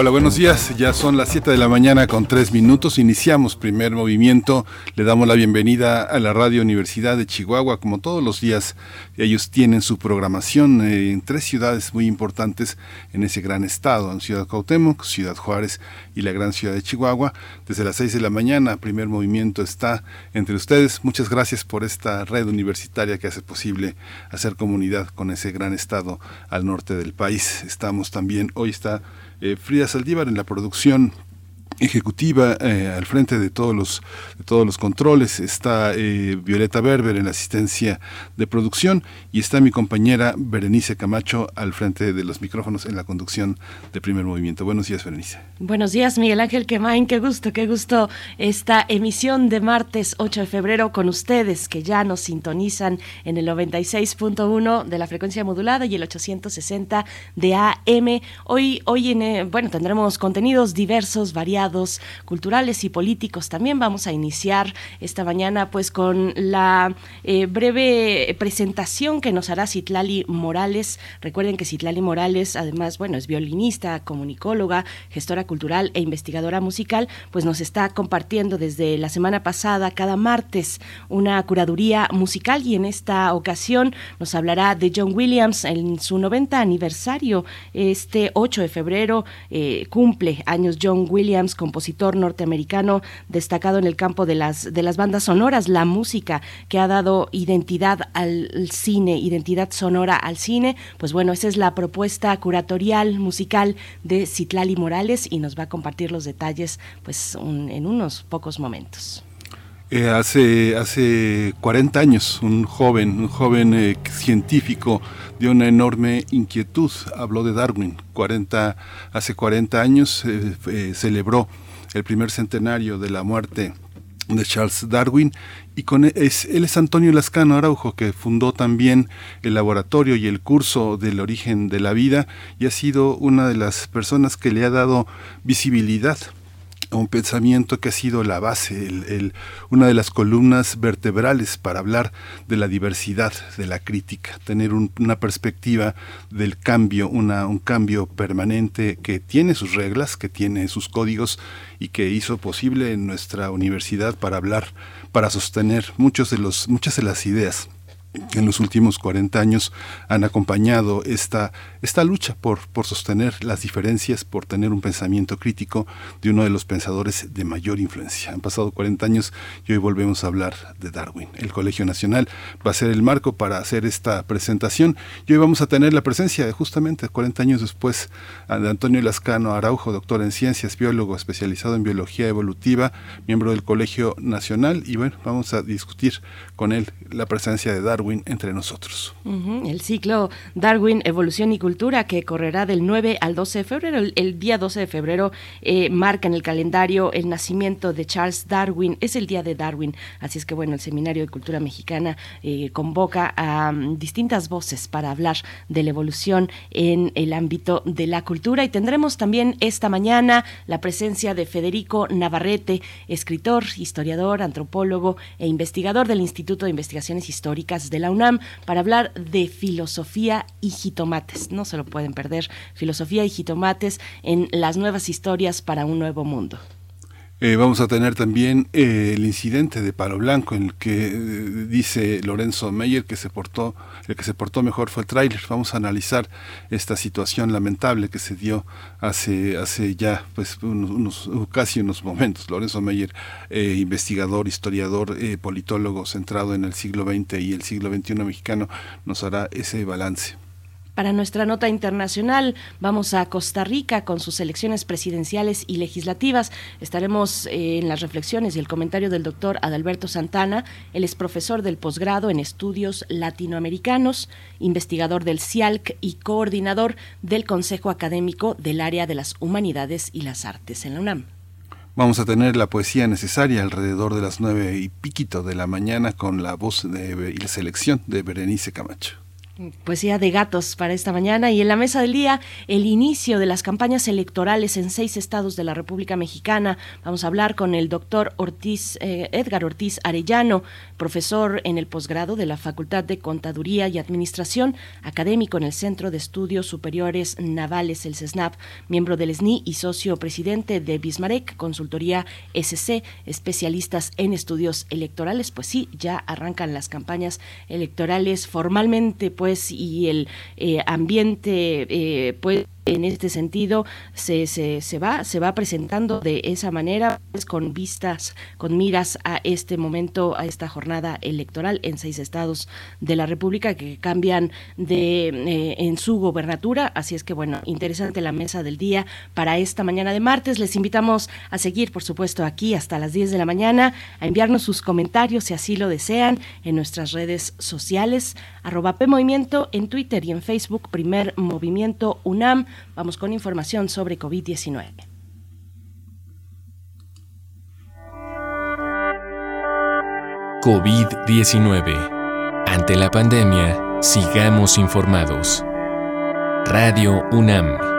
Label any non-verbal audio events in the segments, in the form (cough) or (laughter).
Hola, buenos días. Ya son las 7 de la mañana con 3 minutos. Iniciamos primer movimiento. Le damos la bienvenida a la Radio Universidad de Chihuahua. Como todos los días, ellos tienen su programación eh, en tres ciudades muy importantes en ese gran estado, en Ciudad Cuauhtémoc, Ciudad Juárez y la gran ciudad de Chihuahua. Desde las 6 de la mañana, primer movimiento está entre ustedes. Muchas gracias por esta red universitaria que hace posible hacer comunidad con ese gran estado al norte del país. Estamos también, hoy está eh, Frida Saldívar en la producción ejecutiva eh, al frente de todos los de todos los controles está eh, Violeta Berber en la asistencia de producción y está mi compañera Berenice Camacho al frente de los micrófonos en la conducción de primer movimiento. Buenos días Berenice. Buenos días Miguel Ángel Quemain. Qué gusto qué gusto esta emisión de martes 8 de febrero con ustedes que ya nos sintonizan en el 96.1 de la frecuencia modulada y el 860 de AM hoy hoy en eh, bueno tendremos contenidos diversos variados culturales y políticos. También vamos a iniciar esta mañana pues con la eh, breve presentación que nos hará Citlali Morales. Recuerden que Citlali Morales, además, bueno, es violinista, comunicóloga, gestora cultural e investigadora musical, pues nos está compartiendo desde la semana pasada, cada martes, una curaduría musical y en esta ocasión nos hablará de John Williams en su 90 aniversario. Este 8 de febrero eh, cumple años John Williams compositor norteamericano destacado en el campo de las, de las bandas sonoras, la música que ha dado identidad al cine, identidad sonora al cine. Pues bueno, esa es la propuesta curatorial musical de Citlali Morales y nos va a compartir los detalles pues en unos pocos momentos. Eh, hace, hace 40 años, un joven, un joven eh, científico de una enorme inquietud habló de Darwin. 40, hace 40 años eh, celebró el primer centenario de la muerte de Charles Darwin y con es, él es Antonio Lascano Araujo que fundó también el laboratorio y el curso del origen de la vida y ha sido una de las personas que le ha dado visibilidad un pensamiento que ha sido la base, una de las columnas vertebrales para hablar de la diversidad, de la crítica, tener una perspectiva del cambio, un cambio permanente que tiene sus reglas, que tiene sus códigos y que hizo posible en nuestra universidad para hablar, para sostener muchos de los, muchas de las ideas en los últimos 40 años han acompañado esta, esta lucha por, por sostener las diferencias, por tener un pensamiento crítico de uno de los pensadores de mayor influencia. Han pasado 40 años y hoy volvemos a hablar de Darwin. El Colegio Nacional va a ser el marco para hacer esta presentación y hoy vamos a tener la presencia de justamente 40 años después de Antonio Lascano Araujo, doctor en ciencias, biólogo especializado en biología evolutiva, miembro del Colegio Nacional y bueno, vamos a discutir con él la presencia de Darwin entre nosotros. El ciclo Darwin, Evolución y Cultura, que correrá del 9 al 12 de febrero. El, día 12 de febrero eh, marca en el calendario el nacimiento de Charles Darwin. Es el día de Darwin. Así es que, bueno, el Seminario de Cultura Mexicana eh, convoca a mm, distintas voces para hablar de la evolución en el ámbito de la cultura. Y tendremos también esta mañana la presencia de Federico Navarrete, escritor, historiador, antropólogo e investigador del Instituto de Investigaciones Históricas de la UNAM para hablar de filosofía y jitomates. No se lo pueden perder. Filosofía y jitomates en las nuevas historias para un nuevo mundo. Eh, vamos a tener también eh, el incidente de Palo Blanco en el que eh, dice Lorenzo Meyer que se portó, el que se portó mejor fue el tráiler. Vamos a analizar esta situación lamentable que se dio hace, hace ya pues unos, casi unos momentos. Lorenzo Meyer, investigador, historiador, politólogo centrado en el siglo XX y el siglo XXI mexicano, nos hará ese balance. Para nuestra nota internacional vamos a Costa Rica con sus elecciones presidenciales y legislativas. Estaremos eh, en las reflexiones y el comentario del doctor Adalberto Santana. Él es profesor del posgrado en estudios latinoamericanos, investigador del CIALC y coordinador del Consejo Académico del área de las humanidades y las artes en la UNAM. Vamos a tener la poesía necesaria alrededor de las nueve y piquito de la mañana con la voz de, y la selección de Berenice Camacho. Poesía de gatos para esta mañana y en la mesa del día el inicio de las campañas electorales en seis estados de la República Mexicana. Vamos a hablar con el doctor Ortiz, eh, Edgar Ortiz Arellano, profesor en el posgrado de la Facultad de Contaduría y Administración, académico en el Centro de Estudios Superiores Navales, el CESNAP, miembro del SNI y socio presidente de Bismarck, consultoría SC, especialistas en estudios electorales. Pues sí, ya arrancan las campañas electorales formalmente. Pues, pues, y el eh, ambiente eh, pues en este sentido se, se, se, va se va presentando de esa manera pues, con vistas con miras a este momento a esta jornada electoral en seis estados de la República que cambian de eh, en su gobernatura. Así es que bueno interesante la mesa del día para esta mañana de martes. Les invitamos a seguir por supuesto aquí hasta las 10 de la mañana a enviarnos sus comentarios si así lo desean en nuestras redes sociales arroba P Movimiento en Twitter y en Facebook Primer Movimiento UNAM Vamos con información sobre COVID-19. COVID-19. Ante la pandemia, sigamos informados. Radio UNAM.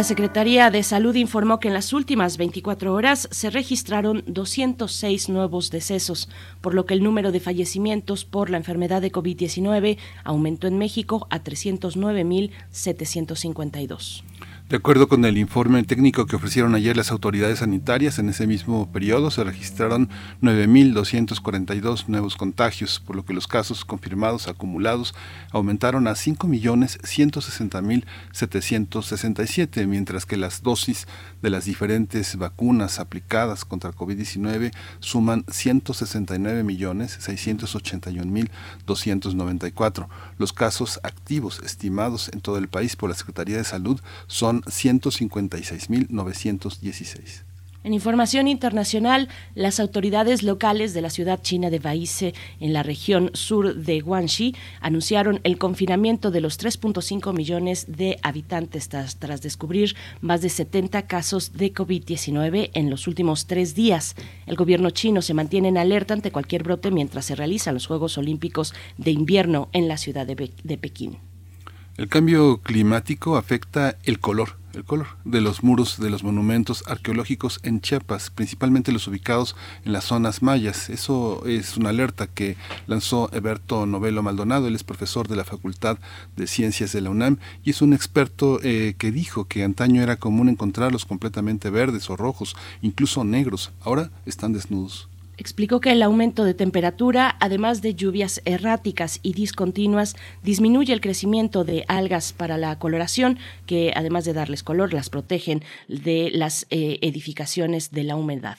La Secretaría de Salud informó que en las últimas 24 horas se registraron 206 nuevos decesos, por lo que el número de fallecimientos por la enfermedad de COVID-19 aumentó en México a 309.752. De acuerdo con el informe técnico que ofrecieron ayer las autoridades sanitarias, en ese mismo periodo se registraron 9.242 nuevos contagios, por lo que los casos confirmados acumulados aumentaron a 5.160.767, mientras que las dosis de las diferentes vacunas aplicadas contra COVID-19 suman 169.681.294. Los casos activos estimados en todo el país por la Secretaría de Salud son 156.916. En información internacional, las autoridades locales de la ciudad china de Baise, en la región sur de Guangxi, anunciaron el confinamiento de los 3.5 millones de habitantes tras, descubrir más de 70 casos de COVID-19 en los últimos tres días. El gobierno chino se mantiene en alerta ante cualquier brote mientras se realizan los Juegos Olímpicos de invierno en la ciudad de Pekín. El cambio climático afecta el color, el color de los muros de los monumentos arqueológicos en Chiapas, principalmente los ubicados en las zonas mayas. Eso es una alerta que lanzó Eberto Novelo Maldonado, él es profesor de la Facultad de Ciencias de la UNAM y es un experto eh, que dijo que antaño era común encontrarlos completamente verdes o rojos, incluso negros, ahora están desnudos. Explicó que el aumento de temperatura, además de lluvias erráticas y discontinuas, disminuye el crecimiento de algas para la coloración, que además de darles color, las protegen de las eh, edificaciones de la humedad.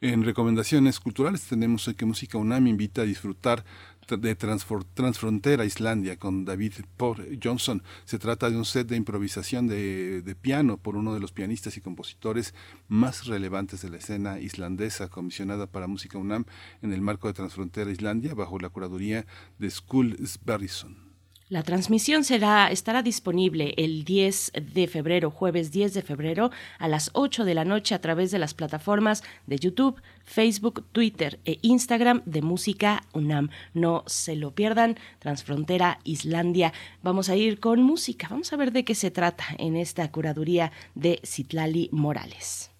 En recomendaciones culturales tenemos que Música UNAM invita a disfrutar de Transfrontera Islandia con David Por Johnson. Se trata de un set de improvisación de, de, piano por uno de los pianistas y compositores más relevantes de la escena islandesa, comisionada para Música UNAM en el marco de Transfrontera Islandia bajo la curaduría de Skull Sverrisson. La transmisión será, estará disponible el 10 de febrero, jueves 10 de febrero, a las 8 de la noche a través de las plataformas de YouTube, Facebook, Twitter e Instagram de Música UNAM. No se lo pierdan, Transfrontera Islandia. Vamos a ir con música, vamos a ver de qué se trata en esta curaduría de Citlali Morales.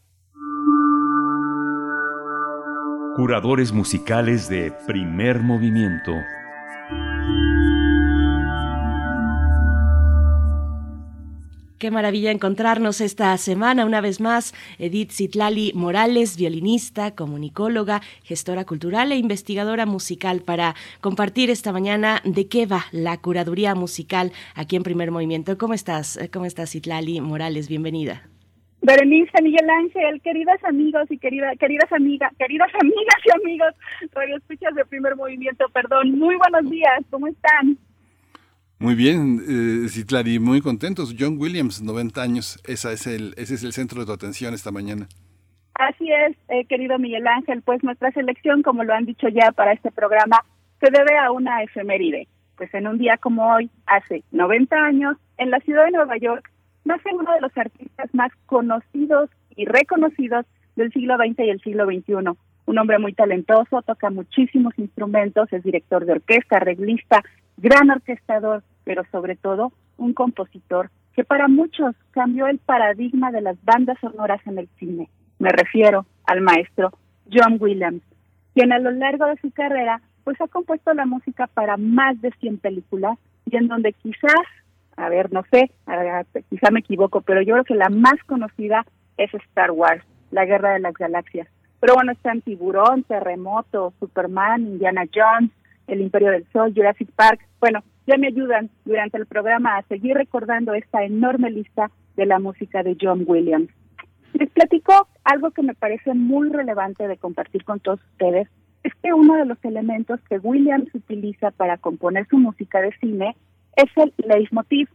Curadores musicales de primer movimiento. Qué maravilla encontrarnos esta semana una vez más. Edith Zitlali Morales, violinista, comunicóloga, gestora cultural e investigadora musical para compartir esta mañana de qué va la curaduría musical aquí en Primer Movimiento. ¿Cómo estás? ¿Cómo estás Zitlali Morales? Bienvenida. Berenice, Miguel Ángel, queridas amigos y querida, queridas amigas, queridas amigas y amigos, radio escuchas de Primer Movimiento, perdón. Muy buenos días, ¿cómo están? Muy bien, eh, Citlari, muy contentos. John Williams, 90 años, esa es el, ese es el centro de tu atención esta mañana. Así es, eh, querido Miguel Ángel, pues nuestra selección, como lo han dicho ya para este programa, se debe a una efeméride. Pues en un día como hoy, hace 90 años, en la ciudad de Nueva York, nace uno de los artistas más conocidos y reconocidos del siglo XX y el siglo XXI. Un hombre muy talentoso, toca muchísimos instrumentos, es director de orquesta, arreglista, gran orquestador, pero sobre todo un compositor que para muchos cambió el paradigma de las bandas sonoras en el cine. Me refiero al maestro John Williams, quien a lo largo de su carrera pues ha compuesto la música para más de 100 películas y en donde quizás, a ver, no sé, quizá me equivoco, pero yo creo que la más conocida es Star Wars, la Guerra de las Galaxias. Pero bueno, están Tiburón, Terremoto, Superman, Indiana Jones, El Imperio del Sol, Jurassic Park. Bueno, ya me ayudan durante el programa a seguir recordando esta enorme lista de la música de John Williams. Les platico algo que me parece muy relevante de compartir con todos ustedes, es que uno de los elementos que Williams utiliza para componer su música de cine es el leitmotiv,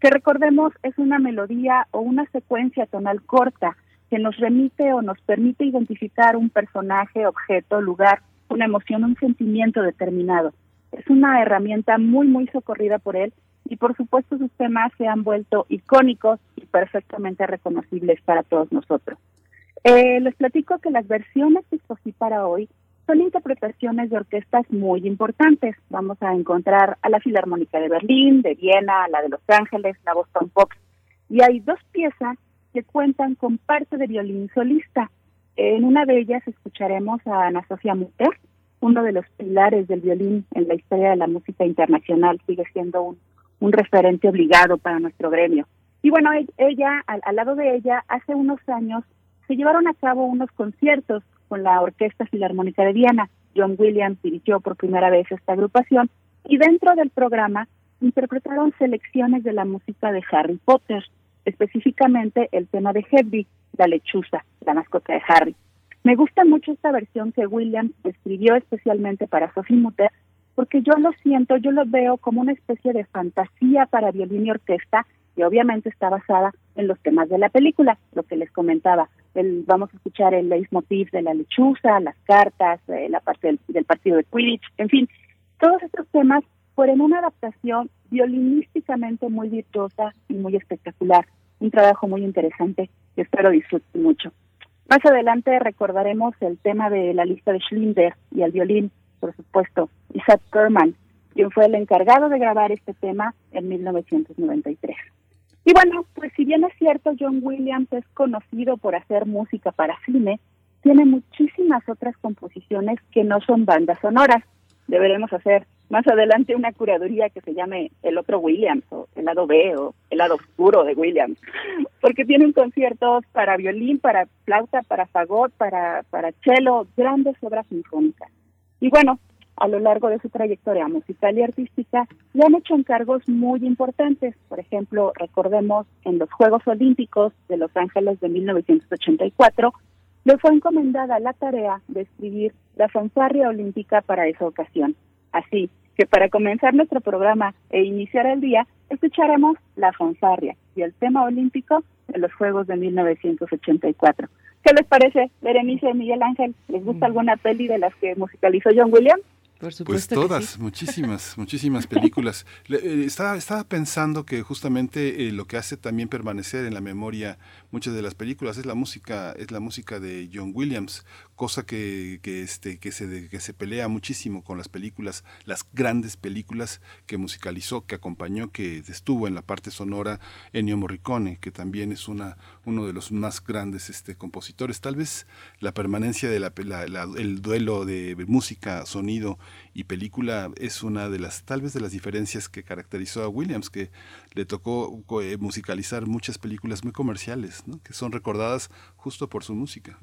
que recordemos es una melodía o una secuencia tonal corta que nos remite o nos permite identificar un personaje, objeto, lugar, una emoción, un sentimiento determinado. Es una herramienta muy, muy socorrida por él y por supuesto sus temas se han vuelto icónicos y perfectamente reconocibles para todos nosotros. Eh, les platico que las versiones que escogí para hoy son interpretaciones de orquestas muy importantes. Vamos a encontrar a la Filarmónica de Berlín, de Viena, a la de Los Ángeles, la Boston Pops. Y hay dos piezas que cuentan con parte de violín solista. En una de ellas escucharemos a Ana Sofía Mutter, uno de los pilares del violín en la historia de la música internacional, sigue siendo un un referente obligado para nuestro gremio. Y bueno, e-, ella, al, lado de ella, hace unos años se llevaron a cabo unos conciertos con la Orquesta Filarmónica de Viena. John Williams dirigió por primera vez esta agrupación y dentro del programa interpretaron selecciones de la música de Harry Potter, específicamente el tema de Hedwig, la lechuza, la mascota de Harry. Me gusta mucho esta versión que Williams escribió especialmente para Sophie Mutter porque yo lo siento, yo lo veo como una especie de fantasía para violín y orquesta y obviamente está basada en los temas de la película, lo que les comentaba. El, vamos a escuchar el leitmotiv de la lechuza, las cartas, eh, la parte del, partido de Quidditch, en fin, todos estos temas fueron una adaptación violinísticamente muy virtuosa y muy espectacular. Un trabajo muy interesante que espero disfruten mucho. Más adelante recordaremos el tema de la lista de Schlinder y el violín por supuesto, Isaac Kerman, quien fue el encargado de grabar este tema en 1993. Y bueno, pues si bien es cierto, John Williams es conocido por hacer música para cine, tiene muchísimas otras composiciones que no son bandas sonoras. Deberemos hacer más adelante una curaduría que se llame El otro Williams o El lado B o El lado oscuro de Williams, porque tienen conciertos para violín, para flauta, para fagot, para, para cello, grandes obras sinfónicas. Y bueno, a lo largo de su trayectoria musical y artística, le han hecho encargos muy importantes. Por ejemplo, recordemos en los Juegos Olímpicos de Los Ángeles de 1984, le fue encomendada la tarea de escribir la fanfarria olímpica para esa ocasión. Así que para comenzar nuestro programa e iniciar el día, escucharemos la fanfarria y el tema olímpico de los Juegos de 1984. ¿Qué les parece, Berenice y Miguel Ángel? ¿Les gusta mm. alguna peli de las que musicalizó John Williams? pues todas, muchísimas, (laughs) muchísimas películas. Eh, estaba, estaba pensando que justamente eh, lo que hace también permanecer en la memoria muchas de las películas es la música, es la música de John Williams, cosa que, que, este, que, se, que se pelea muchísimo con las películas, las grandes películas que musicalizó, que acompañó, que estuvo en la parte sonora Ennio Morricone, que también es una, uno de los más grandes este, compositores. Tal vez la permanencia de la, el duelo de música, sonido y película es una de las, tal vez de las diferencias que caracterizó a Williams, que le tocó eh, musicalizar muchas películas muy comerciales, que son recordadas justo por su música.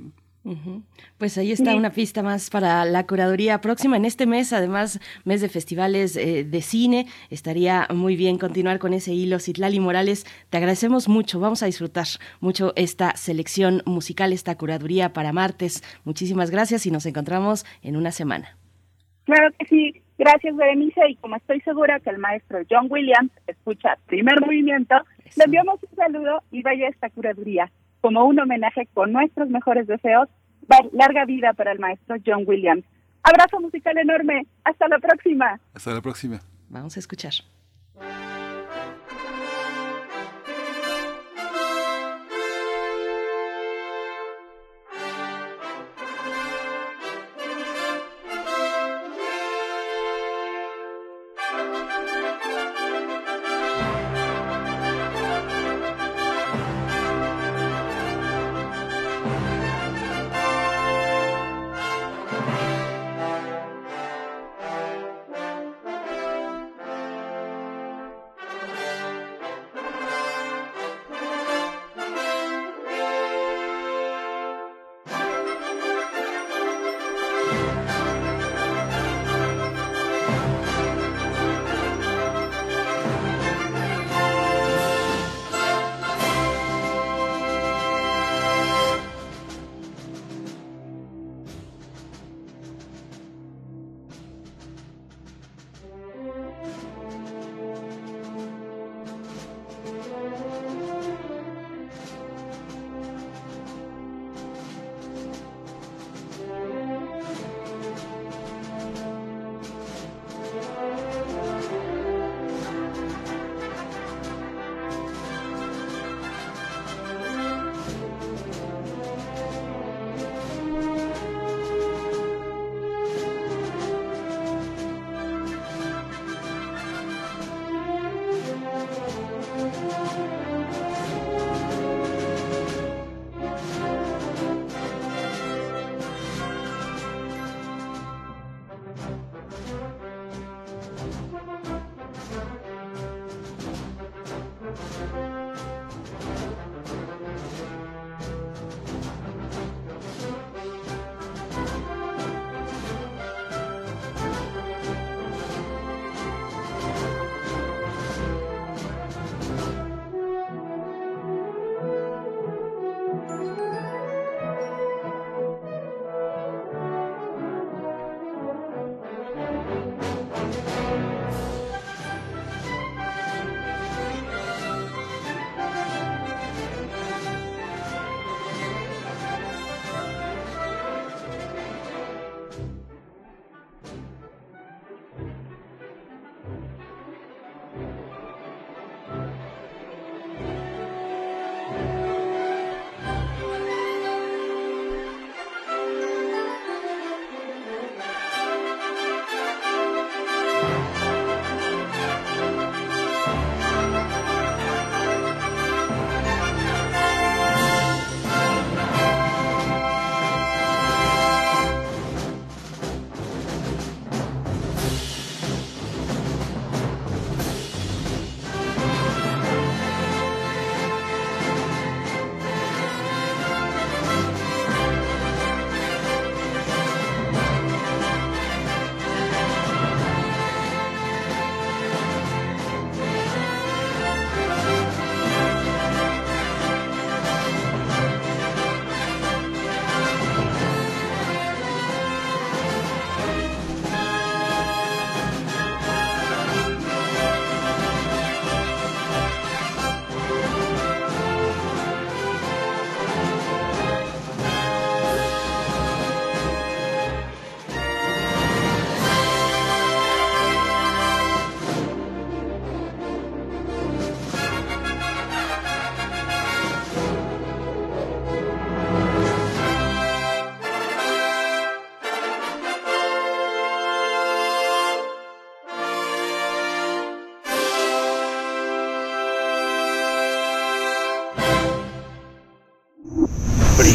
Pues ahí está una pista más para la curaduría próxima en este mes, además mes de festivales eh, de cine. Estaría muy bien continuar con ese hilo. Citlali Morales, te agradecemos mucho. Vamos a disfrutar mucho esta selección musical, esta curaduría para martes. Muchísimas gracias y nos encontramos en una semana. Claro que sí. Gracias, Berenice. Y como estoy segura que el maestro John Williams escucha primer movimiento, le enviamos un saludo y vaya esta curaduría. como un homenaje con nuestros mejores deseos. Larga vida para el maestro John Williams. Abrazo musical enorme. Hasta la próxima. Hasta la próxima. Vamos a escuchar.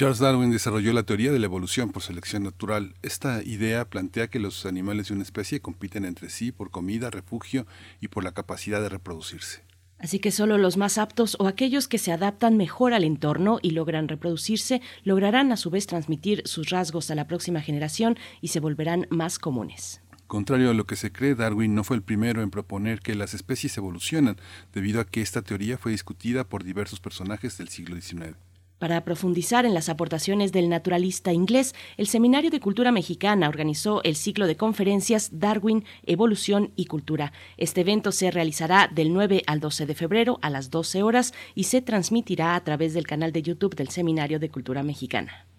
Charles Darwin desarrolló la teoría de la evolución por selección natural. Esta idea plantea que los animales de una especie compiten entre sí por comida, refugio y por la capacidad de reproducirse. Así que solo los más aptos o aquellos que se adaptan mejor al entorno y logran reproducirse lograrán a su vez transmitir sus rasgos a la próxima generación y se volverán más comunes. Contrario a lo que se cree, Darwin no fue el primero en proponer que las especies evolucionan, debido a que esta teoría fue discutida por diversos personajes del siglo XIX. Para profundizar en las aportaciones del naturalista inglés, el Seminario de Cultura Mexicana organizó el ciclo de conferencias Darwin, Evolución y Cultura. Este evento se realizará del 9 al 12 de febrero a las 12 horas y se transmitirá a través del canal de YouTube del Seminario de Cultura Mexicana.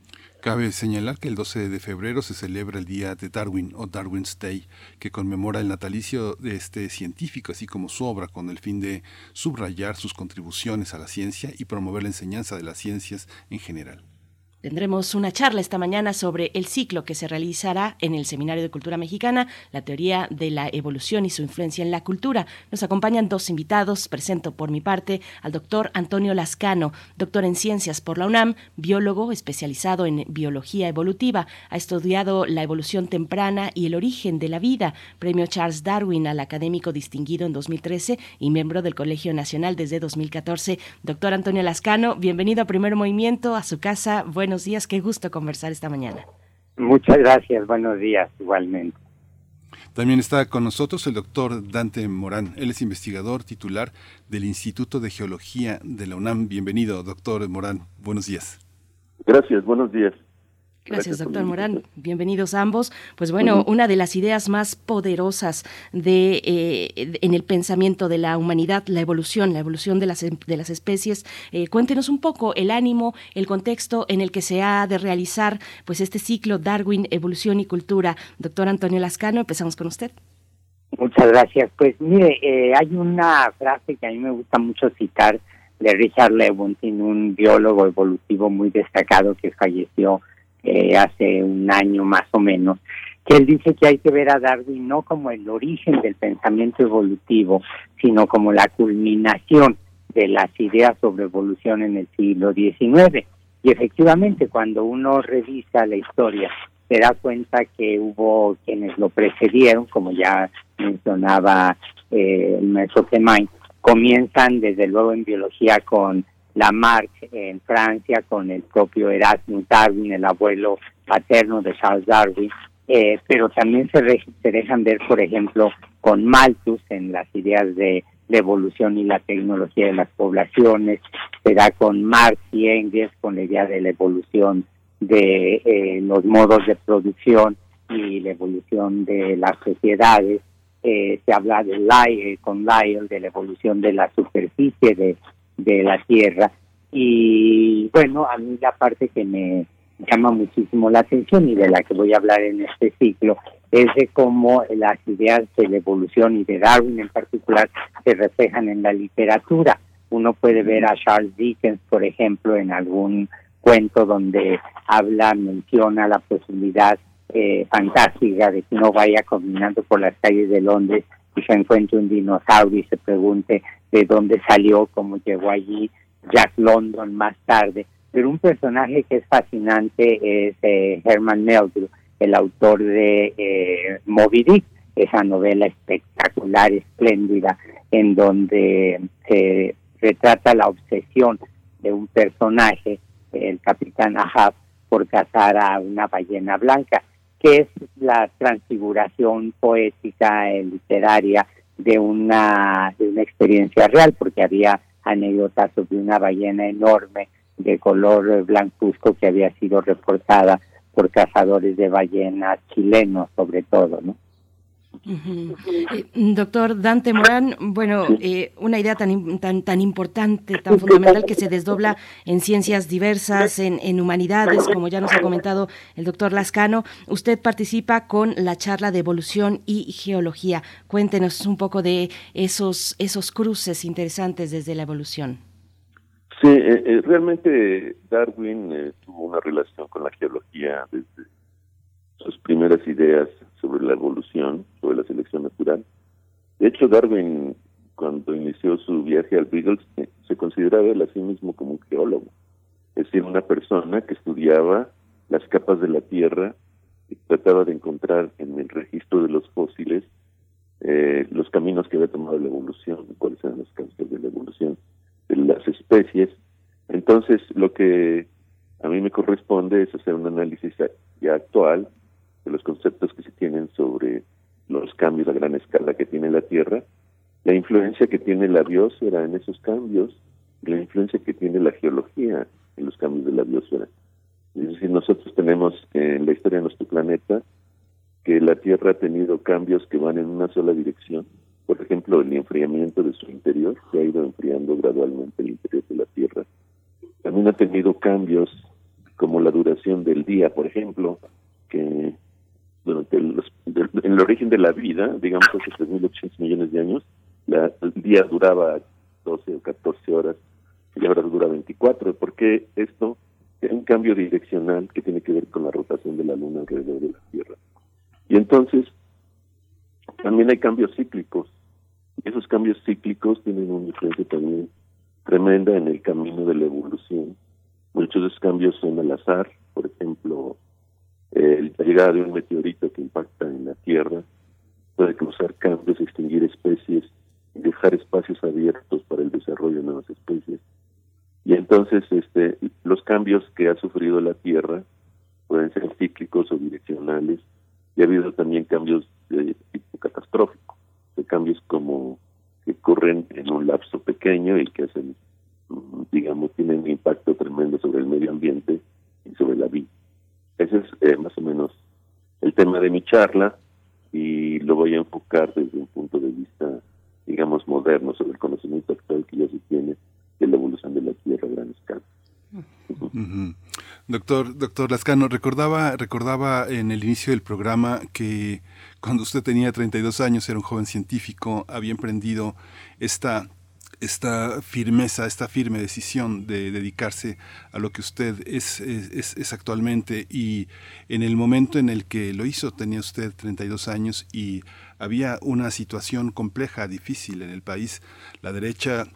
Cabe señalar que el 12 de febrero se celebra el Día de Darwin o Darwin's Day, que conmemora el natalicio de este científico, así como su obra, con el fin de subrayar sus contribuciones a la ciencia y promover la enseñanza de las ciencias en general. Tendremos una charla esta mañana sobre el ciclo que se realizará en el Seminario de Cultura Mexicana, la teoría de la evolución y su influencia en la cultura. Nos acompañan dos invitados. Presento por mi parte al doctor Antonio Lascano, doctor en ciencias por la UNAM, biólogo especializado en biología evolutiva. Ha estudiado la evolución temprana y el origen de la vida. Premio Charles Darwin al académico distinguido en 2013 y miembro del Colegio Nacional desde 2014. Doctor Antonio Lascano, bienvenido a Primer Movimiento, a su casa. Bueno, buenos días, qué gusto conversar esta mañana. Muchas gracias, buenos días igualmente. También está con nosotros el doctor Dante Morán. Él es investigador titular del Instituto de Geología de la UNAM. Bienvenido, doctor Morán. Buenos días. Gracias, buenos días. Gracias, doctor Morán. Bienvenidos ambos. Pues bueno, una de las ideas más poderosas de eh, en el pensamiento de la humanidad, la evolución, la evolución de las, de las especies. Eh, cuéntenos un poco el ánimo, el contexto en el que se ha de realizar pues este ciclo Darwin, evolución y cultura. Doctor Antonio Lascano, empezamos con usted. Muchas gracias. Pues mire, eh, hay una frase que a mí me gusta mucho citar de Richard Lewontin, un biólogo evolutivo muy destacado que falleció eh, hace un año más o menos, que él dice que hay que ver a Darwin no como el origen del pensamiento evolutivo, sino como la culminación de las ideas sobre evolución en el siglo XIX. Y efectivamente, cuando uno revisa la historia, se da cuenta que hubo quienes lo precedieron, como ya mencionaba eh, el maestro comienzan desde luego en biología con Lamarck en Francia con el propio Erasmus Darwin, el abuelo paterno de Charles Darwin, eh, pero también se, se dejan ver, por ejemplo, con Malthus en las ideas de la evolución y la tecnología de las poblaciones, se da con Marx y Engels con la idea de la evolución de eh, los modos de producción y la evolución de las sociedades. Eh, se habla de Lyell, con Lyell de la evolución de la superficie de de la Tierra. Y bueno, a mí la parte que me llama muchísimo la atención y de la que voy a hablar en este ciclo es de cómo las ideas de la evolución y de Darwin en particular se reflejan en la literatura. Uno puede ver a Charles Dickens, por ejemplo, en algún cuento donde habla, menciona la posibilidad eh, fantástica de que uno vaya caminando por las calles de Londres y se encuentre un dinosaurio y se pregunte de dónde salió, cómo llegó allí, Jack London más tarde. Pero un personaje que es fascinante es eh, Herman Melville, el autor de eh, Moby Dick, esa novela espectacular, espléndida, en donde se retrata la obsesión de un personaje, el capitán Ahab, por cazar a una ballena blanca, que es la transfiguración poética, literaria de una, de una experiencia real, porque había anécdotas sobre una ballena enorme de color blancuzco que había sido reportada por cazadores de ballenas chilenos, sobre todo, ¿no? Eh, doctor Dante Morán, bueno, eh, una idea tan, tan, tan importante, tan fundamental que se desdobla en ciencias diversas, en, en, humanidades, como ya nos ha comentado el doctor Lascano. Usted participa con la charla de evolución y geología. Cuéntenos un poco de esos, esos cruces interesantes desde la evolución. Sí, eh, realmente Darwin tuvo una relación con la geología desde sus primeras ideas sobre la evolución, sobre la selección natural. De hecho, Darwin, cuando inició su viaje al Beagles, eh, se consideraba él a sí mismo como un geólogo, es decir, una persona que estudiaba las capas de la Tierra y trataba de encontrar en el registro de los fósiles eh, los caminos que había tomado la evolución, cuáles eran los caminos de la evolución de las especies. Entonces, lo que a mí me corresponde es hacer un análisis ya actual de los conceptos que se tienen sobre los cambios a gran escala que tiene la Tierra, la influencia que tiene la biosfera en esos cambios, la influencia que tiene la geología en los cambios de la biosfera. Es decir, nosotros tenemos en la historia de nuestro planeta que la Tierra ha tenido cambios que van en una sola dirección. Por ejemplo, el enfriamiento de su interior, que ha ido enfriando gradualmente el interior de la Tierra. También ha tenido cambios como la duración del día, por ejemplo, que durante en el origen de la vida, digamos hace 3.800 millones de años, la, el día duraba 12 o 14 horas y ahora dura 24. ¿Por qué esto? Es un cambio direccional que tiene que ver con la rotación de la Luna alrededor de la Tierra. Y entonces, también hay cambios cíclicos. Y esos cambios cíclicos tienen una influencia también tremenda en el camino de la evolución. Muchos de esos cambios son al azar, por ejemplo, la llegada de un meteorito que impacta en la Tierra puede causar cambios, extinguir especies dejar espacios abiertos para el desarrollo de nuevas especies. Y entonces este, los cambios que ha sufrido la Tierra pueden ser cíclicos o direccionales y ha habido también cambios de tipo catastrófico, de cambios como que ocurren en un lapso pequeño y que hacen, digamos, tienen un impacto tremendo sobre el medio ambiente y sobre la vida. Ese es eh, más o menos el tema de mi charla y lo voy a enfocar desde un punto de vista, digamos, moderno sobre el conocimiento actual que ya se tiene de la evolución de la Tierra a gran escala. Doctor, doctor Lascano, recordaba, recordaba en el inicio del programa que cuando usted tenía 32 años, era un joven científico, había emprendido esta esta firmeza, esta firme decisión de dedicarse a lo que usted es, es, actualmente y en el momento en el que lo hizo tenía usted 32 años y había una situación compleja, difícil en el país. La derecha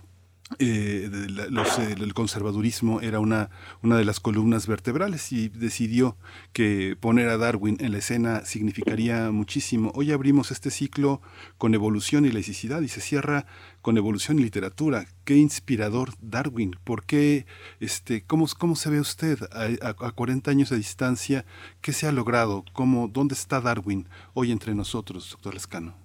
eh, eh, el conservadurismo era una, una de las columnas vertebrales y decidió que poner a Darwin en la escena significaría muchísimo. Hoy abrimos este ciclo con evolución y laicidad y se cierra con evolución y literatura. Qué inspirador Darwin. ¿Por qué, este, cómo, cómo se ve usted a, a, 40 años de distancia? ¿Qué se ha logrado? ¿Cómo, ¿Dónde está Darwin hoy entre nosotros, doctor Lescano?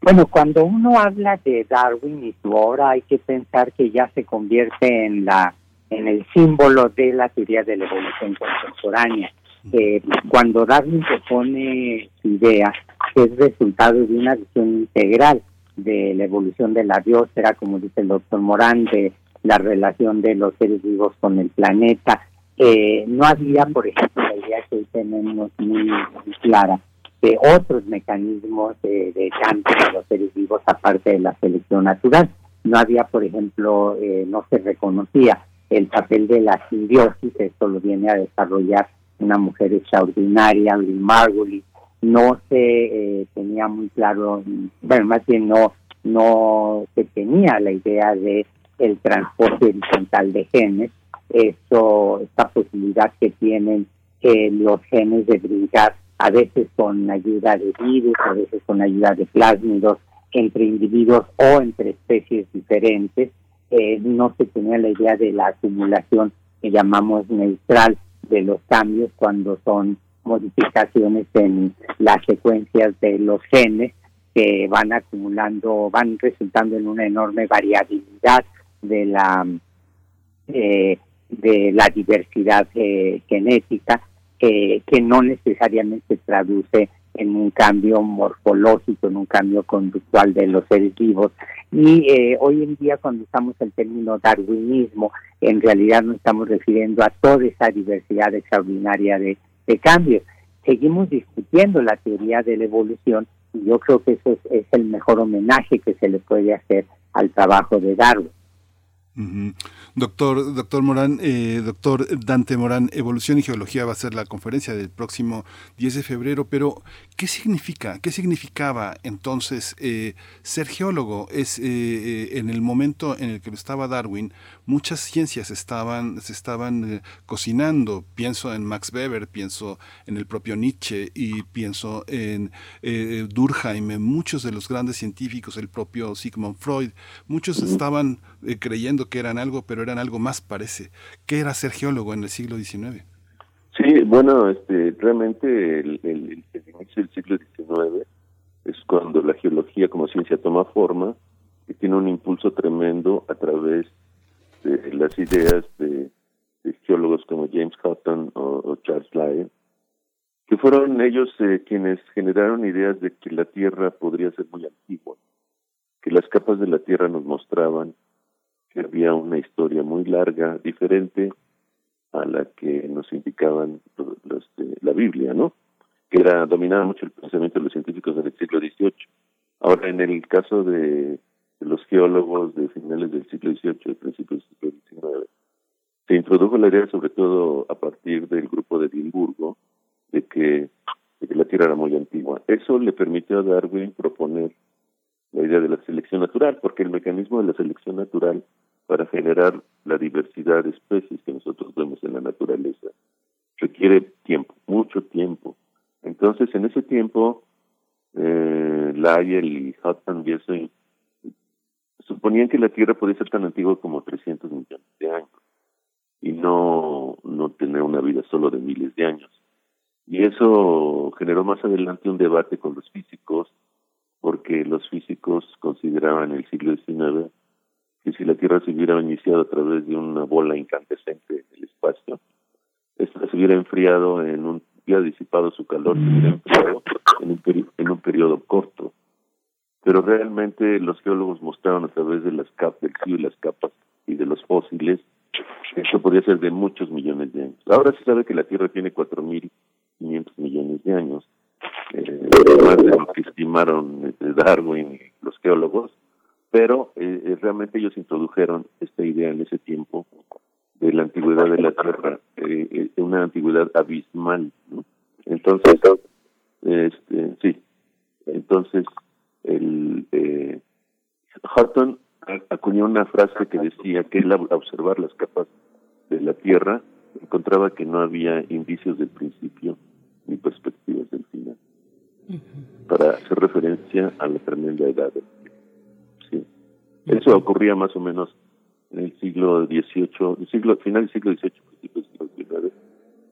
Bueno, cuando uno habla de Darwin y su obra, hay que pensar que ya se convierte en la en el símbolo de la teoría de la evolución contemporánea. Eh, cuando Darwin propone su idea, es resultado de una visión integral de la evolución de la biosfera, como dice el doctor Morán, de la relación de los seres vivos con el planeta. Eh, no había, por ejemplo, la idea que hoy tenemos muy clara de otros mecanismos de, cambio de los seres vivos aparte de la selección natural. No había, por ejemplo, eh, no se reconocía el papel de la simbiosis, esto lo viene a desarrollar una mujer extraordinaria, Lynn Margulis, no se eh, tenía muy claro, bueno, más bien no, no se tenía la idea de el transporte horizontal de genes, esto, esta posibilidad que tienen eh, los genes de brincar a veces con ayuda de virus, a veces con ayuda de plásmidos, entre individuos o entre especies diferentes. Eh, no se tenía la idea de la acumulación que llamamos neutral de los cambios cuando son modificaciones en las secuencias de los genes que van acumulando, van resultando en una enorme variabilidad de la eh, de la diversidad eh, genética que, que no necesariamente traduce en un cambio morfológico, en un cambio conductual de los seres vivos. Y eh, hoy en día cuando usamos el término darwinismo, en realidad nos estamos refiriendo a toda esa diversidad extraordinaria de cambios. Seguimos discutiendo la teoría de la evolución y yo creo que eso es el mejor homenaje que se le puede hacer al trabajo de Darwin. Doctor, doctor Morán, eh, doctor Dante Morán, Evolución y Geología va a ser la conferencia del próximo 10 de febrero, pero ¿Qué significa? ¿Qué significaba entonces eh, ser geólogo? Es eh, eh, en el momento en el que estaba Darwin, muchas ciencias estaban, se estaban cocinando. Pienso en Max Weber, pienso en el propio Nietzsche y pienso en Durkheim, en muchos de los grandes científicos, el propio Sigmund Freud. Muchos estaban creyendo que eran algo, pero eran algo más, parece. ¿Qué era ser geólogo en el siglo XIX? Sí, bueno, este, realmente el, el, inicio del siglo XIX es cuando la geología como ciencia toma forma y tiene un impulso tremendo a través de las ideas de, geólogos como James Hutton o, Charles Lyell, que fueron ellos eh, quienes generaron ideas de que la Tierra podría ser muy antigua, que las capas de la Tierra nos mostraban que había una historia muy larga, diferente a la que nos indicaban los, de la Biblia, ¿no? Que era dominaba mucho el pensamiento de los científicos en el siglo XVIII. Ahora, en el caso de, los geólogos de finales del siglo XVIII, principios del siglo XIX, se introdujo la idea, sobre todo a partir del grupo de Edimburgo, de que, de que la Tierra era muy antigua. Eso le permitió a Darwin proponer la idea de la selección natural, porque el mecanismo de la selección natural para generar la diversidad de especies que nosotros vemos en la naturaleza requiere tiempo, mucho tiempo. Entonces, en ese tiempo, eh, Lyell y Hutton y suponían que la Tierra podía ser tan antigua como 300 millones de años y no, no tener una vida solo de miles de años. Y eso generó más adelante un debate con los físicos, porque los físicos consideraban el siglo XIX que si la Tierra se hubiera iniciado a través de una bola incandescente en el espacio, esta se hubiera enfriado en un hubiera disipado su calor, se hubiera enfriado en un, en un periodo corto. Pero realmente los geólogos mostraron a través de las capas del y las capas y de los fósiles que esto podría ser de muchos millones de años. Ahora se sabe que la Tierra tiene 4.500 millones de años, eh, más de lo que estimaron Darwin y los geólogos, pero eh, eh, realmente ellos introdujeron esta idea en ese tiempo de la antigüedad de la Tierra, eh, eh una antigüedad abismal. Entonces, este, sí, entonces el eh, Hutton acuñó una frase que decía que él al observar las capas de la Tierra encontraba que no había indicios del principio ni perspectivas del final, para hacer referencia a la tremenda edad eso ocurría más o menos en el siglo XVIII, siglo, final del siglo XVIII, principios del siglo XIX,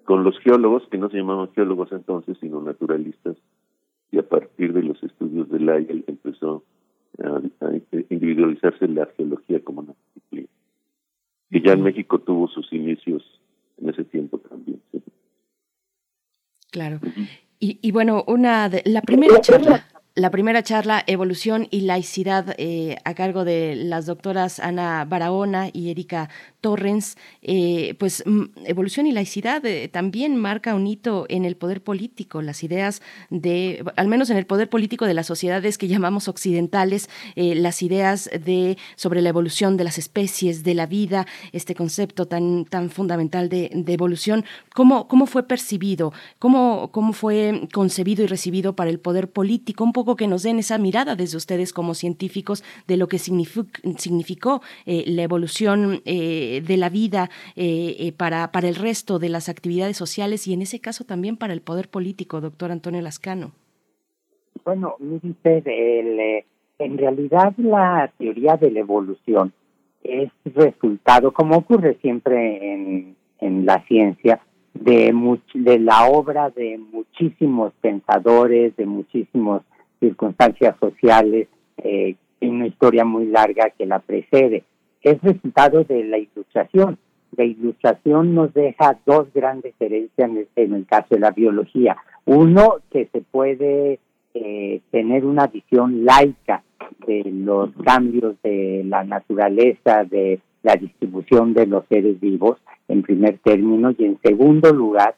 con los geólogos, que no se llamaban geólogos entonces, sino naturalistas, y a partir de los estudios de Lyell empezó a, individualizarse la geología como una disciplina. Y ya en México tuvo sus inicios en ese tiempo también. Claro. Y, y, bueno, una de, la primera charla la primera charla, Evolución y Laicidad, eh, a cargo de las doctoras Ana Barahona y Erika Torrens, eh, pues mm, Evolución y Laicidad eh, también marca un hito en el poder político, las ideas de, al menos en el poder político de las sociedades que llamamos occidentales, las ideas de sobre la evolución de las especies, de la vida, este concepto tan, tan fundamental de, evolución, ¿cómo, ¿cómo fue percibido? ¿Cómo, ¿Cómo fue concebido y recibido para el poder político? Un poco que nos den esa mirada desde ustedes como científicos de lo que significó, eh, la evolución eh, de la vida eh, para, para el resto de las actividades sociales y en ese caso también para el poder político, doctor Antonio Lascano. Bueno, mire en realidad la teoría de la evolución es resultado, como ocurre siempre en, en la ciencia, de, de la obra de muchísimos pensadores, de muchísimos circunstancias sociales, eh, una historia muy larga que la precede. Es resultado de la ilustración. La ilustración nos deja dos grandes herencias en el, caso de la biología. Uno, que se puede eh, tener una visión laica de los cambios de la naturaleza, de la distribución de los seres vivos, en primer término, y en segundo lugar,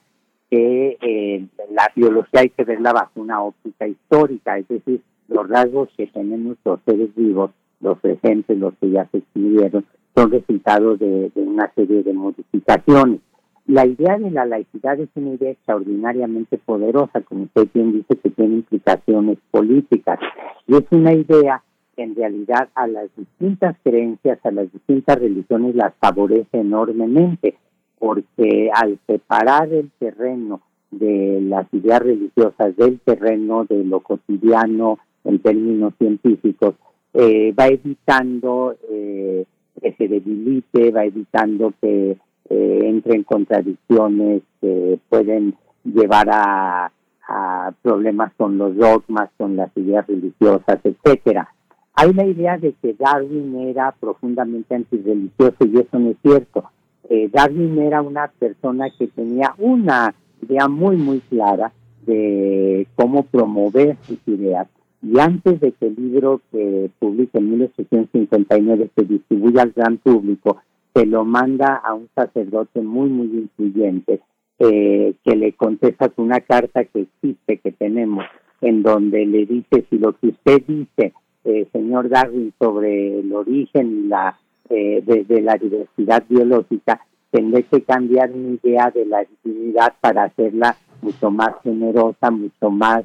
que eh, la biología hay que verla bajo una óptica histórica, es decir, los rasgos que tenemos los seres vivos, los presentes, los que ya se extinguieron, son resultados de, una serie de modificaciones. la idea de la laicidad es una idea extraordinariamente poderosa, como usted bien dice, que tiene implicaciones políticas. Y es una idea que en realidad a las distintas creencias, a las distintas religiones las favorece enormemente, porque al separar el terreno de las ideas religiosas del terreno de lo cotidiano en términos científicos, eh, va evitando eh, que se debilite, va evitando que eh, entre en contradicciones que pueden llevar a, problemas con los dogmas, con las ideas religiosas, etcétera. Hay la idea de que Darwin era profundamente antirreligioso y eso no es cierto. Eh, Darwin era una persona que tenía una idea muy, muy clara de cómo promover sus ideas. Y antes de que el libro que publica en 1859 se distribuya al gran público, se lo manda a un sacerdote muy, muy influyente, eh, que le contesta con una carta que existe, que tenemos, en donde le dice si lo que usted dice, eh, señor Darwin, sobre el origen y la eh, de, la diversidad biológica, tendré que cambiar mi idea de la divinidad para hacerla mucho más generosa, mucho más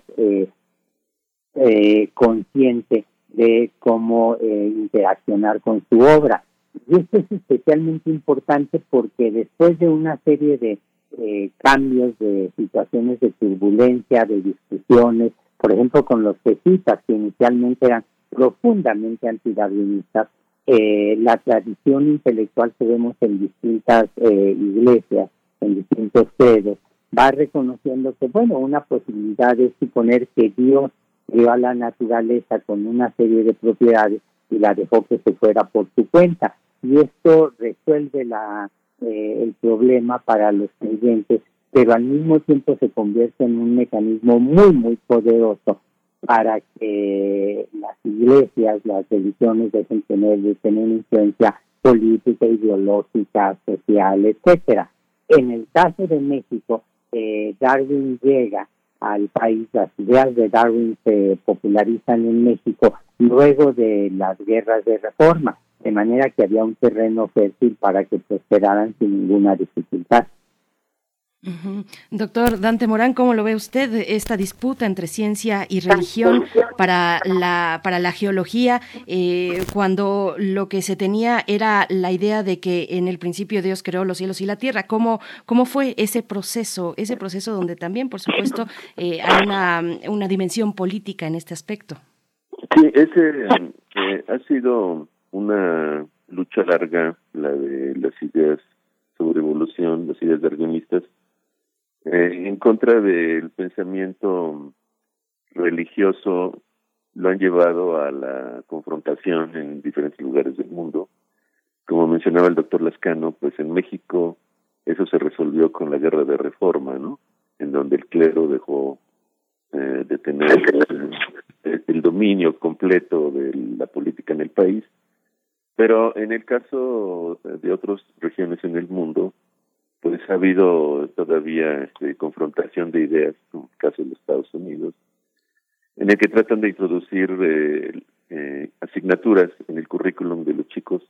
consciente de cómo interaccionar con su obra. Y esto es especialmente importante porque después de una serie de eh, cambios, de situaciones de turbulencia, de discusiones, por ejemplo, con los jesuitas, que inicialmente eran profundamente antidarwinistas, eh, la tradición intelectual que vemos en distintas eh, iglesias, en distintos credos, va reconociendo que, bueno, una posibilidad es suponer que Dios dio a la naturaleza con una serie de propiedades y la dejó que se fuera por su cuenta y esto resuelve la, eh, el problema para los creyentes, pero al mismo tiempo se convierte en un mecanismo muy, muy poderoso para que las iglesias, las religiones dejen tener, de tener influencia política, ideológica, social, etcétera. En el caso de México, eh, Darwin llega al país, las ideas de Darwin se popularizan en México luego de las guerras de reforma de manera que había un terreno fértil para que prosperaran sin ninguna dificultad. Doctor Dante Morán, ¿cómo lo ve usted esta disputa entre ciencia y religión para la, para la geología, eh, cuando lo que se tenía era la idea de que en el principio Dios creó los cielos y la tierra? ¿Cómo, cómo fue ese proceso, ese proceso donde también, por supuesto, eh, hay una, una dimensión política en este aspecto? Sí, ese eh, ha sido una lucha larga, la de las ideas sobre evolución, las ideas darwinistas, eh, en contra del pensamiento religioso, lo han llevado a la confrontación en diferentes lugares del mundo. Como mencionaba el doctor Lascano, pues en México eso se resolvió con la guerra de reforma, ¿no? En donde el clero dejó eh, de tener eh, el dominio completo de la política en el país pero en el caso de otras regiones en el mundo, pues ha habido todavía este, confrontación de ideas, como el caso de los Estados Unidos, en el que tratan de introducir eh, eh, asignaturas en el currículum de los chicos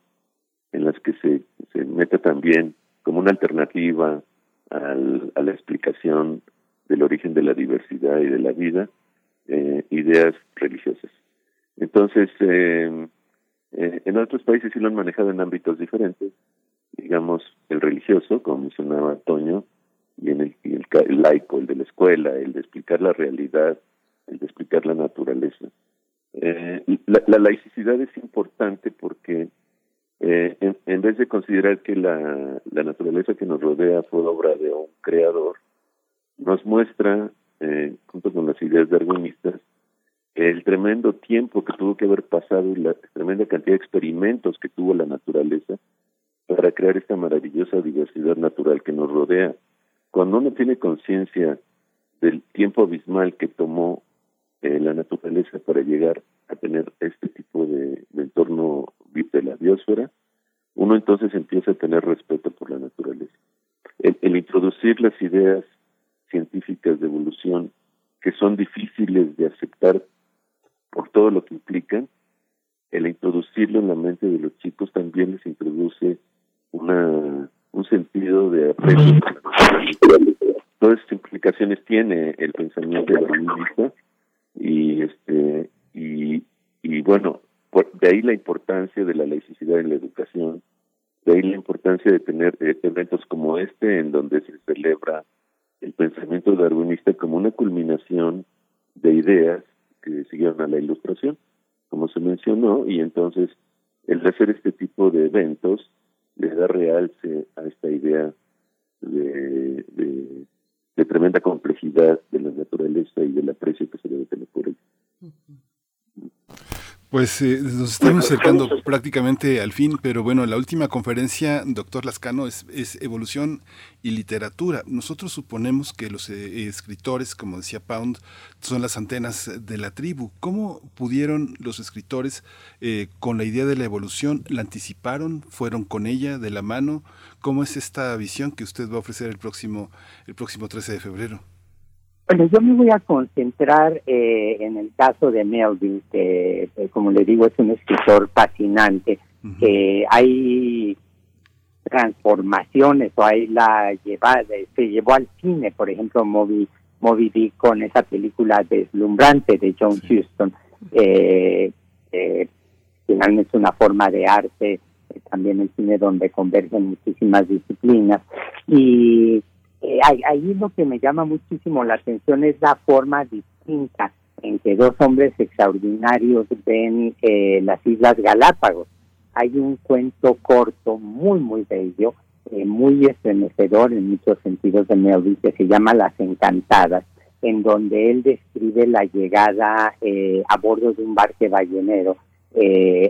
en las que se, se meta también como una alternativa al, a la explicación del origen de la diversidad y de la vida, eh, ideas religiosas. Entonces, en otros países sí lo han manejado en ámbitos diferentes, digamos el religioso, como mencionaba Toño, y en el, el, laico, el de la escuela, el de explicar la realidad, el de explicar la naturaleza. Eh, la, laicidad es importante porque eh, en, en, vez de considerar que la, la naturaleza que nos rodea fue obra de un creador, nos muestra, eh, junto con las ideas darwinistas, el tremendo tiempo que tuvo que haber pasado y la tremenda cantidad de experimentos que tuvo la naturaleza para crear esta maravillosa diversidad natural que nos rodea. Cuando uno tiene conciencia del tiempo abismal que tomó eh, la naturaleza para llegar a tener este tipo de, entorno de la biosfera, uno entonces empieza a tener respeto por la naturaleza. el introducir las ideas científicas de evolución que son difíciles de aceptar por todo lo que implican, el introducirlo en la mente de los chicos también les introduce una un sentido de aprecio. Todas estas implicaciones tiene el pensamiento darwinista y este y, y bueno, de ahí la importancia de la laicidad en la educación, de ahí la importancia de tener eventos como este en donde se celebra el pensamiento darwinista como una culminación de ideas que siguieron a la ilustración, como se mencionó, y entonces el hacer este tipo de eventos le da realce a esta idea de, de, tremenda complejidad de la naturaleza y del aprecio que se debe tener por ella. Pues eh, nos estamos acercando prácticamente al fin, pero bueno, la última conferencia, doctor Lascano, es, evolución y literatura. Nosotros suponemos que los eh, escritores, como decía Pound, son las antenas de la tribu. ¿Cómo pudieron los escritores eh, con la idea de la evolución, la anticiparon, fueron con ella de la mano? ¿Cómo es esta visión que usted va a ofrecer el próximo, el próximo 13 de febrero? Bueno, yo me voy a concentrar eh, en el caso de Melville, que eh, como le digo es un escritor fascinante, que hay transformaciones o hay la llevada, se llevó al cine, por ejemplo, Moby, Moby Dick con esa película deslumbrante de John Huston, eh, finalmente es una forma de arte, también el cine donde convergen muchísimas disciplinas. Y eh, ahí lo que me llama muchísimo la atención es la forma distinta en que dos hombres extraordinarios ven eh, las Islas Galápagos. Hay un cuento corto muy, muy bello, eh, muy estremecedor en muchos sentidos de Melville, que se llama Las Encantadas, en donde él describe la llegada a bordo de un barque ballenero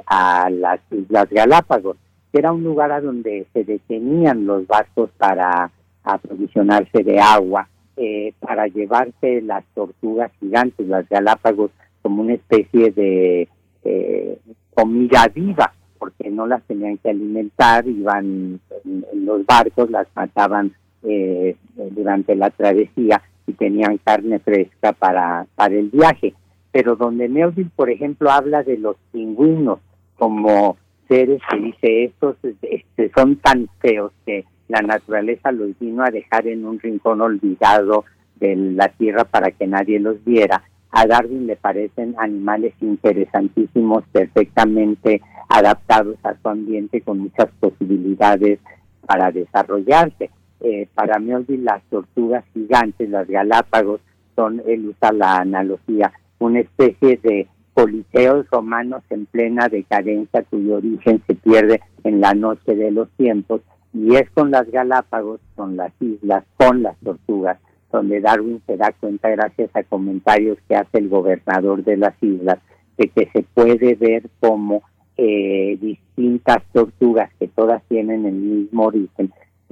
a las Islas Galápagos, que era un lugar a donde se detenían los barcos para aprovisionarse de agua, eh, para llevarse las tortugas gigantes, las Galápagos, como una especie de eh, comida viva, porque no las tenían que alimentar, iban en, los barcos, las mataban eh, durante la travesía y tenían carne fresca para, para el viaje. Pero donde Melville, por ejemplo, habla de los pingüinos como seres que dice, estos este, son tan feos que la naturaleza los vino a dejar en un rincón olvidado de la tierra para que nadie los viera. A Darwin le parecen animales interesantísimos, perfectamente adaptados a su ambiente, con muchas posibilidades para desarrollarse. Eh, para Melville las tortugas gigantes, las Galápagos, son, él usa la analogía, una especie de coliseos romanos en plena decadencia cuyo origen se pierde en la noche de los tiempos y es con las Galápagos, con las islas, con las tortugas, donde Darwin se da cuenta gracias a comentarios que hace el gobernador de las islas, de que se puede ver como eh, distintas tortugas que todas tienen el mismo origen,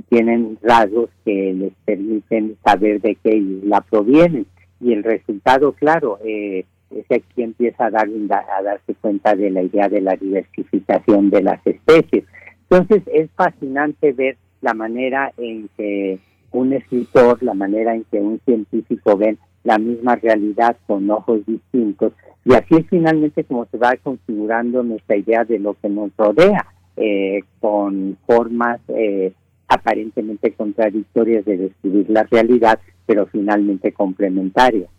tienen rasgos que les permiten saber de qué isla provienen. Y el resultado, claro, eh, es que aquí empieza Darwin a darse cuenta de la idea de la diversificación de las especies. Entonces es fascinante ver la manera en que un escritor, la manera en que un científico ven la misma realidad con ojos distintos y así es finalmente como se va configurando nuestra idea de lo que nos rodea eh, con formas eh, aparentemente contradictorias de describir la realidad pero finalmente complementarias.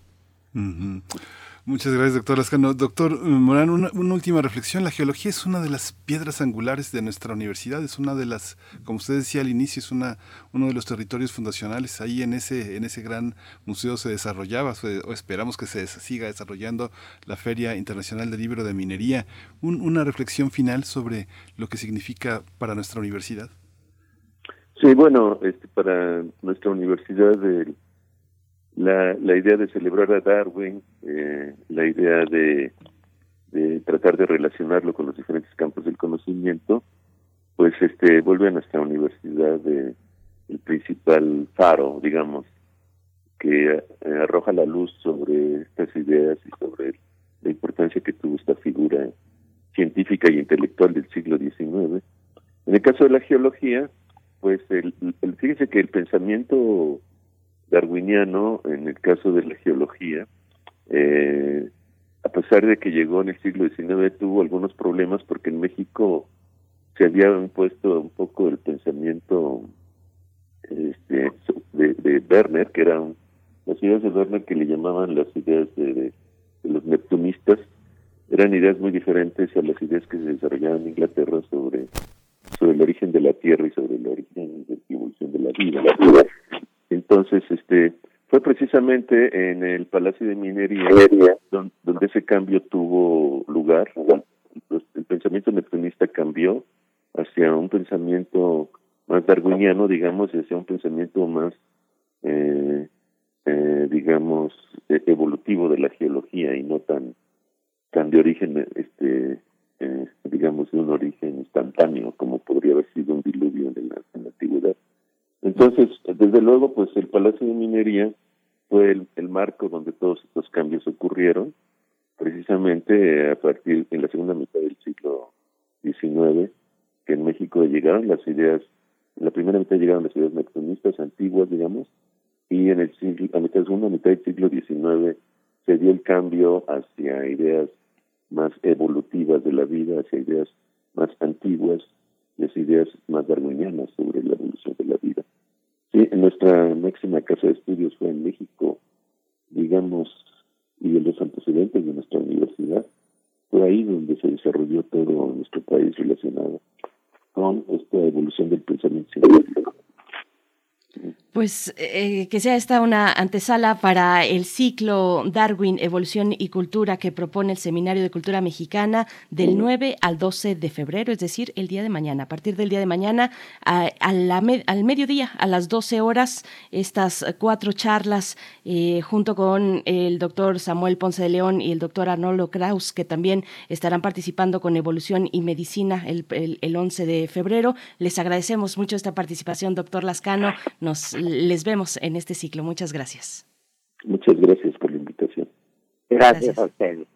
Muchas gracias, doctor Lascano. Doctor eh, Morán, una, última reflexión. La geología es una de las piedras angulares de nuestra universidad, es una de las, como usted decía al inicio, es una, uno de los territorios fundacionales. Ahí en ese, en ese gran museo se desarrollaba, o esperamos que se siga desarrollando la Feria Internacional del Libro de Minería. una reflexión final sobre lo que significa para nuestra universidad. Sí, bueno, este, para nuestra universidad el la, la idea de celebrar a Darwin, eh, la idea de, tratar de relacionarlo con los diferentes campos del conocimiento, pues este vuelve a nuestra universidad el principal faro, digamos, que eh, arroja la luz sobre estas ideas y sobre la importancia que tuvo esta figura científica y intelectual del siglo XIX. En el caso de la geología, pues el, el fíjense que el pensamiento darwiniano, en el caso de la geología, eh, a pesar de que llegó en el siglo XIX, tuvo algunos problemas porque en México se había impuesto un poco el pensamiento este, de, Werner, que eran las ideas de Werner que le llamaban las ideas de, los neptunistas, eran ideas muy diferentes a las ideas que se desarrollaban en Inglaterra sobre, sobre el origen de la Tierra y sobre el origen de la evolución de la vida. Entonces, este fue precisamente en el Palacio de Minería donde, ese cambio tuvo lugar. El pensamiento neptunista cambió hacia un pensamiento más darwiniano, digamos, hacia un pensamiento más, eh, eh, digamos, e-, evolutivo de la geología y no tan tan de origen, este, eh, digamos, de un origen instantáneo como podría haber sido un diluvio en la, en la antigüedad. Entonces, desde luego, pues el Palacio de Minería fue el, marco donde todos estos cambios ocurrieron, precisamente a partir en la segunda mitad del siglo XIX, que en México llegaron las ideas en la primera mitad llegaron las ideas neptunistas antiguas, digamos, y en el siglo, a mitad segunda mitad del siglo XIX se dio el cambio hacia ideas más evolutivas de la vida, hacia ideas más antiguas, las ideas más darwinianas sobre la evolución de la vida. Sí, nuestra máxima casa de estudios fue en México, digamos, y en los antecedentes de nuestra universidad, fue ahí donde se desarrolló todo nuestro país relacionado con esta evolución del pensamiento científico. Pues eh, que sea esta una antesala para el ciclo Darwin, Evolución y Cultura que propone el Seminario de Cultura Mexicana del 9 al 12 de febrero, es decir, el día de mañana. A partir del día de mañana, a, al mediodía, a las 12 horas, estas cuatro charlas eh, junto con el doctor Samuel Ponce de León y el doctor Arnoldo Kraus, que también estarán participando con Evolución y Medicina el, el, el 11 de febrero. Les agradecemos mucho esta participación, doctor Lascano. Nos les vemos en este ciclo. Muchas gracias. Muchas gracias por la invitación. Gracias, a ustedes.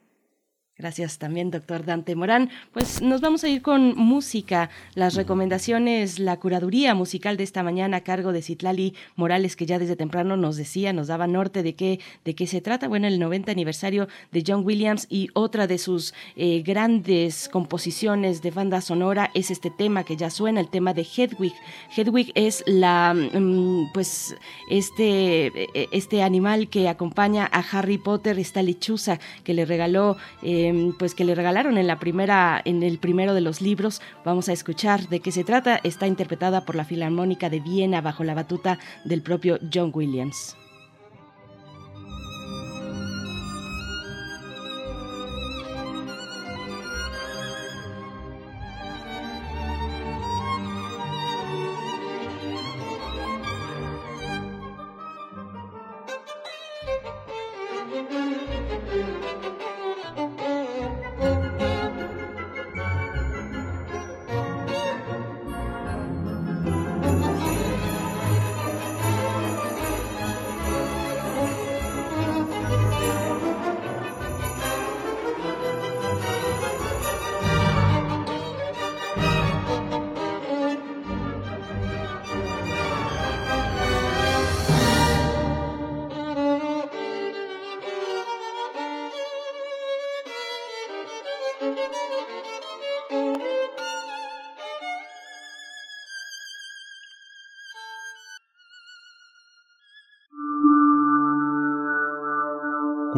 Gracias también, doctor Dante Morán. Pues nos vamos a ir con música. Las recomendaciones, la curaduría musical de esta mañana a cargo de Citlali Morales, que ya desde temprano nos decía, nos daba norte de qué, de qué se trata. Bueno, el 90 aniversario de John Williams y otra de sus eh, grandes composiciones de banda sonora es este tema que ya suena, el tema de Hedwig. Hedwig es la, mm, pues, este, e, este animal que acompaña a Harry Potter, esta lechuza que le regaló. Eh, Em, pues que le regalaron en la primera, en el primero de los libros. Vamos a escuchar de qué se trata. Está interpretada por la Filarmónica de Viena bajo la batuta del propio John Williams.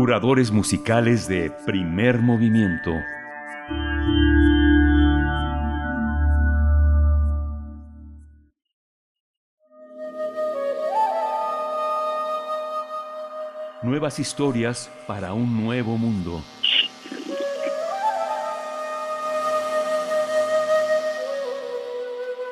Curadores musicales de primer movimiento. Nuevas historias para un nuevo mundo.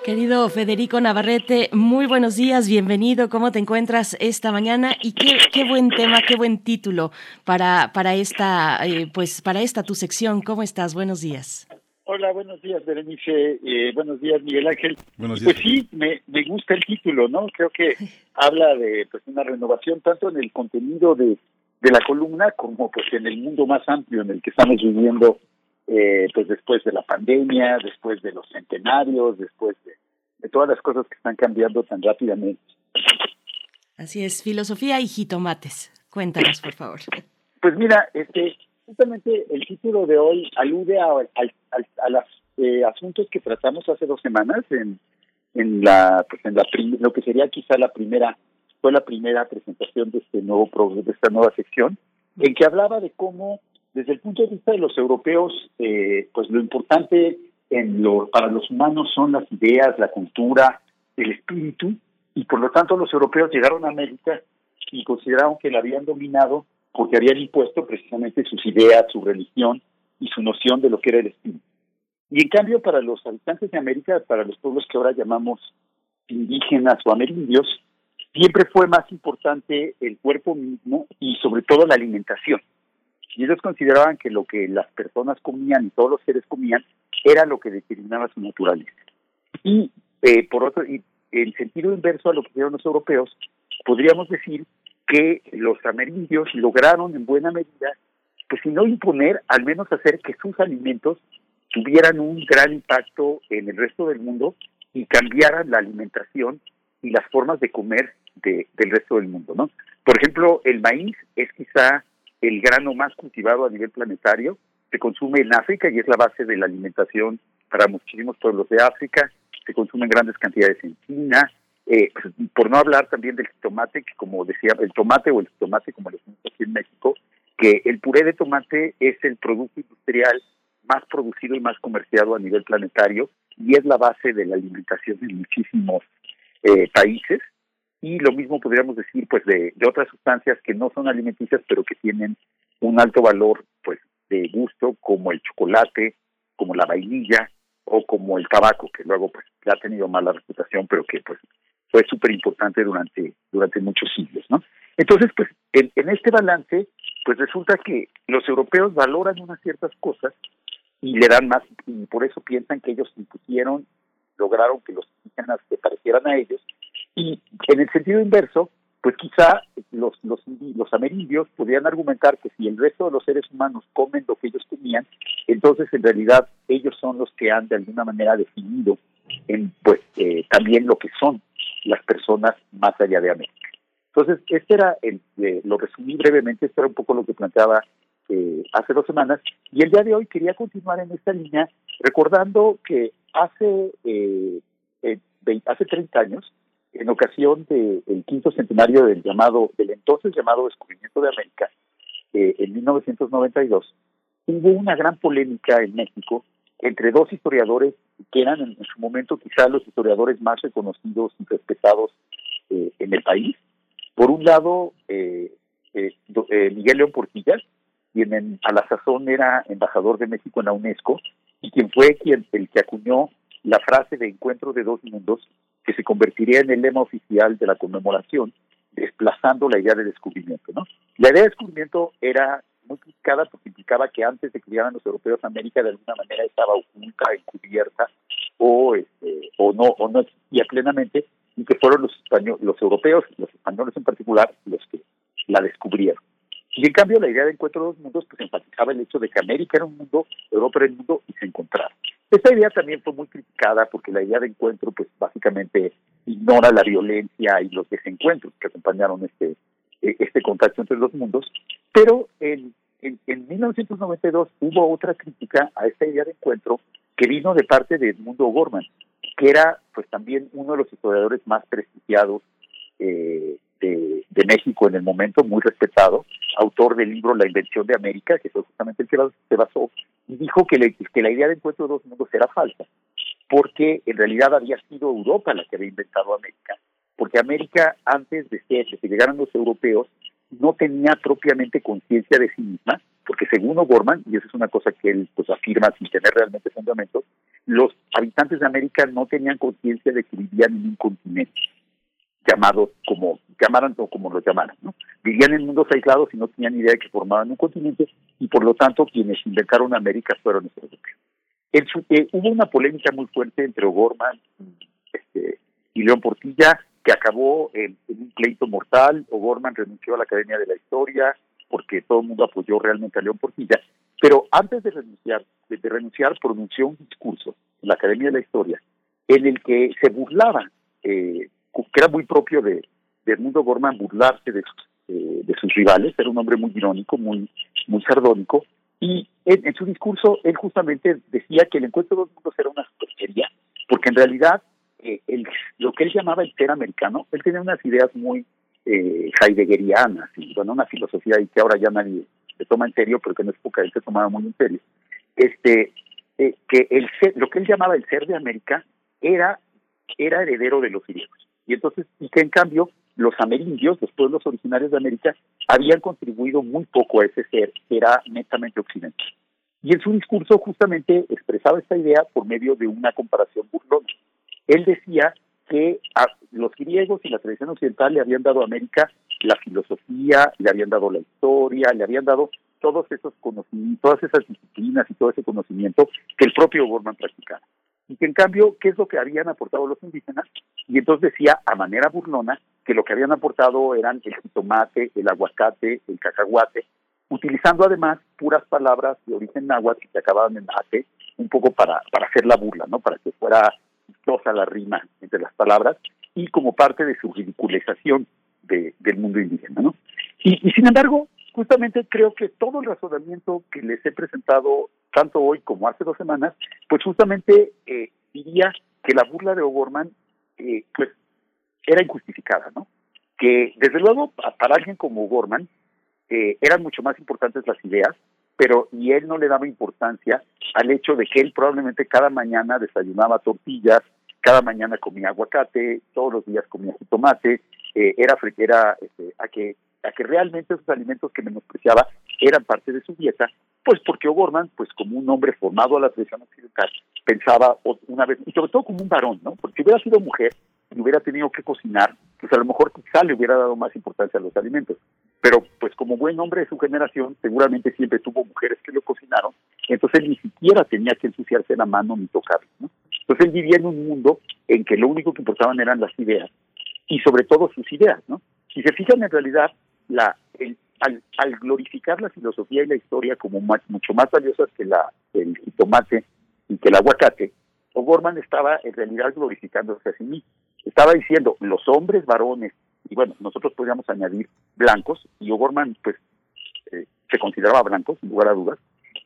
Querido Federico Navarrete, muy buenos días, bienvenido. ¿Cómo te encuentras esta mañana? Y qué, qué buen tema, qué buen título para, para esta, eh, pues para esta tu sección. ¿Cómo estás? Buenos días. Hola, buenos días, Berenice. Eh, buenos días, Miguel Ángel. Buenos días. Pues sí, me, me gusta el título, ¿no? Creo que (laughs) habla de pues una renovación tanto en el contenido de, de la columna como pues en el mundo más amplio en el que estamos viviendo eh, pues después de la pandemia, después de los centenarios, después de, todas las cosas que están cambiando tan rápidamente. Así es, filosofía y jitomates. Cuéntanos, por favor. Pues mira, este, justamente el título de hoy alude a, a, a, los eh, asuntos que tratamos hace dos semanas en, en la, pues en la lo que sería quizá la primera, fue la primera presentación de este nuevo de esta nueva sección, en que hablaba de cómo, desde el punto de vista de los europeos, eh, pues lo importante en lo, para los humanos son las ideas, la cultura, el espíritu, y por lo tanto los europeos llegaron a América y consideraron que la habían dominado porque habían impuesto precisamente sus ideas, su religión y su noción de lo que era el espíritu. Y en cambio, para los habitantes de América, para los pueblos que ahora llamamos indígenas o amerindios, siempre fue más importante el cuerpo mismo y sobre todo la alimentación. Y ellos consideraban que lo que las personas comían y todos los seres comían era lo que determinaba su naturaleza. Y eh, por otro, y en sentido inverso a lo que hicieron los europeos, podríamos decir que los amerindios lograron en buena medida, pues si no imponer, al menos hacer que sus alimentos tuvieran un gran impacto en el resto del mundo y cambiaran la alimentación y las formas de comer de, del resto del mundo, ¿no? Por ejemplo, el maíz es quizá el grano más cultivado a nivel planetario, se consume en África y es la base de la alimentación para muchísimos pueblos de África, se consumen grandes cantidades en China, eh, por no hablar también del tomate, que como decía, el tomate o el tomate como lo decimos aquí en México, que el puré de tomate es el producto industrial más producido y más comerciado a nivel planetario y es la base de la alimentación en muchísimos eh, países y lo mismo podríamos decir pues de, de, otras sustancias que no son alimenticias pero que tienen un alto valor pues de gusto como el chocolate como la vainilla o como el tabaco que luego pues ha tenido mala reputación pero que pues fue súper importante durante durante muchos siglos no entonces pues en, en este balance pues resulta que los europeos valoran unas ciertas cosas y le dan más, y por eso piensan que ellos impusieron, lograron que los indígenas se parecieran a ellos, y en el sentido inverso, pues quizá los, los, los amerindios podrían argumentar que si el resto de los seres humanos comen lo que ellos comían, entonces en realidad ellos son los que han de alguna manera definido en, pues eh, también lo que son las personas más allá de América. Entonces, este era, el, eh, lo resumí brevemente, esto era un poco lo que planteaba eh, hace dos semanas, y el día de hoy quería continuar en esta línea recordando que hace, eh, eh hace 30 años, en ocasión del quinto centenario del llamado, del entonces llamado descubrimiento de América, eh, en 1992, hubo una gran polémica en México entre dos historiadores que eran en, su momento quizá los historiadores más reconocidos y respetados eh, en el país. Por un lado, eh, Miguel León Portillas, quien a la sazón era embajador de México en la UNESCO y quien fue quien el que acuñó la frase de encuentro de dos mundos que se convertiría en el lema oficial de la conmemoración, desplazando la idea de descubrimiento. ¿no? La idea de descubrimiento era muy criticada porque implicaba que antes de que llegaran los europeos América de alguna manera estaba oculta, encubierta o este, o no o no existía plenamente y que fueron los españoles, los europeos, los españoles en particular, los que la descubrieron. Y en cambio la idea de encuentro de dos mundos pues enfatizaba el hecho de que América era un mundo, Europa era el mundo y se encontraban. Esta idea también fue muy criticada porque la idea de encuentro pues básicamente ignora la violencia y los desencuentros que acompañaron este, e, este contacto entre los mundos, pero en, en, en 1992 hubo otra crítica a esta idea de encuentro que vino de parte de Edmundo Gorman, que era pues también uno de los historiadores más prestigiados eh, de, México en el momento, muy respetado, autor del libro La invención de América, que fue justamente el que se basó, y dijo que, que la idea de encuentro de dos mundos era falsa, porque en realidad había sido Europa la que había inventado América, porque América, antes de, que llegaran los europeos, no tenía propiamente conciencia de sí misma, porque según O'Gorman, y eso es una cosa que él pues, afirma sin tener realmente fundamentos, los habitantes de América no tenían conciencia de que vivían en un continente llamados como llamaran o como lo llamaran, ¿no? Vivían en mundos aislados y no tenían idea de que formaban un continente y por lo tanto quienes inventaron América fueron europeos. Eh, hubo una polémica muy fuerte entre O'Gorman este, y León Portilla que acabó en, un pleito mortal. O'Gorman renunció a la Academia de la Historia porque todo el mundo apoyó realmente a León Portilla. Pero antes de renunciar, de, de renunciar pronunció un discurso en la Academia de la Historia en el que se burlaba eh, que era muy propio de, Edmundo Gorman burlarse de eh, de sus rivales, era un hombre muy irónico, muy, muy sardónico, y en, su discurso él justamente decía que el encuentro de dos mundos era una superchería, porque en realidad eh, lo que él llamaba el ser americano, él tenía unas ideas muy eh, heideggerianas y bueno, una filosofía y que ahora ya nadie se toma en serio, porque en época él se tomaba muy en serio. Este, eh, que el ser, lo que él llamaba el ser de América era, era heredero de los griegos. Y entonces, y que en cambio los amerindios, los pueblos originarios de América, habían contribuido muy poco a ese ser que era netamente occidental. Y en su discurso justamente expresaba esta idea por medio de una comparación burlona. Él decía que a los griegos y la tradición occidental le habían dado a América la filosofía, le habían dado la historia, le habían dado todos esos conocimientos, todas esas disciplinas y todo ese conocimiento que el propio Borman practicaba. Y que en cambio, ¿qué es lo que habían aportado los indígenas? Y entonces decía, a manera burlona, que lo que habían aportado eran el jitomate, el aguacate, el cacahuate, utilizando además puras palabras de origen náhuatl que acababan en ate, un poco para, para hacer la burla, ¿no? Para que fuera chistosa la rima entre las palabras y como parte de su ridiculización de, del mundo indígena, ¿no? Y, y sin embargo, justamente creo que todo el razonamiento que les he presentado tanto hoy como hace dos semanas, pues justamente eh, diría que la burla de O'Gorman eh, pues era injustificada, ¿no? Que desde luego para alguien como O'Gorman eh, eran mucho más importantes las ideas, pero y él no le daba importancia al hecho de que él probablemente cada mañana desayunaba tortillas, cada mañana comía aguacate, todos los días comía tomate, eh, era, era este, a que a que realmente esos alimentos que menospreciaba eran parte de su dieta, pues porque O'Gorman, pues como un hombre formado a la tradición occidental, pensaba una vez, y sobre todo como un varón, ¿no? Porque si hubiera sido mujer y hubiera tenido que cocinar, pues a lo mejor quizá le hubiera dado más importancia a los alimentos. Pero pues como buen hombre de su generación, seguramente siempre tuvo mujeres que lo cocinaron, entonces él ni siquiera tenía que ensuciarse la mano ni tocarlo, ¿no? Entonces él vivía en un mundo en que lo único que importaban eran las ideas y sobre todo sus ideas, ¿no? Si se fijan en realidad, la, al, al, glorificar la filosofía y la historia como mucho más valiosas que la, el tomate y que el aguacate, O'Gorman estaba en realidad glorificándose a sí mismo. Estaba diciendo, los hombres varones, y bueno, nosotros podríamos añadir blancos, y O'Gorman pues eh, se consideraba blanco, sin lugar a dudas,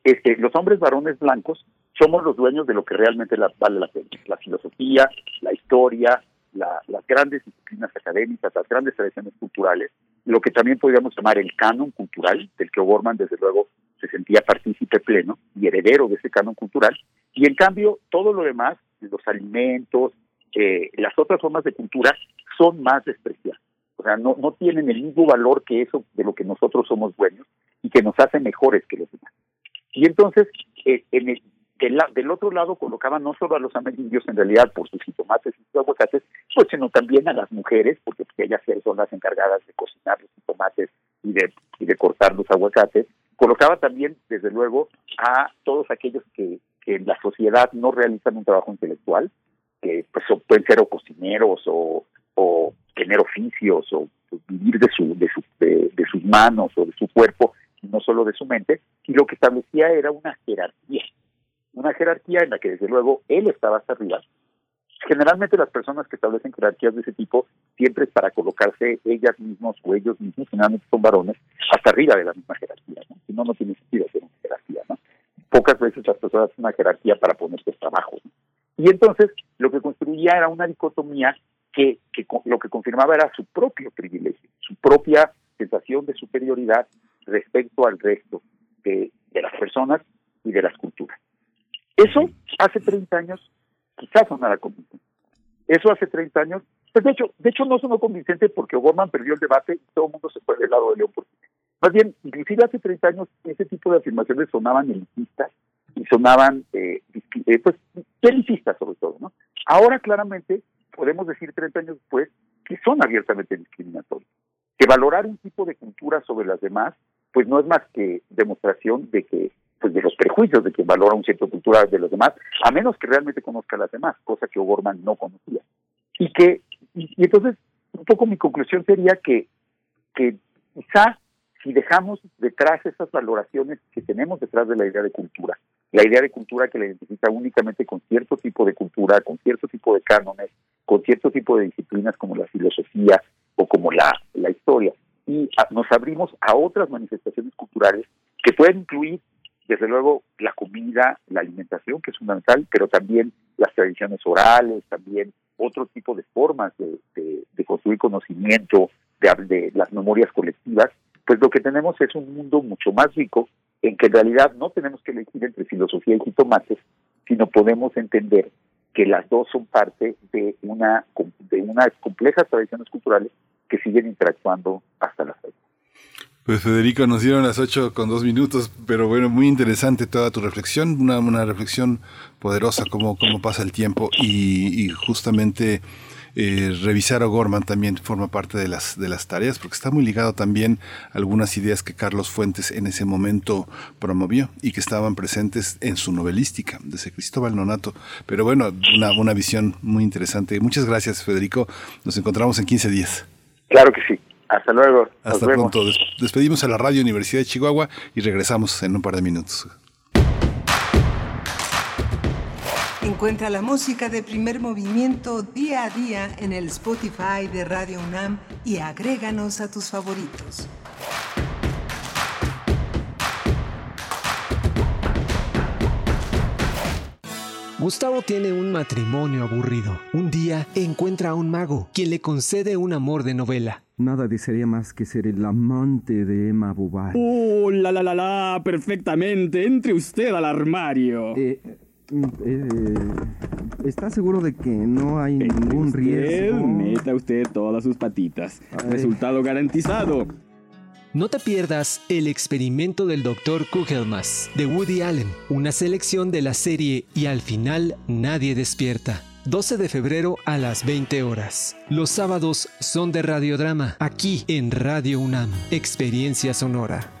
este, los hombres varones blancos somos los dueños de lo que realmente vale la pena, la filosofía, la historia, la, las grandes disciplinas académicas, las grandes tradiciones culturales, lo que también podríamos llamar el canon cultural, del que O'Gorman desde luego se sentía partícipe pleno y heredero de ese canon cultural, y en cambio todo lo demás, los alimentos, eh, las otras formas de cultura, son más despreciadas. O sea, no, no tienen el mismo valor que eso de lo que nosotros somos dueños y que nos hace mejores que los demás. Y entonces, eh, en el, del, otro lado colocaban no solo a los amerindios en realidad por sus jitomates y sus aguacates, pues sino también a las mujeres, porque pues, ellas son las encargadas de cocinar los jitomates y de, y de cortar los aguacates. Colocaba también, desde luego, a todos aquellos que, que en la sociedad no realizan un trabajo intelectual, que pues pueden ser o cocineros o, o tener oficios o pues, vivir de su, de, su, de sus manos o de su cuerpo, y no solo de su mente, y lo que establecía era una jerarquía una jerarquía en la que desde luego él estaba hasta arriba. Generalmente las personas que establecen jerarquías de ese tipo siempre es para colocarse ellas mismas o ellos mismos, generalmente son varones, hasta arriba de la misma jerarquía, ¿no? Si no, no tiene sentido hacer una jerarquía, ¿no? Pocas veces las personas hacen una jerarquía para ponerse trabajo. ¿no? Y entonces lo que construía era una dicotomía que, que lo que confirmaba era su propio privilegio, su propia sensación de superioridad respecto al resto de, de las personas y de las culturas. Eso hace 30 años quizás sonara convincente. Eso hace 30 años, pues de hecho, de hecho no sonó convincente porque Obama perdió el debate y todo el mundo se fue del lado de León Más bien, inclusive hace 30 años ese tipo de afirmaciones sonaban elitistas y sonaban, eh, eh, pues, elitistas sobre todo, ¿no? Ahora claramente podemos decir 30 años después que son abiertamente discriminatorios. Que valorar un tipo de cultura sobre las demás, pues no es más que demostración de que pues de los prejuicios de quien valora un cierto cultura de los demás, a menos que realmente conozca a las demás, cosa que O'Gorman no conocía. Y que, y, entonces, un poco mi conclusión sería que, que quizá si dejamos detrás esas valoraciones que tenemos detrás de la idea de cultura, la idea de cultura que la identifica únicamente con cierto tipo de cultura, con cierto tipo de cánones, con cierto tipo de disciplinas como la filosofía o como la, la historia, y nos abrimos a otras manifestaciones culturales que pueden incluir desde luego la comida, la alimentación, que es fundamental, pero también las tradiciones orales, también otro tipo de formas de, construir conocimiento, de, de las memorias colectivas, pues lo que tenemos es un mundo mucho más rico en que en realidad no tenemos que elegir entre filosofía y jitomates, sino podemos entender que las dos son parte de una de unas complejas tradiciones culturales que siguen interactuando hasta la fecha. Pues Federico, nos dieron las ocho con dos minutos, pero bueno, muy interesante toda tu reflexión, una, una reflexión poderosa, cómo, cómo pasa el tiempo y, justamente eh, revisar O'Gorman también forma parte de las, de las tareas, porque está muy ligado también a algunas ideas que Carlos Fuentes en ese momento promovió y que estaban presentes en su novelística, desde Cristóbal Nonato. Pero bueno, una, una visión muy interesante. Muchas gracias, Federico. Nos encontramos en 15 días. Claro que sí. Hasta luego. Hasta pronto. Despedimos a la Radio Universidad de Chihuahua y regresamos en un par de minutos. Encuentra la música de primer movimiento día a día en el Spotify de Radio UNAM y agréganos a tus favoritos. Gustavo tiene un matrimonio aburrido. Un día encuentra a un mago, quien le concede un amor de novela. Nada desearía más que ser el amante de Emma Bovary. ¡Oh, la la la la! Perfectamente. Entre usted al armario. Eh, eh, ¿Está seguro de que no hay ningún riesgo? Meta usted todas sus patitas. Resultado garantizado. No te pierdas El experimento del Dr. Kugelmas de Woody Allen, una selección de la serie Y al final nadie despierta. 12 de febrero a las 20 horas. Los sábados son de radiodrama, aquí en Radio UNAM, Experiencia Sonora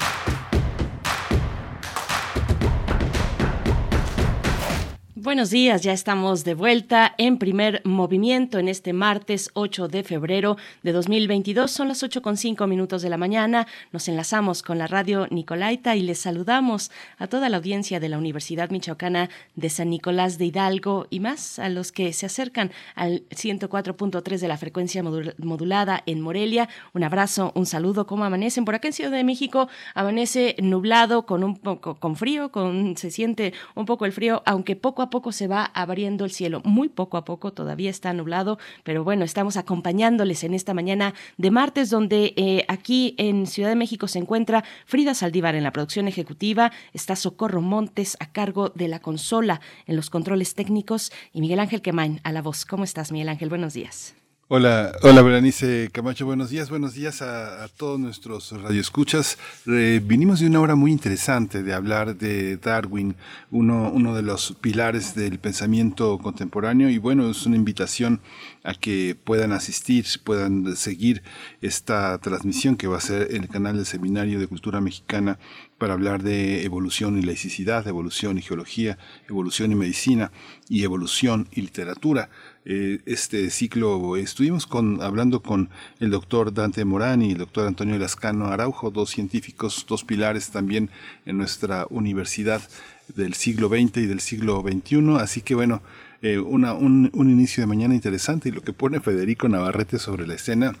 Buenos días, ya estamos de vuelta en primer movimiento en este martes 8 de febrero de 2022. Son las 8 con 5 minutos de la mañana. Nos enlazamos con la radio Nicolaita y les saludamos a toda la audiencia de la Universidad Michoacana de San Nicolás de Hidalgo y más a los que se acercan al 104.3 de la frecuencia modulada en Morelia. Un abrazo, un saludo. ¿Cómo amanecen? Por acá en Ciudad de México amanece nublado, con un poco con frío, con se siente un poco el frío, aunque poco a poco se va abriendo el cielo, muy poco a poco, todavía está nublado, pero bueno, estamos acompañándoles en esta mañana de martes, donde eh, aquí en Ciudad de México se encuentra Frida Saldívar en la producción ejecutiva, está Socorro Montes a cargo de la consola en los controles técnicos y Miguel Ángel Quemain a la voz. ¿Cómo estás, Miguel Ángel? Buenos días. Hola, hola Berenice Camacho, buenos días, buenos días a, todos nuestros radioescuchas. Eh, vinimos de una hora muy interesante de hablar de Darwin, uno, uno de los pilares del pensamiento contemporáneo y bueno, es una invitación a que puedan asistir, puedan seguir esta transmisión que va a ser el canal del Seminario de Cultura Mexicana para hablar de evolución y laicidad, evolución y geología, evolución y medicina y evolución y literatura. Eh, este ciclo estuvimos con, hablando con el doctor Dante Morani y el doctor Antonio Lascano Araujo, dos científicos, dos pilares también en nuestra universidad del siglo XX y del siglo XXI. Así que bueno, eh, una, un, un, inicio de mañana interesante y lo que pone Federico Navarrete sobre la escena,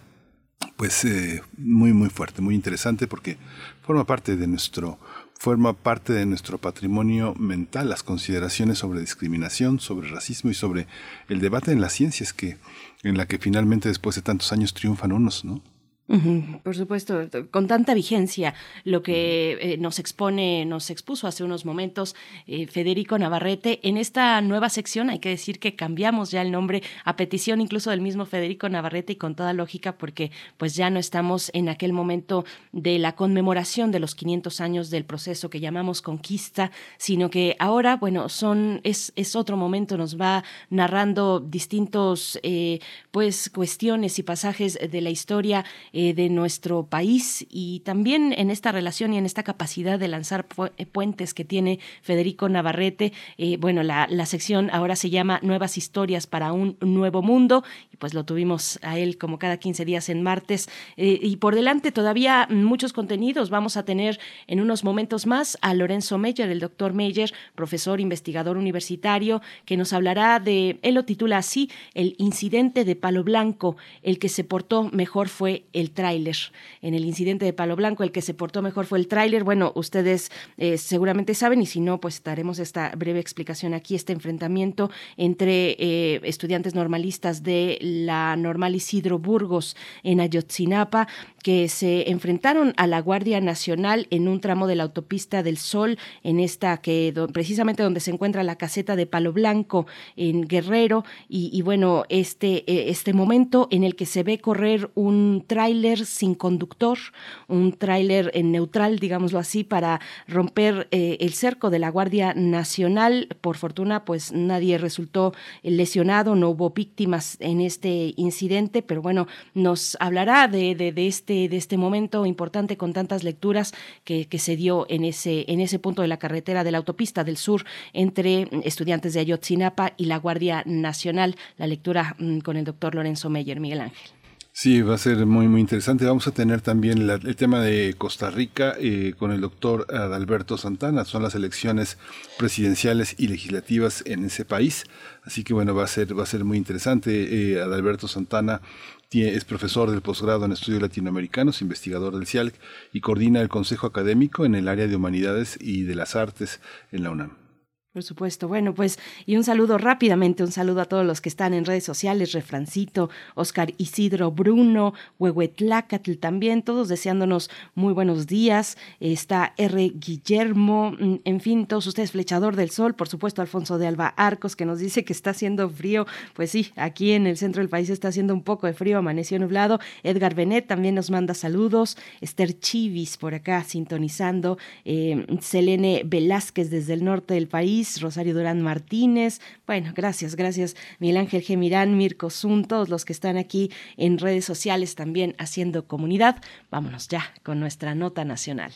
pues eh, muy, muy fuerte, muy interesante porque forma parte de nuestro forma parte de nuestro patrimonio mental, las consideraciones sobre discriminación, sobre racismo y sobre el debate en las ciencias que en la que finalmente después de tantos años triunfan unos, ¿no? Por supuesto, con tanta vigencia, lo que eh, nos expone, nos expuso hace unos momentos eh, Federico Navarrete. En esta nueva sección hay que decir que cambiamos ya el nombre a petición incluso del mismo Federico Navarrete y con toda lógica porque pues ya no estamos en aquel momento de la conmemoración de los 500 años del proceso que llamamos conquista, sino que ahora, bueno, son es, es otro momento, nos va narrando distintos eh, pues cuestiones y pasajes de la historia eh, de nuestro país y también en esta relación y en esta capacidad de lanzar eh, puentes que tiene Federico Navarrete. Eh, bueno, la, la, sección ahora se llama Nuevas historias para un nuevo mundo y pues lo tuvimos a él como cada 15 días en martes y por delante todavía muchos contenidos. Vamos a tener en unos momentos más a Lorenzo Meyer, el doctor Meyer, profesor investigador universitario, que nos hablará de, él lo titula así, el incidente de Palo Blanco, el que se portó mejor fue el tráiler. En el incidente de Palo Blanco, el que se portó mejor fue el tráiler. Bueno, ustedes eh, seguramente saben y si no, pues daremos esta breve explicación aquí, este enfrentamiento entre eh, estudiantes normalistas de la Normal Isidro Burgos en Ayotzinapa, que se enfrentaron a la Guardia Nacional en un tramo de la autopista del Sol, en esta que precisamente donde se encuentra la caseta de Palo Blanco en Guerrero. Y, bueno, este, eh, este momento en el que se ve correr un tráiler sin conductor, un tráiler en neutral, digámoslo así, para romper eh, el cerco de la Guardia Nacional. Por fortuna, pues nadie resultó lesionado, no hubo víctimas en este incidente, pero bueno, nos hablará de, este este momento importante con tantas lecturas que, se dio en ese, punto de la carretera de la autopista del sur entre estudiantes de Ayotzinapa y la Guardia Nacional. La lectura mm, con el doctor Lorenzo Meyer, Miguel Ángel. Sí, va a ser muy, muy interesante. Vamos a tener también el tema de Costa Rica eh, con el doctor Adalberto Santana. Son las elecciones presidenciales y legislativas en ese país. Así que bueno, va a ser, va a ser muy interesante. Eh, Adalberto Santana es profesor del posgrado en estudios latinoamericanos, investigador del CIALC y coordina el Consejo Académico en el área de Humanidades y de las Artes en la UNAM. Por supuesto. Bueno, pues y un saludo rápidamente, un saludo a todos los que están en redes sociales, Refrancito, Oscar Isidro Bruno, Huehuetlacatl también, todos deseándonos muy buenos días. Está R. Guillermo, mm, en fin, todos ustedes, Flechador del Sol, por supuesto, Alfonso de Alba Arcos, que nos dice que está haciendo frío. Pues sí, aquí en el centro del país está haciendo un poco de frío, amaneció nublado. Edgar Benet también nos manda saludos. Esther Chivis por acá sintonizando. Eh, Selene Velázquez desde el norte del país. Rosario Durán Martínez. Bueno, gracias, gracias Miguel Ángel Gemirán, Mirko Zun, todos los que están aquí en redes sociales también haciendo comunidad. Vámonos ya con nuestra nota nacional.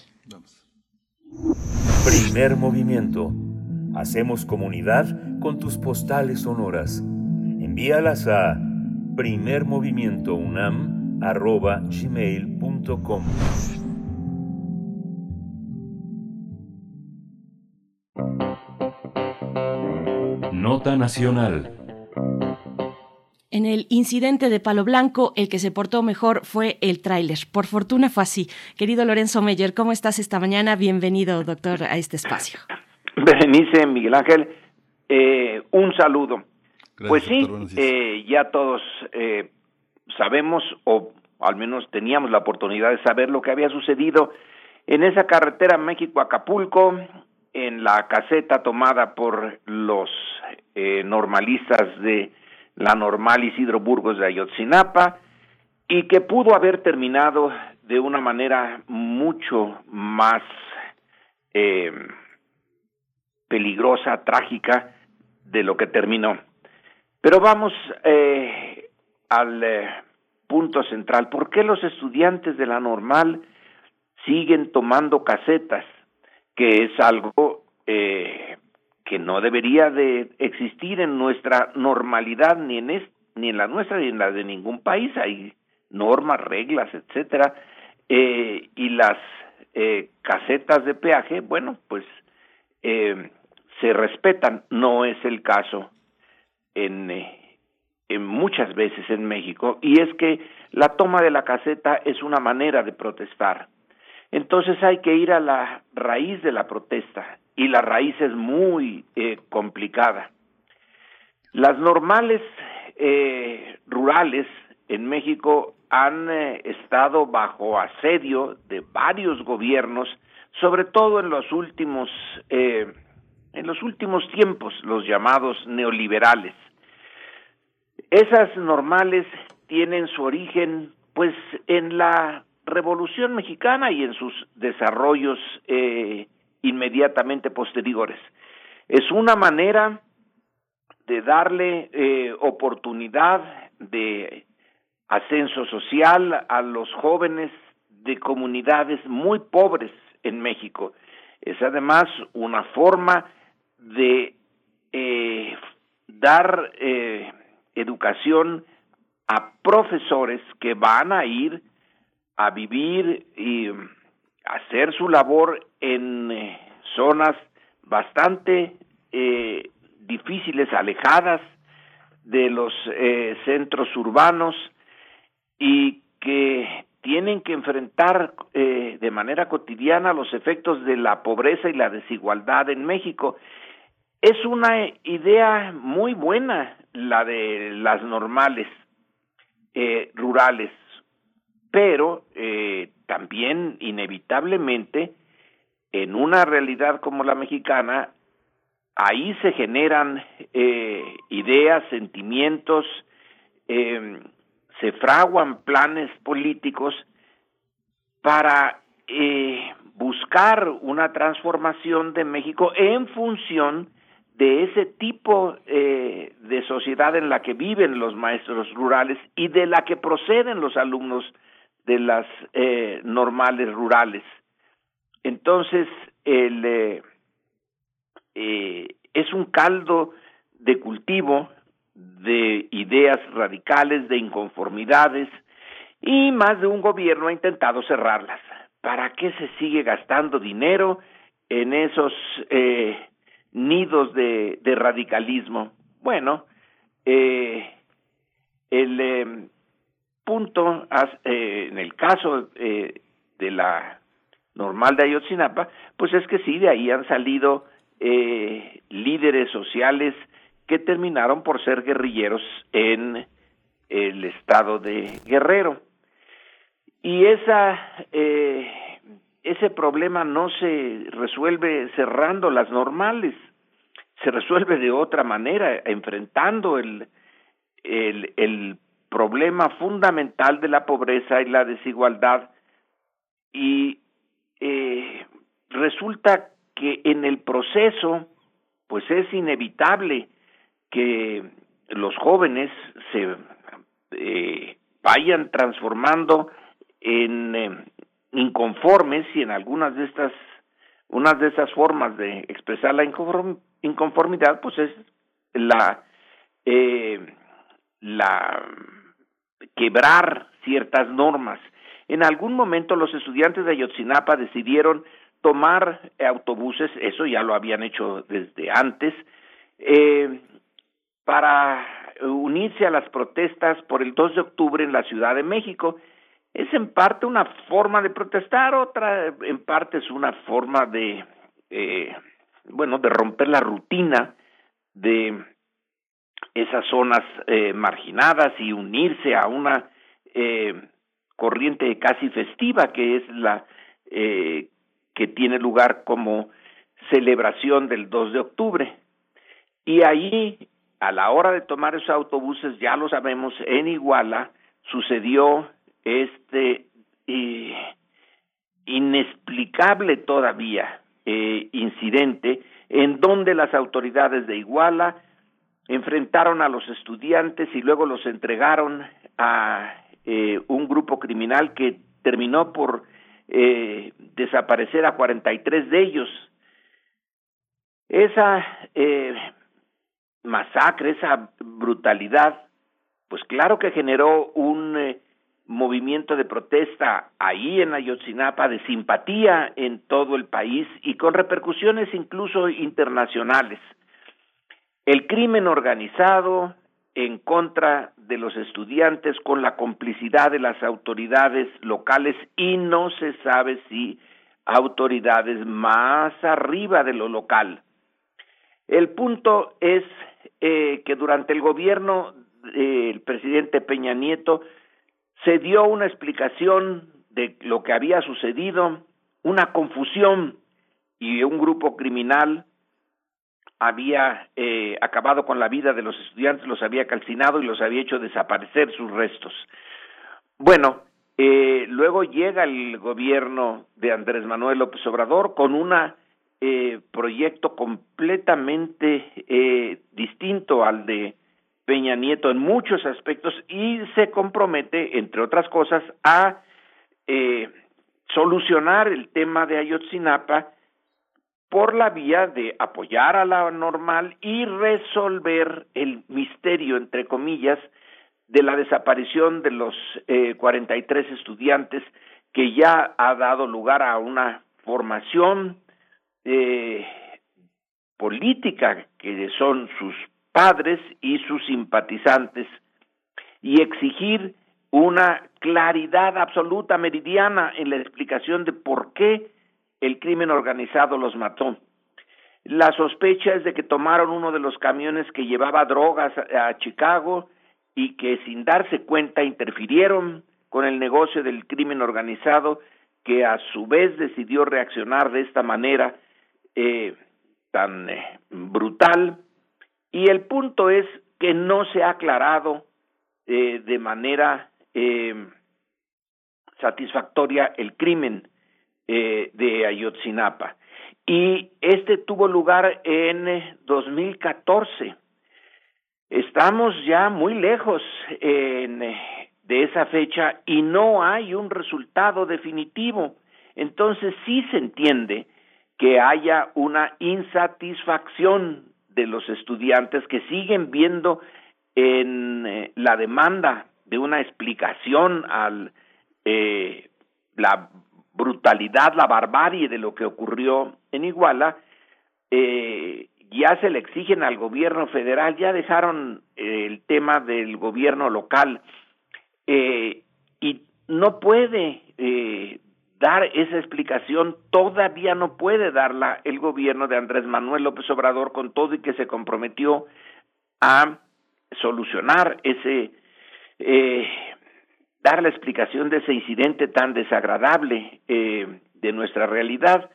Primer movimiento. Hacemos comunidad con tus postales sonoras. Envíalas a primermovimientounam.gmail.com Nota Nacional. En el incidente de Palo Blanco, el que se portó mejor fue el tráiler. Por fortuna fue así. Querido Lorenzo Meyer, ¿cómo estás esta mañana? Bienvenido, doctor, a este espacio. Berenice, Miguel Ángel, eh, un saludo. pues sí, eh, ya todos eh, sabemos, o al menos teníamos la oportunidad de saber lo que había sucedido en esa carretera México-Acapulco, en la caseta tomada por los eh, normalistas de la normal Isidro Burgos de Ayotzinapa y que pudo haber terminado de una manera mucho más eh, peligrosa, trágica de lo que terminó. Pero vamos eh, al punto central. ¿Por qué los estudiantes de la normal siguen tomando casetas? Que es algo eh, que no debería de existir en nuestra normalidad ni en ni en la nuestra ni en la de ningún país. Hay normas reglas etcétera. Eh, y las eh, casetas de peaje bueno pues eh, se respetan. No es el caso en muchas veces en México. Y es que la toma de la caseta es una manera de protestar Entonces hay que ir a la raíz de la protesta y la raíz es muy eh, complicada. Las normales eh, rurales en México han eh, estado bajo asedio de varios gobiernos, sobre todo en los últimos eh, en los últimos tiempos, los llamados neoliberales. Esas normales tienen su origen, pues, en la Revolución Mexicana y en sus desarrollos eh, inmediatamente posteriores. Es una manera de darle eh, oportunidad de ascenso social a los jóvenes de comunidades muy pobres en México. Es además una forma de eh, dar eh, educación a profesores que van a ir a vivir y hacer su labor en eh, zonas bastante eh, difíciles, alejadas de los eh, centros urbanos y que tienen que enfrentar eh, de manera cotidiana los efectos de la pobreza y la desigualdad en México. Es una idea muy buena la de las normales eh, rurales, pero eh, también inevitablemente en una realidad como la mexicana ahí se generan eh, ideas, sentimientos, eh, se fraguan planes políticos para eh, buscar una transformación de México en función de ese tipo eh, de sociedad en la que viven los maestros rurales y de la que proceden los alumnos de las eh, normales rurales. Entonces, el, eh, eh, es un caldo de cultivo de ideas radicales, de inconformidades, y más de un gobierno ha intentado cerrarlas. ¿Para qué se sigue gastando dinero en esos eh, nidos de, radicalismo? Bueno, eh, el eh, punto, eh, en el caso eh, de la normal de Ayotzinapa, pues es que sí, de ahí han salido eh, líderes sociales que terminaron por ser guerrilleros en el estado de Guerrero. Y esa, eh, ese problema no se resuelve cerrando las normales, se resuelve de otra manera, enfrentando el, el, el problema fundamental de la pobreza y la desigualdad. Y eh, resulta que en el proceso, pues es inevitable que los jóvenes se eh, vayan transformando en eh, inconformes y en algunas de estas unas de esas formas de expresar la inconformidad pues es la eh, la quebrar ciertas normas en algún momento los estudiantes de Ayotzinapa decidieron tomar autobuses, eso ya lo habían hecho desde antes, eh, para unirse a las protestas por el 2 de octubre en la Ciudad de México. Es en parte una forma de protestar, otra en parte es una forma de, eh, bueno, de romper la rutina de esas zonas eh, marginadas y unirse a una eh, corriente casi festiva que es la eh, que tiene lugar como celebración del 2 de octubre. Y ahí, a la hora de tomar esos autobuses, ya lo sabemos, en Iguala sucedió este eh, inexplicable todavía eh, incidente en donde las autoridades de Iguala enfrentaron a los estudiantes y luego los entregaron a eh, un grupo criminal que terminó por eh, desaparecer a 43 de ellos. Esa eh, masacre, esa brutalidad, pues claro que generó un eh, movimiento de protesta ahí en Ayotzinapa, de simpatía en todo el país y con repercusiones incluso internacionales. El crimen organizado, en contra de los estudiantes con la complicidad de las autoridades locales y no se sabe si autoridades más arriba de lo local. El punto es eh, que durante el gobierno del presidente Peña Nieto se dio una explicación de lo que había sucedido, una confusión y un grupo criminal había eh, acabado con la vida de los estudiantes, los había calcinado y los había hecho desaparecer sus restos. Bueno, eh, luego llega el gobierno de Andrés Manuel López Obrador con un eh, proyecto completamente eh, distinto al de Peña Nieto en muchos aspectos y se compromete, entre otras cosas, a eh, solucionar el tema de Ayotzinapa por la vía de apoyar a la normal y resolver el misterio, entre comillas, de la desaparición de los eh, 43 estudiantes que ya ha dado lugar a una formación eh, política que son sus padres y sus simpatizantes y exigir una claridad absoluta meridiana en la explicación de por qué el crimen organizado los mató. La sospecha es de que tomaron uno de los camiones que llevaba drogas a Chicago y que sin darse cuenta interfirieron con el negocio del crimen organizado que a su vez decidió reaccionar de esta manera eh, tan eh, brutal y el punto es que no se ha aclarado eh, de manera eh, satisfactoria el crimen eh, de Ayotzinapa. Y este tuvo lugar en 2014. Estamos ya muy lejos en, de esa fecha y no hay un resultado definitivo. Entonces sí se entiende que haya una insatisfacción de los estudiantes que siguen viendo en eh, la demanda de una explicación al eh, la brutalidad, la barbarie de lo que ocurrió en Iguala, eh, ya se le exigen al gobierno federal, ya dejaron el tema del gobierno local y no puede dar esa explicación todavía no puede darla el gobierno de Andrés Manuel López Obrador con todo y que se comprometió a solucionar ese eh, dar la explicación de ese incidente tan desagradable eh, de nuestra realidad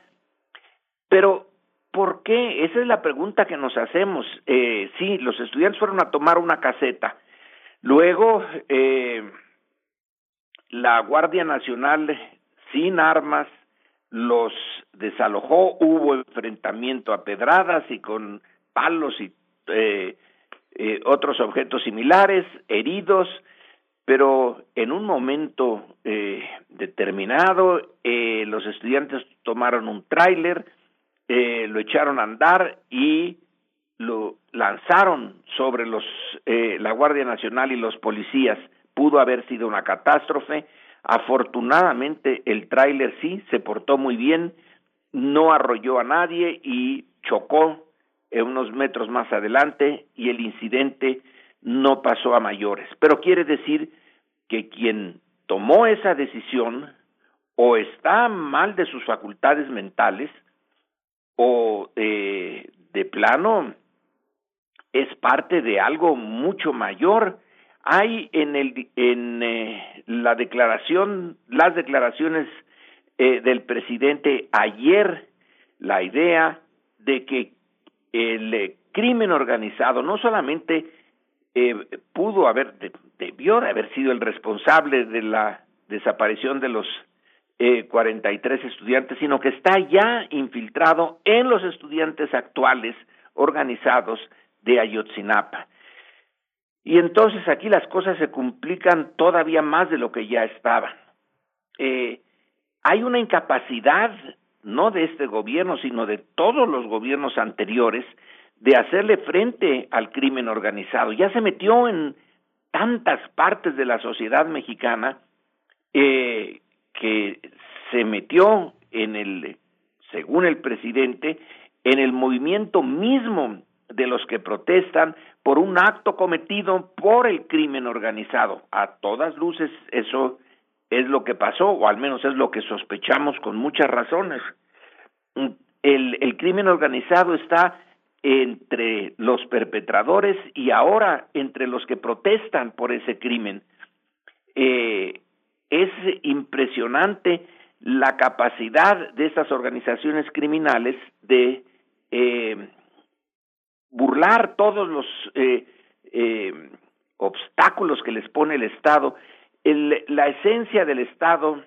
pero ¿por qué? Esa es la pregunta que nos hacemos. Eh, sí, los estudiantes fueron a tomar una caseta. Luego, eh, la Guardia Nacional sin armas, los desalojó, hubo enfrentamiento a pedradas y con palos y eh, eh, otros objetos similares, heridos, pero en un momento eh, determinado eh, los estudiantes tomaron un tráiler, eh, lo echaron a andar y lo lanzaron sobre los eh, la Guardia Nacional y los policías. Pudo haber sido una catástrofe, Afortunadamente el tráiler sí se portó muy bien, no arrolló a nadie y chocó unos metros más adelante y el incidente no pasó a mayores. Pero quiere decir que quien tomó esa decisión o está mal de sus facultades mentales o eh, de plano es parte de algo mucho mayor hay en el en eh, la declaración las declaraciones eh, del presidente ayer la idea de que el crimen organizado no solamente eh, pudo haber debió de haber sido el responsable de la desaparición de los eh, 43 estudiantes, sino que está ya infiltrado en los estudiantes actuales organizados de Ayotzinapa. Y entonces aquí las cosas se complican todavía más de lo que ya estaban. Eh, hay una incapacidad, no de este gobierno, sino de todos los gobiernos anteriores, de hacerle frente al crimen organizado. Ya se metió en tantas partes de la sociedad mexicana eh, que se metió en el, según el presidente, en el movimiento mismo de los que protestan por un acto cometido por el crimen organizado. A todas luces eso es lo que pasó, o al menos es lo que sospechamos con muchas razones. El, el crimen organizado está entre los perpetradores y ahora entre los que protestan por ese crimen. Eh, es impresionante la capacidad de estas organizaciones criminales de eh, burlar todos los eh, eh, obstáculos que les pone el Estado. El, la esencia del Estado,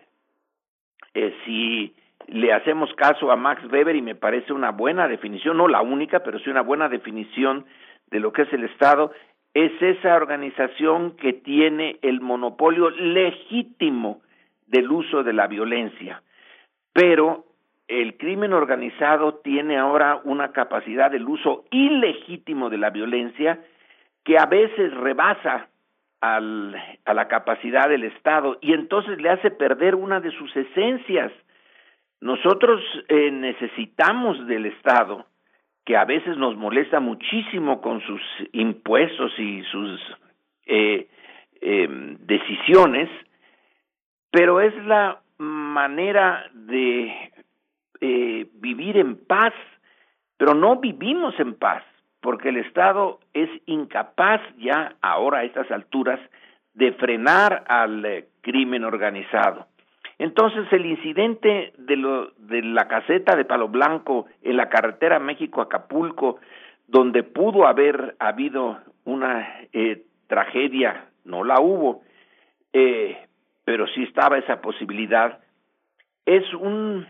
eh, si le hacemos caso a Max Weber y me parece una buena definición, no la única, pero sí una buena definición de lo que es el Estado, es esa organización que tiene el monopolio legítimo del uso de la violencia. Pero el crimen organizado tiene ahora una capacidad del uso ilegítimo de la violencia que a veces rebasa al, a la capacidad del Estado y entonces le hace perder una de sus esencias. Nosotros eh, necesitamos del Estado, que a veces nos molesta muchísimo con sus impuestos y sus eh, eh, decisiones, pero es la manera de eh, vivir en paz, pero no vivimos en paz, porque el Estado es incapaz ya ahora a estas alturas de frenar al eh, crimen organizado. Entonces el incidente de, lo, de la caseta de Palo Blanco en la carretera México-Acapulco, donde pudo haber habido una eh, tragedia, no la hubo, eh, pero sí estaba esa posibilidad, es un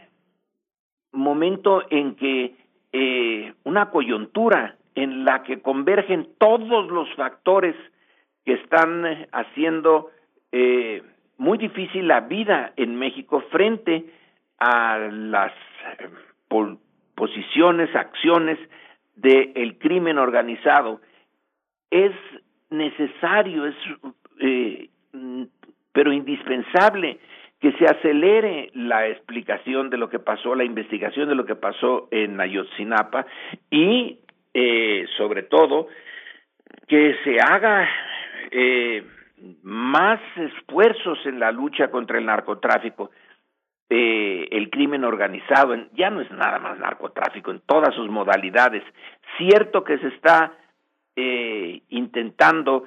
momento en que eh, una coyuntura en la que convergen todos los factores que están haciendo eh, muy difícil la vida en México frente a las eh, posiciones, acciones del crimen organizado. Es necesario, es eh, pero indispensable que se acelere la explicación de lo que pasó, la investigación de lo que pasó en Ayotzinapa y eh, sobre todo que se haga eh, más esfuerzos en la lucha contra el narcotráfico, eh, el crimen organizado, ya no es nada más narcotráfico en todas sus modalidades. Cierto que se está eh, intentando,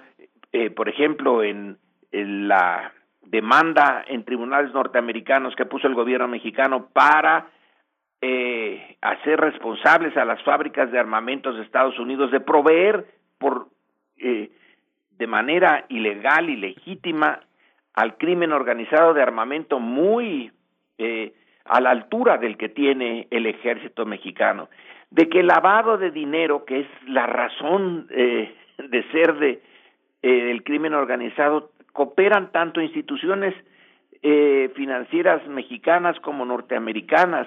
eh, por ejemplo, en, la demanda en tribunales norteamericanos que puso el gobierno mexicano para eh, hacer responsables a las fábricas de armamentos de Estados Unidos de proveer por eh, de manera ilegal y legítima al crimen organizado de armamento muy eh, a la altura del que tiene el ejército mexicano, de que el lavado de dinero, que es la razón eh, de ser de eh, el crimen organizado, cooperan tanto instituciones eh, financieras mexicanas como norteamericanas,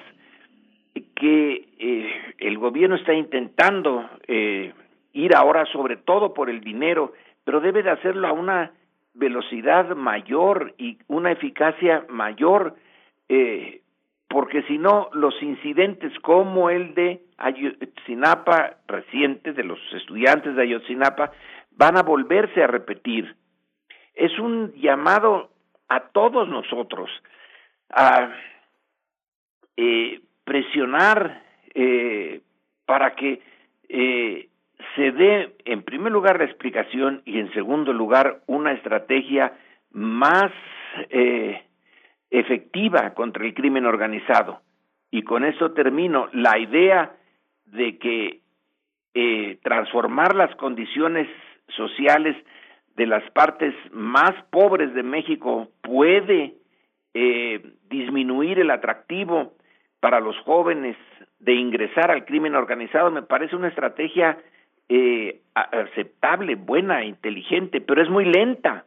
que eh, el gobierno está intentando eh, ir ahora sobre todo por el dinero, pero debe de hacerlo a una velocidad mayor y una eficacia mayor, eh, porque si no, los incidentes como el de Ayotzinapa reciente, de los estudiantes de Ayotzinapa, van a volverse a repetir. Es un llamado a todos nosotros a eh, presionar eh, para que eh, se dé en primer lugar la explicación y en segundo lugar una estrategia más eh, efectiva contra el crimen organizado. Y con eso termino. La idea de que eh, transformar las condiciones sociales de las partes más pobres de México puede eh, disminuir el atractivo para los jóvenes de ingresar al crimen organizado me parece una estrategia eh, aceptable, buena, inteligente, pero es muy lenta.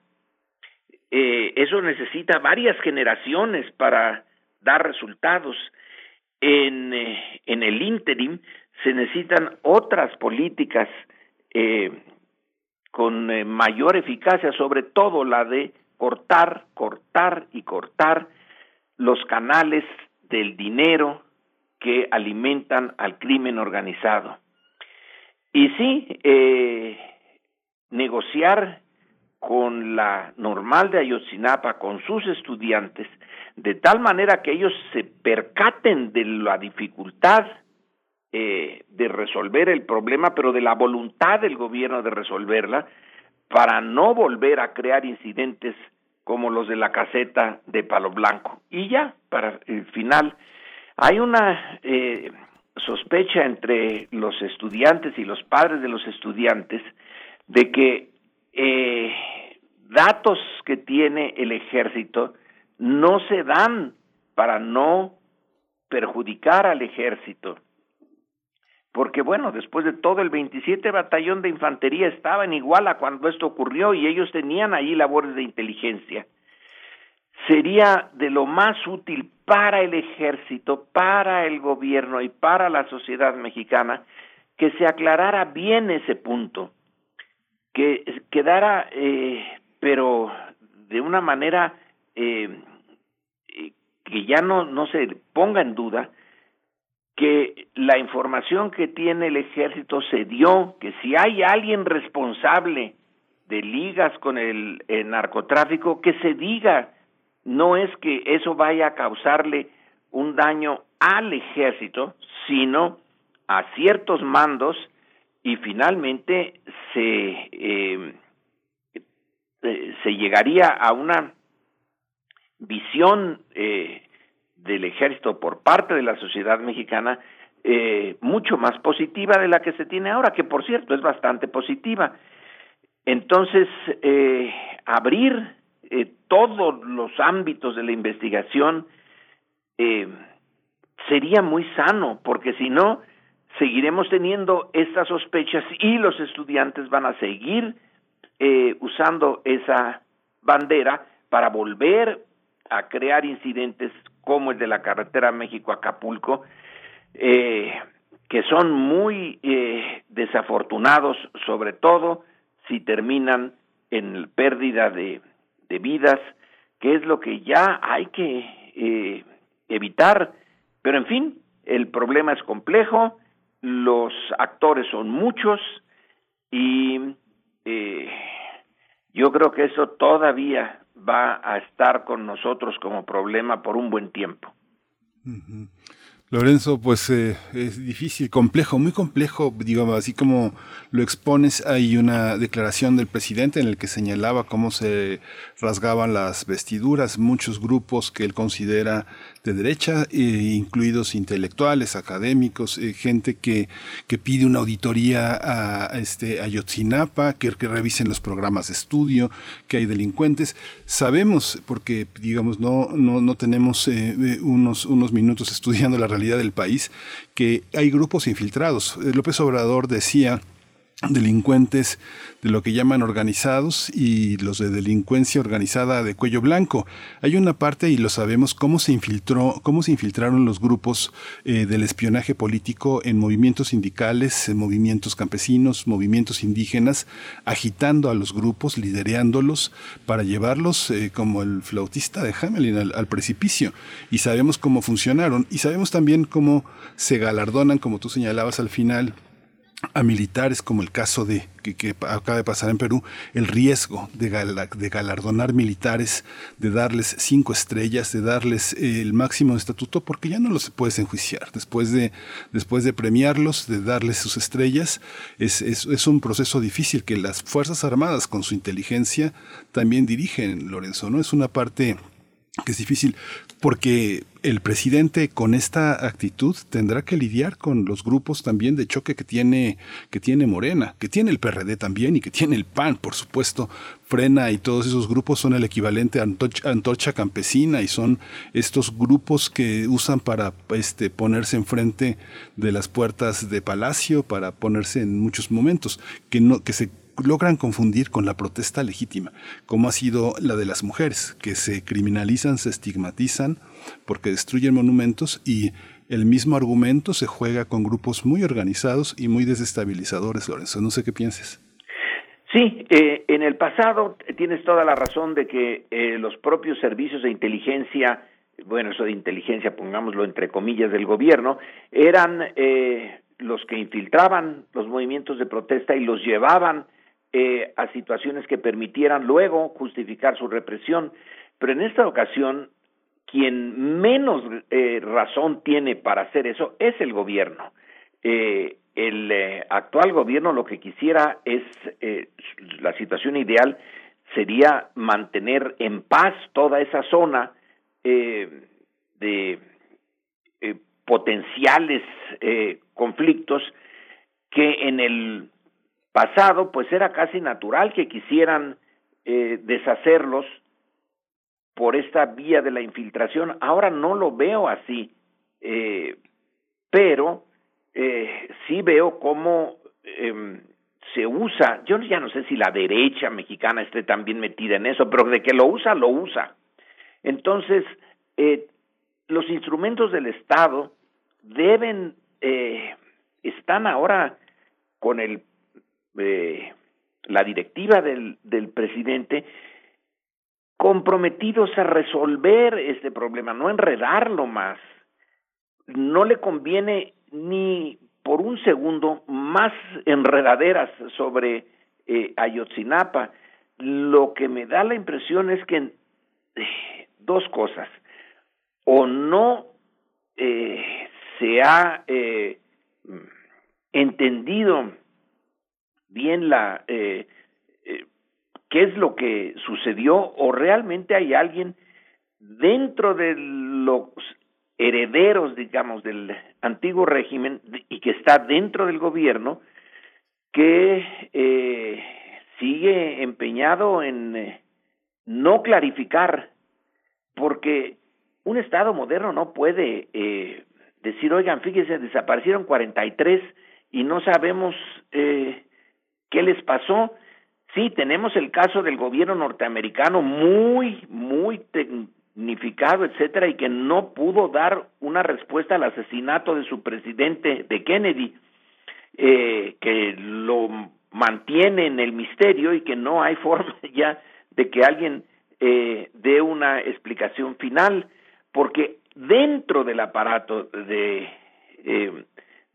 Eh, eso necesita varias generaciones para dar resultados. En, eh, en el interim se necesitan otras políticas eh, con mayor eficacia, sobre todo la de cortar, cortar y cortar los canales del dinero que alimentan al crimen organizado. Y sí, eh, negociar con la normal de Ayotzinapa, con sus estudiantes, de tal manera que ellos se percaten de la dificultad eh, de resolver el problema, pero de la voluntad del gobierno de resolverla, para no volver a crear incidentes como los de la caseta de Palo Blanco. Y ya, para el final, hay una eh, sospecha entre los estudiantes y los padres de los estudiantes de que eh, datos que tiene el ejército no se dan para no perjudicar al ejército porque bueno, después de todo el 27 batallón de infantería estaba en Iguala cuando esto ocurrió y ellos tenían ahí labores de inteligencia. Sería de lo más útil para el ejército, para el gobierno y para la sociedad mexicana que se aclarara bien ese punto, que quedara, eh, pero de una manera eh, eh que ya no, no se ponga en duda, que la información que tiene el ejército se dio, que si hay alguien responsable de ligas con el, narcotráfico, que se diga, no es que eso vaya a causarle un daño al ejército, sino a ciertos mandos y finalmente se, eh, eh, se llegaría a una visión eh, del ejército por parte de la sociedad mexicana mucho más positiva de la que se tiene ahora, que por cierto es bastante positiva. Entonces, abrir eh, todos los ámbitos de la investigación eh, sería muy sano, porque si no, seguiremos teniendo estas sospechas y los estudiantes van a seguir eh, usando esa bandera para volver a crear incidentes como el de la carretera México-Acapulco, eh, que son muy eh, desafortunados, sobre todo si terminan en pérdida de, de, vidas, que es lo que ya hay que eh, evitar. Pero en fin, el problema es complejo, los actores son muchos y eh, yo creo que eso todavía va a estar con nosotros como problema por un buen tiempo. Lorenzo, pues eh, es difícil, complejo, muy complejo, digamos, así como lo expones, hay una declaración del presidente en el que señalaba cómo se rasgaban las vestiduras, muchos grupos que él considera de derecha, eh, incluidos intelectuales, académicos, eh, gente que, que pide una auditoría a, este, a Yotzinapa, que, que revisen los programas de estudio, que hay delincuentes. Sabemos, porque digamos, no, no, no tenemos unos, unos minutos estudiando la realidad del país, que hay grupos infiltrados. Eh, López Obrador decía delincuentes de lo que llaman organizados y los de delincuencia organizada de cuello blanco. Hay una parte y lo sabemos cómo se infiltró, cómo se infiltraron los grupos eh, del espionaje político en movimientos sindicales, en movimientos campesinos, movimientos indígenas, agitando a los grupos, lidereándolos para llevarlos eh, como el flautista de Hamelin al, al precipicio. Y sabemos cómo funcionaron y sabemos también cómo se galardonan, como tú señalabas al final, a militares, como el caso de que, acaba de pasar en Perú, el riesgo de, galardonar militares, de darles cinco estrellas, de darles el máximo estatuto, porque ya no los puedes enjuiciar. Después de, después de premiarlos, de darles sus estrellas, es, es, es un proceso difícil que las Fuerzas Armadas, con su inteligencia, también dirigen, Lorenzo, ¿no? Es una parte que es difícil porque el presidente con esta actitud tendrá que lidiar con los grupos también de choque que tiene que tiene Morena, que tiene el PRD también y que tiene el PAN, por supuesto. Frena y todos esos grupos son el equivalente a antorcha, campesina y son estos grupos que usan para este ponerse enfrente de las puertas de palacio para ponerse en muchos momentos que no que se logran confundir con la protesta legítima, como ha sido la de las mujeres, que se criminalizan, se estigmatizan porque destruyen monumentos y el mismo argumento se juega con grupos muy organizados y muy desestabilizadores, Lorenzo. No sé qué pienses. Sí, eh, en el pasado tienes toda la razón de que eh, los propios servicios de inteligencia, bueno, eso de inteligencia, pongámoslo entre comillas, del gobierno, eran eh, los que infiltraban los movimientos de protesta y los llevaban eh, a situaciones que permitieran luego justificar su represión. Pero en esta ocasión, quien menos eh, razón tiene para hacer eso es el gobierno. Eh, el eh, actual gobierno lo que quisiera es, eh, la situación ideal sería mantener en paz toda esa zona de potenciales conflictos que en el pasado pues era casi natural que quisieran eh, deshacerlos por esta vía de la infiltración. Ahora no lo veo así, eh, pero eh, sí veo cómo eh, se usa, yo ya no sé si la derecha mexicana esté también metida en eso, pero de que lo usa, lo usa. Entonces, eh, los instrumentos del Estado deben, eh, están ahora con el, eh, la directiva del, presidente comprometidos a resolver este problema, no enredarlo más. No le conviene ni por un segundo más enredaderas sobre eh, Ayotzinapa. Lo que me da la impresión es que eh, dos cosas. O no eh, se ha eh, entendido bien la eh, eh, qué es lo que sucedió o realmente hay alguien dentro de los herederos, digamos, del antiguo régimen y que está dentro del gobierno que eh, sigue empeñado en eh, no clarificar, porque un Estado moderno no puede eh, decir, oigan, fíjense, desaparecieron 43 y no sabemos eh, qué les pasó. Sí, tenemos el caso del gobierno norteamericano muy, muy tecnificado, etcétera, y que no pudo dar una respuesta al asesinato de su presidente, de Kennedy, eh, que lo mantiene en el misterio y que no hay (laughs) forma ya de que alguien eh, dé una explicación final, porque dentro del aparato de, eh,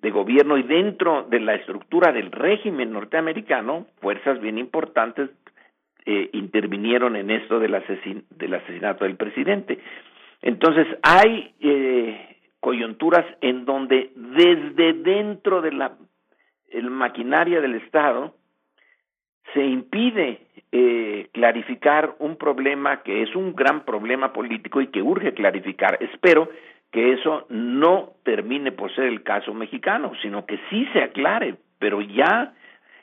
de gobierno y dentro de la estructura del régimen norteamericano, fuerzas bien importantes eh, intervinieron en esto del, asesin del asesinato del presidente. Entonces, hay eh, coyunturas en donde desde dentro de la maquinaria del Estado se impide eh, clarificar un problema que es un gran problema político y que urge clarificar. Espero que eso no termine por ser el caso mexicano, sino que sí se aclare, pero ya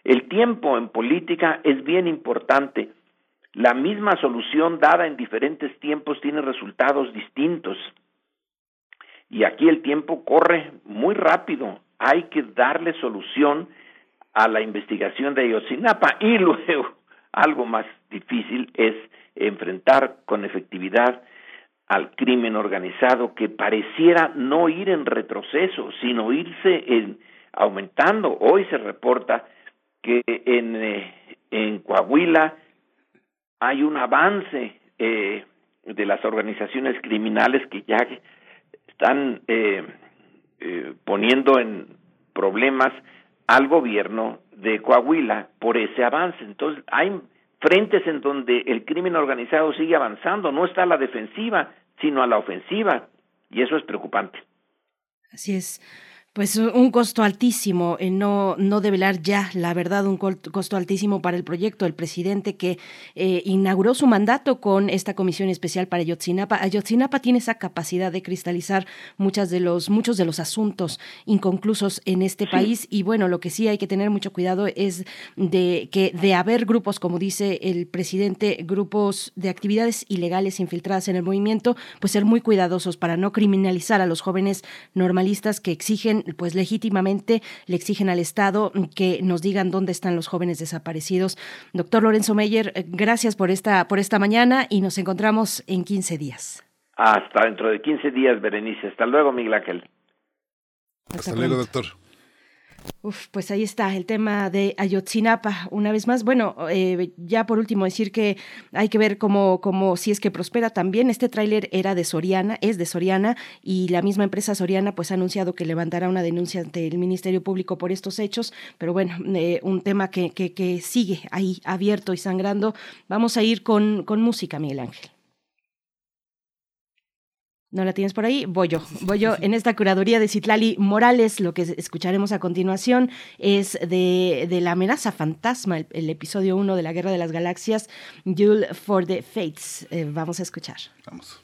el tiempo en política es bien importante. La misma solución dada en diferentes tiempos tiene resultados distintos. Y aquí el tiempo corre muy rápido. Hay que darle solución a la investigación de Ayotzinapa y (laughs) luego algo más difícil es enfrentar con efectividad al crimen organizado que pareciera no ir en retroceso, sino irse en, aumentando. Hoy se reporta que en, eh, en Coahuila hay un avance eh, de las organizaciones criminales que ya están eh, eh, poniendo en problemas al gobierno de Coahuila por ese avance. Entonces, hay frentes en donde el crimen organizado sigue avanzando, no está a la defensiva, sino a la ofensiva, y eso es preocupante. Así es. Pues un costo altísimo, eh, no, no develar ya, la verdad, un costo altísimo para el proyecto. El presidente que eh, inauguró su mandato con esta comisión especial para Ayotzinapa. Ayotzinapa tiene esa capacidad de cristalizar muchas de los, muchos de los asuntos inconclusos en este sí. país. Y bueno, lo que sí hay que tener mucho cuidado es de que de haber grupos, como dice el presidente, grupos de actividades ilegales infiltradas en el movimiento, pues ser muy cuidadosos para no criminalizar a los jóvenes normalistas que exigen pues legítimamente le exigen al Estado que nos digan dónde están los jóvenes desaparecidos. Doctor Lorenzo Meyer, gracias por esta, por esta mañana y nos encontramos en 15 días. Hasta dentro de 15 días, Berenice. Hasta luego, Miguel Ángel. Hasta, Hasta luego, doctor. Uf, pues ahí está el tema de Ayotzinapa, una vez más. Bueno, eh, ya por último decir que hay que ver cómo, cómo si es que prospera también. Este tráiler era de Soriana, es de Soriana, y la misma empresa Soriana pues ha anunciado que levantará una denuncia ante el Ministerio Público por estos hechos, pero bueno, eh, un tema que, que, que, sigue ahí abierto y sangrando. Vamos a ir con, con música, Miguel Ángel. ¿No la tienes por ahí? Voy yo. Voy yo en esta curaduría de Citlali Morales. Lo que escucharemos a continuación es de, de la amenaza fantasma, el, episodio 1 de la Guerra de las Galaxias, Duel for the Fates. Eh, vamos a escuchar. Vamos.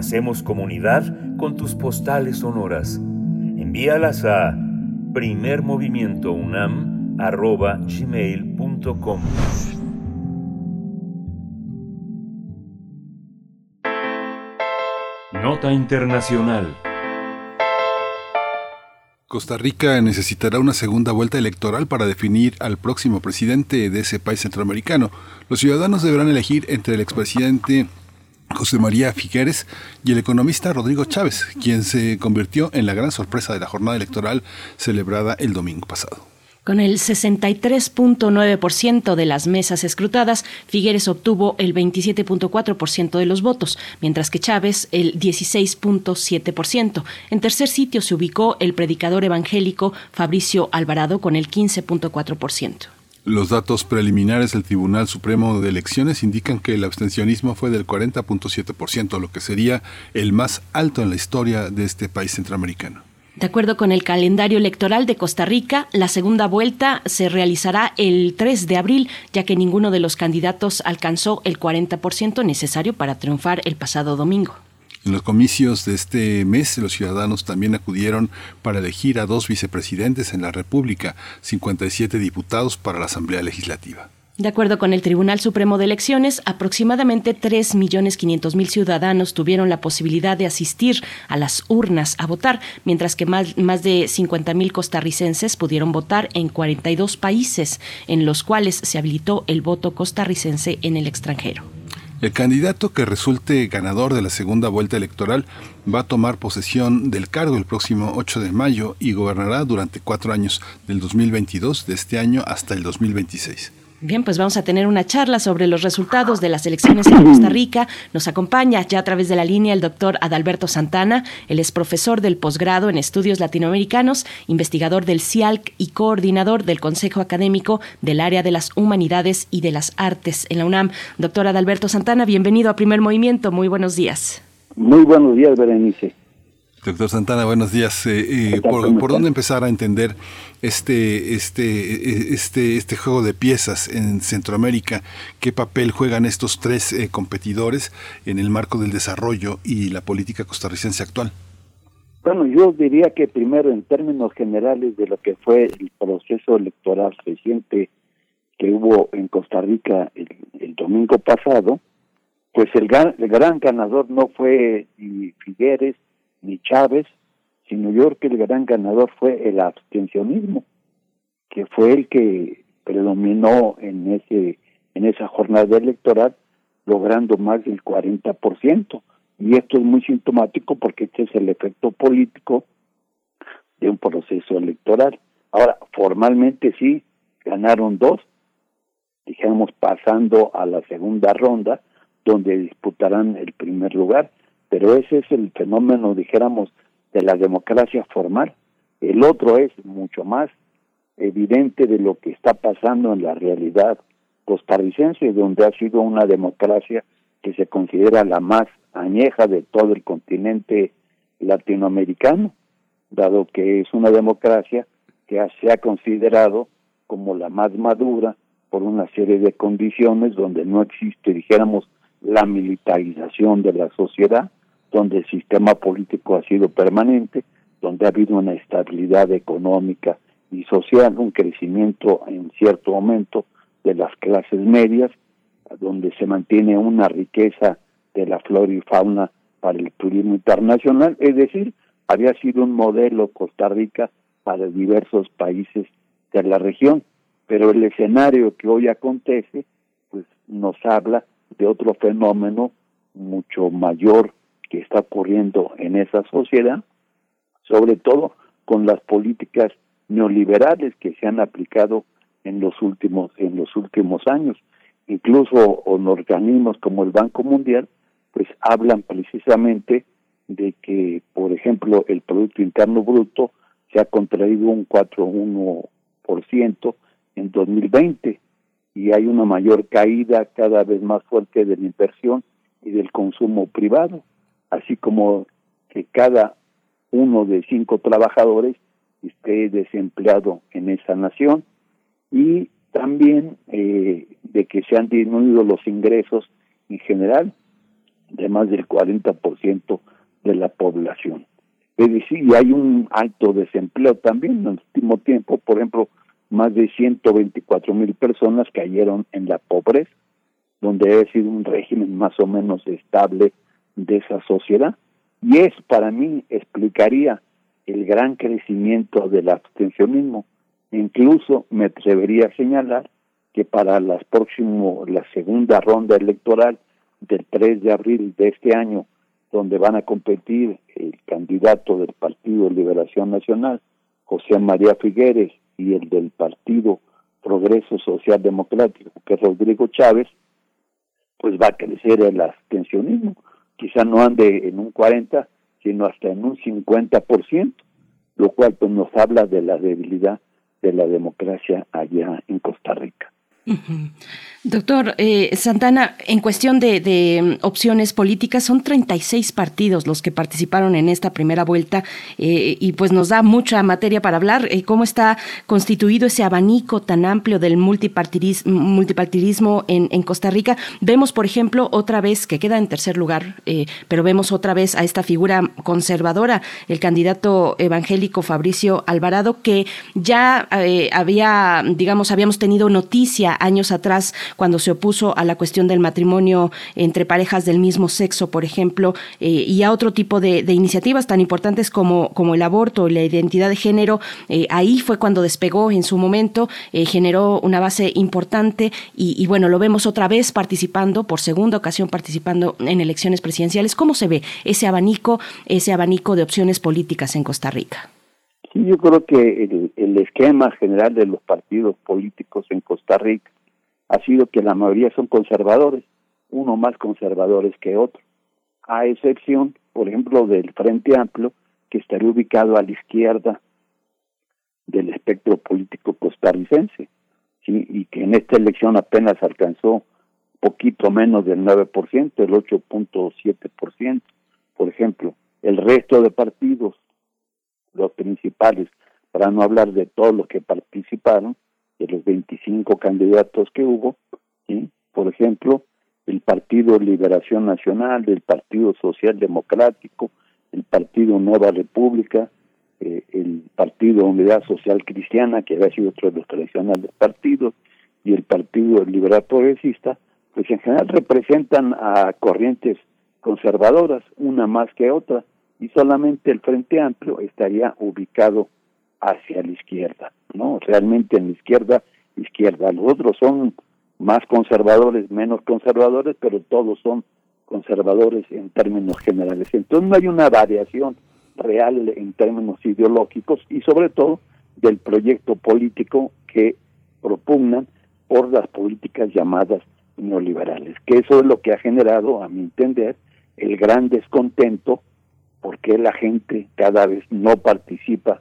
Hacemos comunidad con tus postales sonoras. Envíalas a primermovimientounam.gmail.com Nota Internacional Costa Rica necesitará una segunda vuelta electoral para definir al próximo presidente de ese país centroamericano. Los ciudadanos deberán elegir entre el expresidente José María Figueres y el economista Rodrigo Chávez, quien se convirtió en la gran sorpresa de la jornada electoral celebrada el domingo pasado. Con el 63.9% de las mesas escrutadas, Figueres obtuvo el 27.4% de los votos, mientras que Chávez el 16.7%. En tercer sitio se ubicó el predicador evangélico Fabricio Alvarado con el 15.4%. Los datos preliminares del Tribunal Supremo de Elecciones indican que el abstencionismo fue del 40.7%, lo que sería el más alto en la historia de este país centroamericano. De acuerdo con el calendario electoral de Costa Rica, la segunda vuelta se realizará el 3 de abril, ya que ninguno de los candidatos alcanzó el 40% necesario para triunfar el pasado domingo. En los comicios de este mes, los ciudadanos también acudieron para elegir a dos vicepresidentes en la República, 57 diputados para la Asamblea Legislativa. De acuerdo con el Tribunal Supremo de Elecciones, aproximadamente 3.500.000 ciudadanos tuvieron la posibilidad de asistir a las urnas a votar, mientras que más, más de 50.000 costarricenses pudieron votar en 42 países, en los cuales se habilitó el voto costarricense en el extranjero. El candidato que resulte ganador de la segunda vuelta electoral va a tomar posesión del cargo el próximo 8 de mayo y gobernará durante cuatro años, del 2022 de este año hasta el 2026. Bien, pues vamos a tener una charla sobre los resultados de las elecciones en Costa Rica. Nos acompaña ya a través de la línea el doctor Adalberto Santana. Él es profesor del posgrado en estudios latinoamericanos, investigador del CIALC y coordinador del Consejo Académico del área de las humanidades y de las artes en la UNAM. Doctor Adalberto Santana, bienvenido a Primer Movimiento. Muy buenos días. Muy buenos días, Berenice. Doctor Santana, buenos días. Eh, eh, por, dónde empezar a entender este, este, este, este juego de piezas en Centroamérica? ¿Qué papel juegan estos tres eh, competidores en el marco del desarrollo y la política costarricense actual? Bueno, yo diría que primero en términos generales de lo que fue el proceso electoral reciente que hubo en Costa Rica el, domingo pasado, pues el, el, gran ganador no fue ni Figueres ni Chávez, sino yo creo que el gran ganador fue el abstencionismo, que fue el que predominó en ese en esa jornada electoral, logrando más del 40%. Y esto es muy sintomático porque este es el efecto político de un proceso electoral. Ahora, formalmente sí, ganaron dos, dijéramos, pasando a la segunda ronda, donde disputarán el primer lugar, pero ese es el fenómeno, dijéramos, de la democracia formal. El otro es mucho más evidente de lo que está pasando en la realidad costarricense, donde ha sido una democracia que se considera la más añeja de todo el continente latinoamericano, dado que es una democracia que se ha considerado como la más madura por una serie de condiciones donde no existe, dijéramos, la militarización de la sociedad, donde el sistema político ha sido permanente, donde ha habido una estabilidad económica y social, un crecimiento en cierto momento de las clases medias, donde se mantiene una riqueza de la flora y fauna para el turismo internacional, es decir, había sido un modelo Costa Rica para diversos países de la región, pero el escenario que hoy acontece pues nos habla de otro fenómeno mucho mayor que está ocurriendo en esa sociedad, sobre todo con las políticas neoliberales que se han aplicado en los últimos en los últimos años. Incluso en organismos como el Banco Mundial pues hablan precisamente de que por ejemplo el producto interno bruto se ha contraído un 4.1% en 2020 y hay una mayor caída cada vez más fuerte de la inversión y del consumo privado, así como que cada uno de cinco trabajadores esté desempleado en esa nación y también eh, de que se han disminuido los ingresos en general de más del 40% de la población. Es decir, hay un alto desempleo también en el último tiempo, por ejemplo, más de 124 mil personas cayeron en la pobreza, donde ha sido un régimen más o menos estable de esa sociedad. Y es para mí explicaría el gran crecimiento del abstencionismo. Incluso me atrevería a señalar que para las próximo, la segunda ronda electoral del 3 de abril de este año, donde van a competir el candidato del Partido Liberación Nacional, José María Figueres, y el del Partido Progreso Social Democrático, que es Rodrigo Chávez, pues va a crecer el abstencionismo. Quizá no ande en un 40, sino hasta en un 50%, lo cual pues nos habla de la debilidad de la democracia allá en Costa Rica. Doctor eh, Santana, en cuestión de, mm, opciones políticas, son 36 partidos los que participaron en esta primera vuelta eh, y pues nos da mucha materia para hablar. Eh, ¿Cómo está constituido ese abanico tan amplio del multipartidismo, en, en, Costa Rica? Vemos, por ejemplo, otra vez, que queda en tercer lugar, pero vemos otra vez a esta figura conservadora, el candidato evangélico Fabricio Alvarado, que ya había, digamos, habíamos tenido noticia años atrás cuando se opuso a la cuestión del matrimonio entre parejas del mismo sexo, por ejemplo, eh, y a otro tipo de, iniciativas tan importantes como, el aborto y la identidad de género. Eh, ahí fue cuando despegó en su momento, eh, generó una base importante y, bueno, lo vemos otra vez participando, por segunda ocasión participando en elecciones presidenciales. ¿Cómo se ve ese abanico, ese abanico de opciones políticas en Costa Rica? Sí, yo creo que el esquema general de los partidos políticos en Costa Rica ha sido que la mayoría son conservadores, uno más conservadores que otro, a excepción, por ejemplo, del Frente Amplio, que estaría ubicado a la izquierda del espectro político costarricense, ¿sí? y que en esta elección apenas alcanzó poquito menos del 9%, el 8.7%, por ejemplo. El resto de partidos, los principales, para no hablar de todos los que participaron, de los 25 candidatos que hubo, por ejemplo, el Partido Liberación Nacional, el Partido Social Democrático, el Partido Nueva República, eh, el Partido Unidad Social Cristiana, que había sido otro de los tradicionales partidos, y el Partido Liberal Progresista, pues en general representan a corrientes conservadoras, una más que otra, y solamente el Frente Amplio estaría ubicado hacia la izquierda, ¿no? Realmente en la izquierda, izquierda. Los otros son más conservadores, menos conservadores, pero todos son conservadores en términos generales. Entonces no hay una variación real en términos ideológicos y sobre todo del proyecto político que propugnan por las políticas llamadas neoliberales, que eso es lo que ha generado, a mi entender, el gran descontento porque la gente cada vez no participa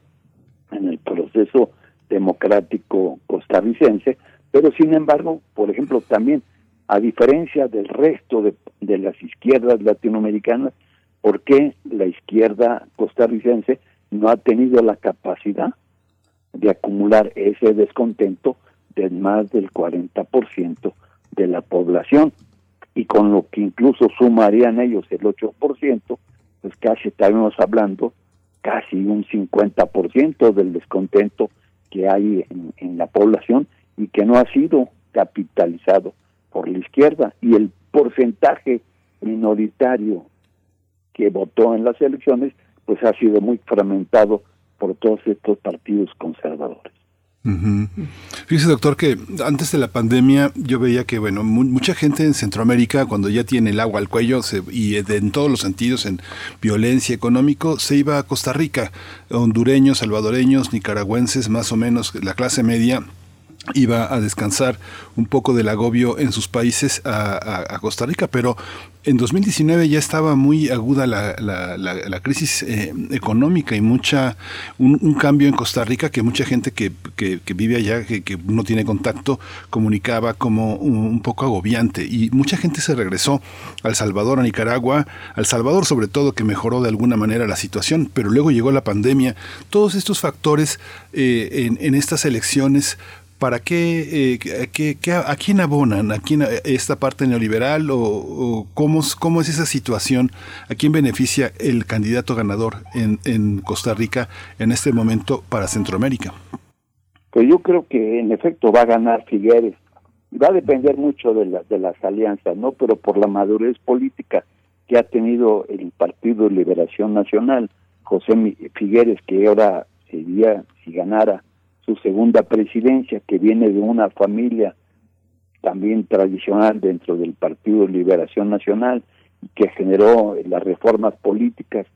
en el proceso democrático costarricense, pero sin embargo, por ejemplo, también a diferencia del resto de, de las izquierdas latinoamericanas, ¿por qué la izquierda costarricense no ha tenido la capacidad de acumular ese descontento de más del 40% de la población? Y con lo que incluso sumarían ellos el 8%, pues casi estaremos hablando casi un 50% del descontento que hay en, en la población y que no ha sido capitalizado por la izquierda y el porcentaje minoritario que votó en las elecciones pues ha sido muy fragmentado por todos estos partidos conservadores. Fíjese, doctor, que antes de la pandemia yo veía que, bueno, mucha gente en Centroamérica, cuando ya tiene el agua al cuello y en todos los sentidos, en violencia económico, se iba a Costa Rica. Hondureños, salvadoreños, nicaragüenses, más o menos la clase media iba a descansar un poco del agobio en sus países a, Costa Rica, pero en 2019 ya estaba muy aguda la, la, crisis eh, económica y mucha un, cambio en Costa Rica que mucha gente que, que, vive allá, que, no tiene contacto, comunicaba como un, poco agobiante y mucha gente se regresó al Salvador, a Nicaragua, al Salvador sobre todo que mejoró de alguna manera la situación, pero luego llegó la pandemia. Todos estos factores eh, en estas elecciones ¿Para qué, eh, a quién abonan? ¿A quién esta parte neoliberal o, cómo, cómo, es esa situación? ¿A quién beneficia el candidato ganador en, en Costa Rica en este momento para Centroamérica? Pues yo creo que en efecto va a ganar Figueres. Va a depender mucho de, la, de las alianzas, ¿no? Pero por la madurez política que ha tenido el Partido de Liberación Nacional, José Figueres, que ahora sería, si ganara, su segunda presidencia, que viene de una familia también tradicional dentro del Partido Liberación Nacional, que generó las reformas políticas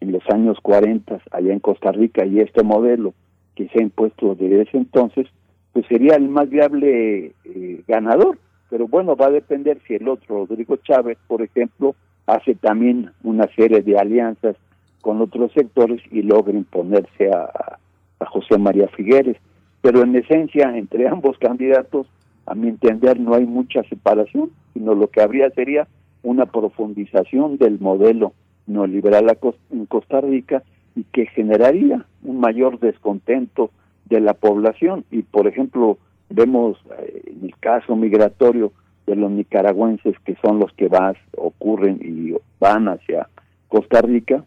en los años 40 allá en Costa Rica y este modelo que se ha impuesto desde ese entonces, pues sería el más viable eh, ganador. Pero bueno, va a depender si el otro, Rodrigo Chávez, por ejemplo, hace también una serie de alianzas con otros sectores y logra imponerse a, José María Figueres. Pero en esencia, entre ambos candidatos, a mi entender, no hay mucha separación, sino lo que habría sería una profundización del modelo neoliberal en Costa Rica y que generaría un mayor descontento de la población. Y, por ejemplo, vemos eh, en el caso migratorio de los nicaragüenses, que son los que vas, ocurren y van hacia Costa Rica,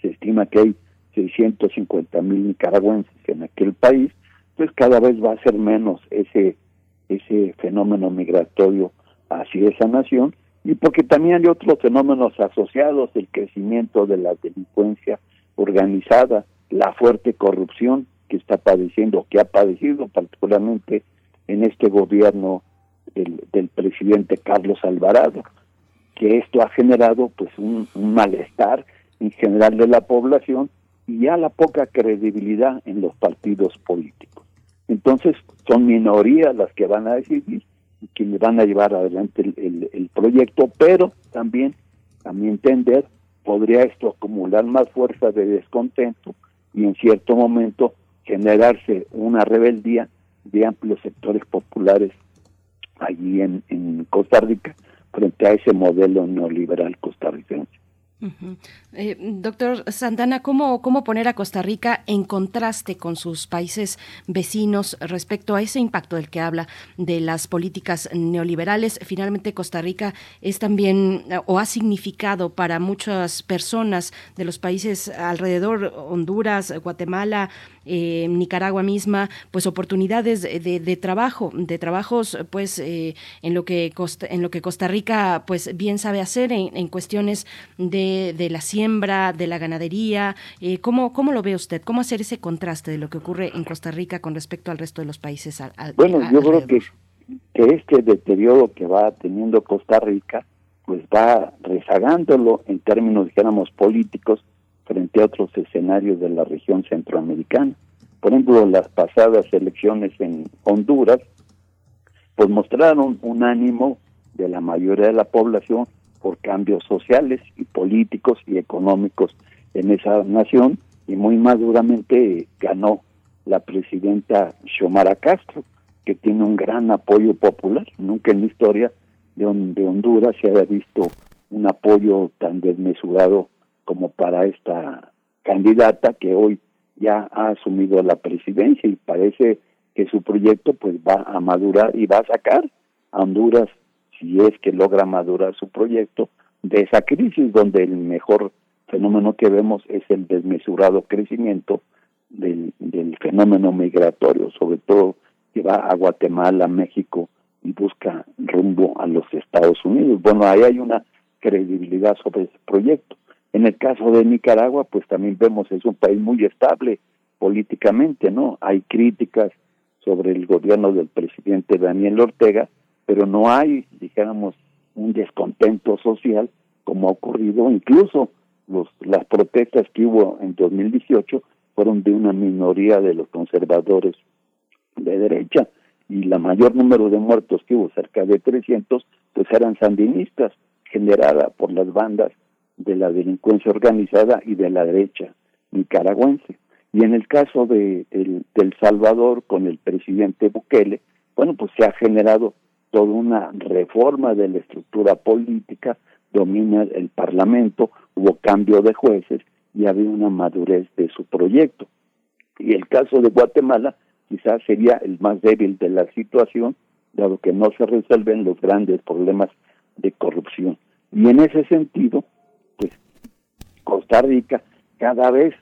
se estima que hay 650 mil nicaragüenses en aquel país, pues cada vez va a ser menos ese ese fenómeno migratorio hacia esa nación y porque también hay otros fenómenos asociados, el crecimiento de la delincuencia organizada, la fuerte corrupción que está padeciendo, que ha padecido particularmente en este gobierno del, del presidente Carlos Alvarado, que esto ha generado pues un malestar en general de la población y ya la poca credibilidad en los partidos políticos. Entonces son minorías las que van a decidir y que le van a llevar adelante el, proyecto, pero también, a mi entender, podría esto acumular más fuerza de descontento y en cierto momento generarse una rebeldía de amplios sectores populares allí en, en Costa Rica frente a ese modelo neoliberal costarricense. Eh, doctor Santana, ¿cómo, ¿cómo poner a Costa Rica en contraste con sus países vecinos respecto a ese impacto del que habla de las políticas neoliberales? Finalmente, Costa Rica es también o ha significado para muchas personas de los países alrededor, Honduras, Guatemala, eh, Nicaragua misma, pues oportunidades de, trabajo, de trabajos, pues eh, en lo que Costa, en lo que Costa Rica, pues bien sabe hacer en, cuestiones de, de, la siembra, de la ganadería. Eh, ¿cómo, ¿Cómo lo ve usted? ¿Cómo hacer ese contraste de lo que ocurre en Costa Rica con respecto al resto de los países? Al, bueno, yo creo que, que este deterioro que va teniendo Costa Rica, pues va rezagándolo en términos, dijéramos, políticos frente a otros escenarios de la región centroamericana. Por ejemplo, las pasadas elecciones en Honduras, pues mostraron un ánimo de la mayoría de la población por cambios sociales y políticos y económicos en esa nación y muy maduramente ganó la presidenta Xiomara Castro, que tiene un gran apoyo popular. Nunca en la historia de, de Honduras se había visto un apoyo tan desmesurado como para esta candidata que hoy ya ha asumido la presidencia y parece que su proyecto pues va a madurar y va a sacar a Honduras si es que logra madurar su proyecto de esa crisis donde el mejor fenómeno que vemos es el desmesurado crecimiento del, del fenómeno migratorio, sobre todo que va a Guatemala, México y busca rumbo a los Estados Unidos. Bueno, ahí hay una credibilidad sobre ese proyecto. En el caso de Nicaragua, pues también vemos es un país muy estable políticamente, ¿no? Hay críticas sobre el gobierno del presidente Daniel Ortega, pero no hay, dijéramos, un descontento social como ha ocurrido, incluso los, las protestas que hubo en 2018 fueron de una minoría de los conservadores de derecha y la mayor número de muertos que hubo, cerca de 300, pues eran sandinistas, generada por las bandas de la delincuencia organizada y de la derecha nicaragüense. Y en el caso de el, Salvador con el presidente Bukele, bueno, pues se ha generado toda una reforma de la estructura política, domina el Parlamento, hubo cambio de jueces y había una madurez de su proyecto. Y el caso de Guatemala quizás sería el más débil de la situación, dado que no se resuelven los grandes problemas de corrupción. Y en ese sentido, Costa Rica cada vez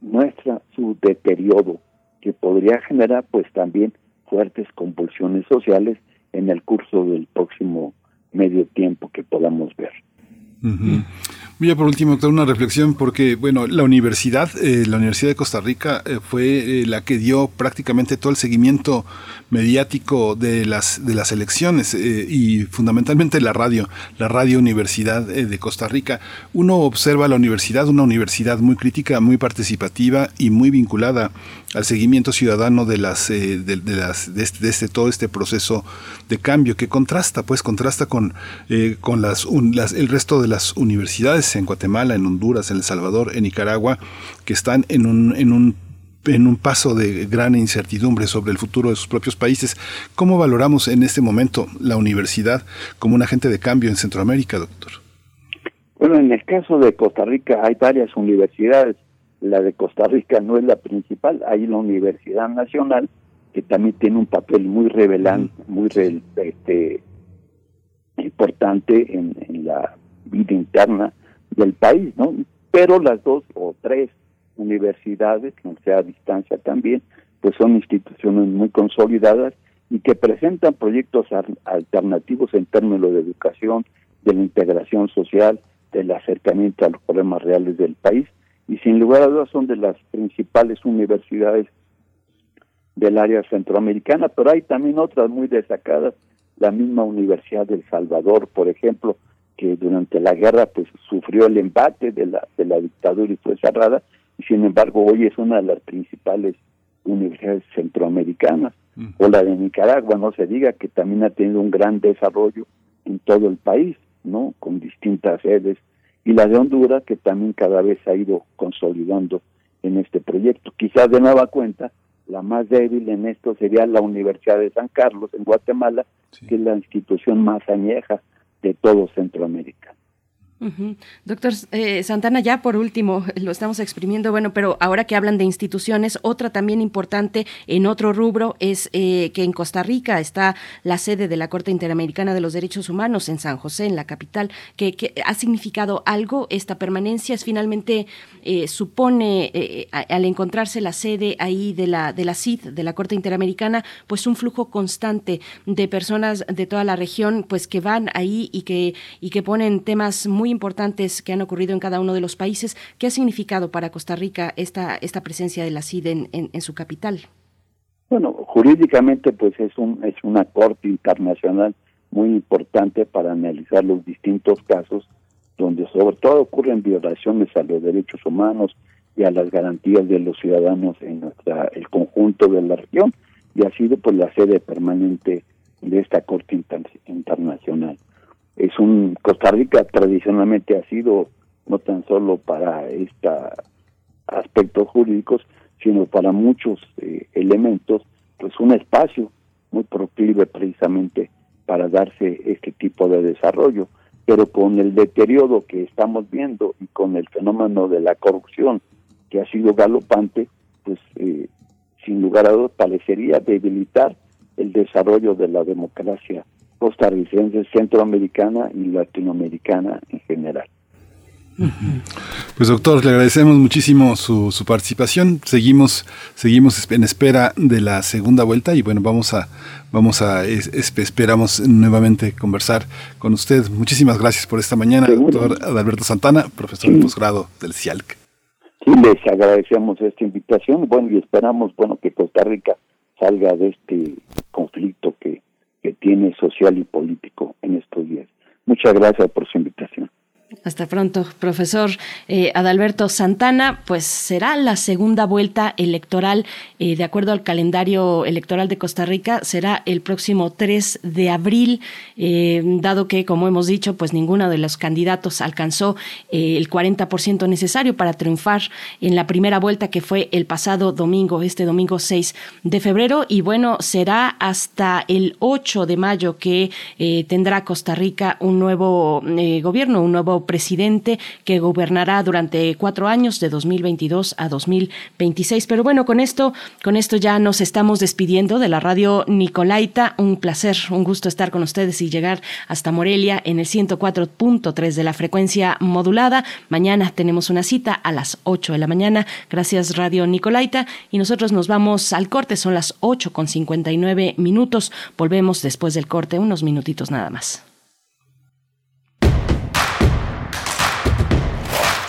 muestra su deterioro, que podría generar pues también fuertes convulsiones sociales en el curso del próximo medio tiempo que podamos ver. Voy a por último, una reflexión porque, bueno, la universidad, eh, la Universidad de Costa Rica eh, fue eh, la que dio prácticamente todo el seguimiento mediático de las, de las elecciones y fundamentalmente la radio, la Radio Universidad de Costa Rica. Uno observa la universidad, una universidad muy crítica, muy participativa y muy vinculada al seguimiento ciudadano de las, de, las, de, este, de este, todo este proceso de cambio que contrasta, pues contrasta con, con las, las, el resto de las universidades en Guatemala, en Honduras, en El Salvador, en Nicaragua, que están en un, en un en un paso de gran incertidumbre sobre el futuro de sus propios países. ¿Cómo valoramos en este momento la universidad como un agente de cambio en Centroamérica, doctor? Bueno, en el caso de Costa Rica hay varias universidades. La de Costa Rica no es la principal, hay la Universidad Nacional, que también tiene un papel muy revelante, muy este, importante en, en la vida interna del país, ¿no? Pero las dos o tres universidades, que sea a distancia también, pues son instituciones muy consolidadas y que presentan proyectos alternativos en términos de educación, de la integración social, del acercamiento a los problemas reales del país y sin lugar a dudas son de las principales universidades del área centroamericana, pero hay también otras muy destacadas, la misma Universidad del Salvador, por ejemplo, que durante la guerra pues sufrió el embate de la, de la dictadura y fue cerrada, y sin embargo hoy es una de las principales universidades centroamericanas, o la de Nicaragua, no se diga que también ha tenido un gran desarrollo en todo el país, ¿no? Con distintas sedes, y la de Honduras, que también cada vez ha ido consolidando en este proyecto. Quizás de nueva cuenta, la más débil en esto sería la Universidad de San Carlos en Guatemala, que es la institución más añeja de todo Centroamérica. Doctor eh, Santana, ya por último, lo estamos exprimiendo, bueno, pero ahora que hablan de instituciones, otra también importante en otro rubro es eh, que en Costa Rica está la sede de la Corte Interamericana de los Derechos Humanos en San José, en la capital, que, ha significado algo esta permanencia, es finalmente eh, supone, al encontrarse la sede ahí de la, de la CID, de la Corte Interamericana, pues un flujo constante de personas de toda la región, pues que van ahí y que, y que ponen temas muy importantes que han ocurrido en cada uno de los países. ¿Qué ha significado para Costa Rica esta, esta presencia de la CID en, su capital? Bueno, jurídicamente pues es, un, es una corte internacional muy importante para analizar los distintos casos donde sobre todo ocurren violaciones a los derechos humanos y a las garantías de los ciudadanos en nuestra el conjunto de la región y ha sido pues la sede permanente de esta corte internacional es un Costa Rica tradicionalmente ha sido no tan solo para este aspectos jurídicos sino para muchos eh, elementos pues un espacio muy proclive precisamente para darse este tipo de desarrollo. Pero con el deterioro que estamos viendo y con el fenómeno de la corrupción que ha sido galopante pues eh, sin lugar a dudas parecería debilitar el desarrollo de la democracia costarricense, centroamericana y latinoamericana en general. Pues doctor, le agradecemos muchísimo su, su, participación. Seguimos, seguimos en espera de la segunda vuelta y bueno, vamos a, vamos a, esperamos nuevamente conversar con usted. Muchísimas gracias por esta mañana, doctor Adalberto Santana, profesor de posgrado del CIALC. Sí, les agradecemos esta invitación. Bueno, y esperamos, bueno, que Costa Rica salga de este conflicto que que tiene social y político en estos días. Muchas gracias por su invitación. Hasta pronto, profesor eh, Adalberto Santana. Pues será la segunda vuelta electoral, eh, de acuerdo al calendario electoral de Costa Rica, será el próximo 3 de abril, eh, dado que, como hemos dicho, pues ninguno de los candidatos alcanzó el 40% necesario para triunfar en la primera vuelta que fue el pasado domingo, este domingo 6 de febrero. Y bueno, será hasta el 8 de mayo que tendrá Costa Rica un nuevo gobierno, un nuevo presidente que gobernará durante cuatro años, de 2022 a 2026. Pero bueno, con esto, con esto ya nos estamos despidiendo de la radio Nicolaita. Un placer, un gusto estar con ustedes y llegar hasta Morelia en el 104.3 de la frecuencia modulada. Mañana tenemos una cita a las 8 de la mañana. Gracias, Radio Nicolaita. Y nosotros nos vamos al corte, son las 8 con 59 minutos. Volvemos después del corte, unos minutitos nada más.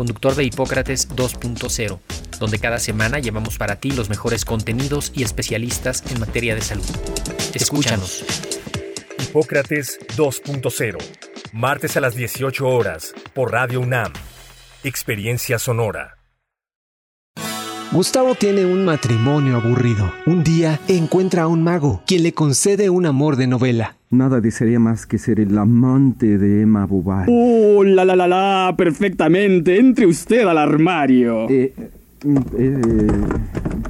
conductor de Hipócrates 2.0, donde cada semana llevamos para ti los mejores contenidos y especialistas en materia de salud. Escúchanos. Hipócrates 2.0, martes a las 18 horas, por Radio UNAM. Experiencia Sonora. Gustavo tiene un matrimonio aburrido. Un día encuentra a un mago, quien le concede un amor de novela. Nada desearía más que ser el amante de Emma Bovary. ¡Oh, la la la la! Perfectamente. Entre usted al armario. Eh, eh,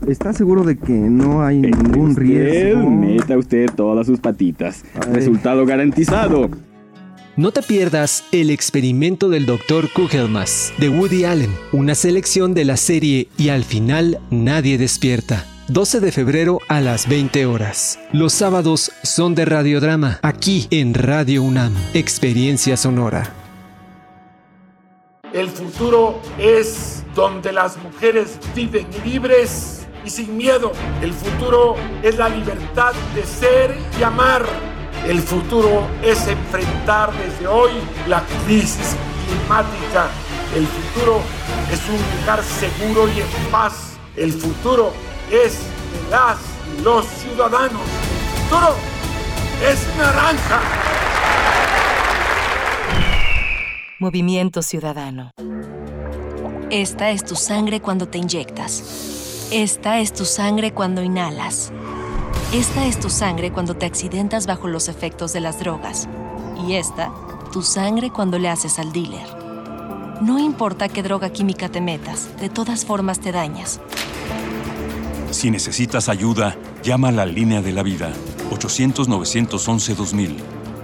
¿Está seguro de que no hay ningún riesgo? Meta usted todas sus patitas. Resultado garantizado. No te pierdas El experimento del Dr. Kugelmas de Woody Allen, una selección de la serie Y al final nadie despierta 12 de febrero a las 20 horas. Los sábados son de radiodrama, aquí en Radio UNAM, Experiencia Sonora. El futuro es donde las mujeres viven libres y sin miedo. El futuro es la libertad de ser y amar. El futuro es enfrentar desde hoy la crisis climática. El futuro es un lugar seguro y en paz. El futuro es de las los ciudadanos. Toro es naranja. Movimiento Ciudadano. Esta es tu sangre cuando te inyectas. Esta es tu sangre cuando inhalas. Esta es tu sangre cuando te accidentas bajo los efectos de las drogas. Y esta, tu sangre cuando le haces al dealer. No importa qué droga química te metas, de todas formas te dañas. Si necesitas ayuda, llama a la línea de la vida, 800-911-2000.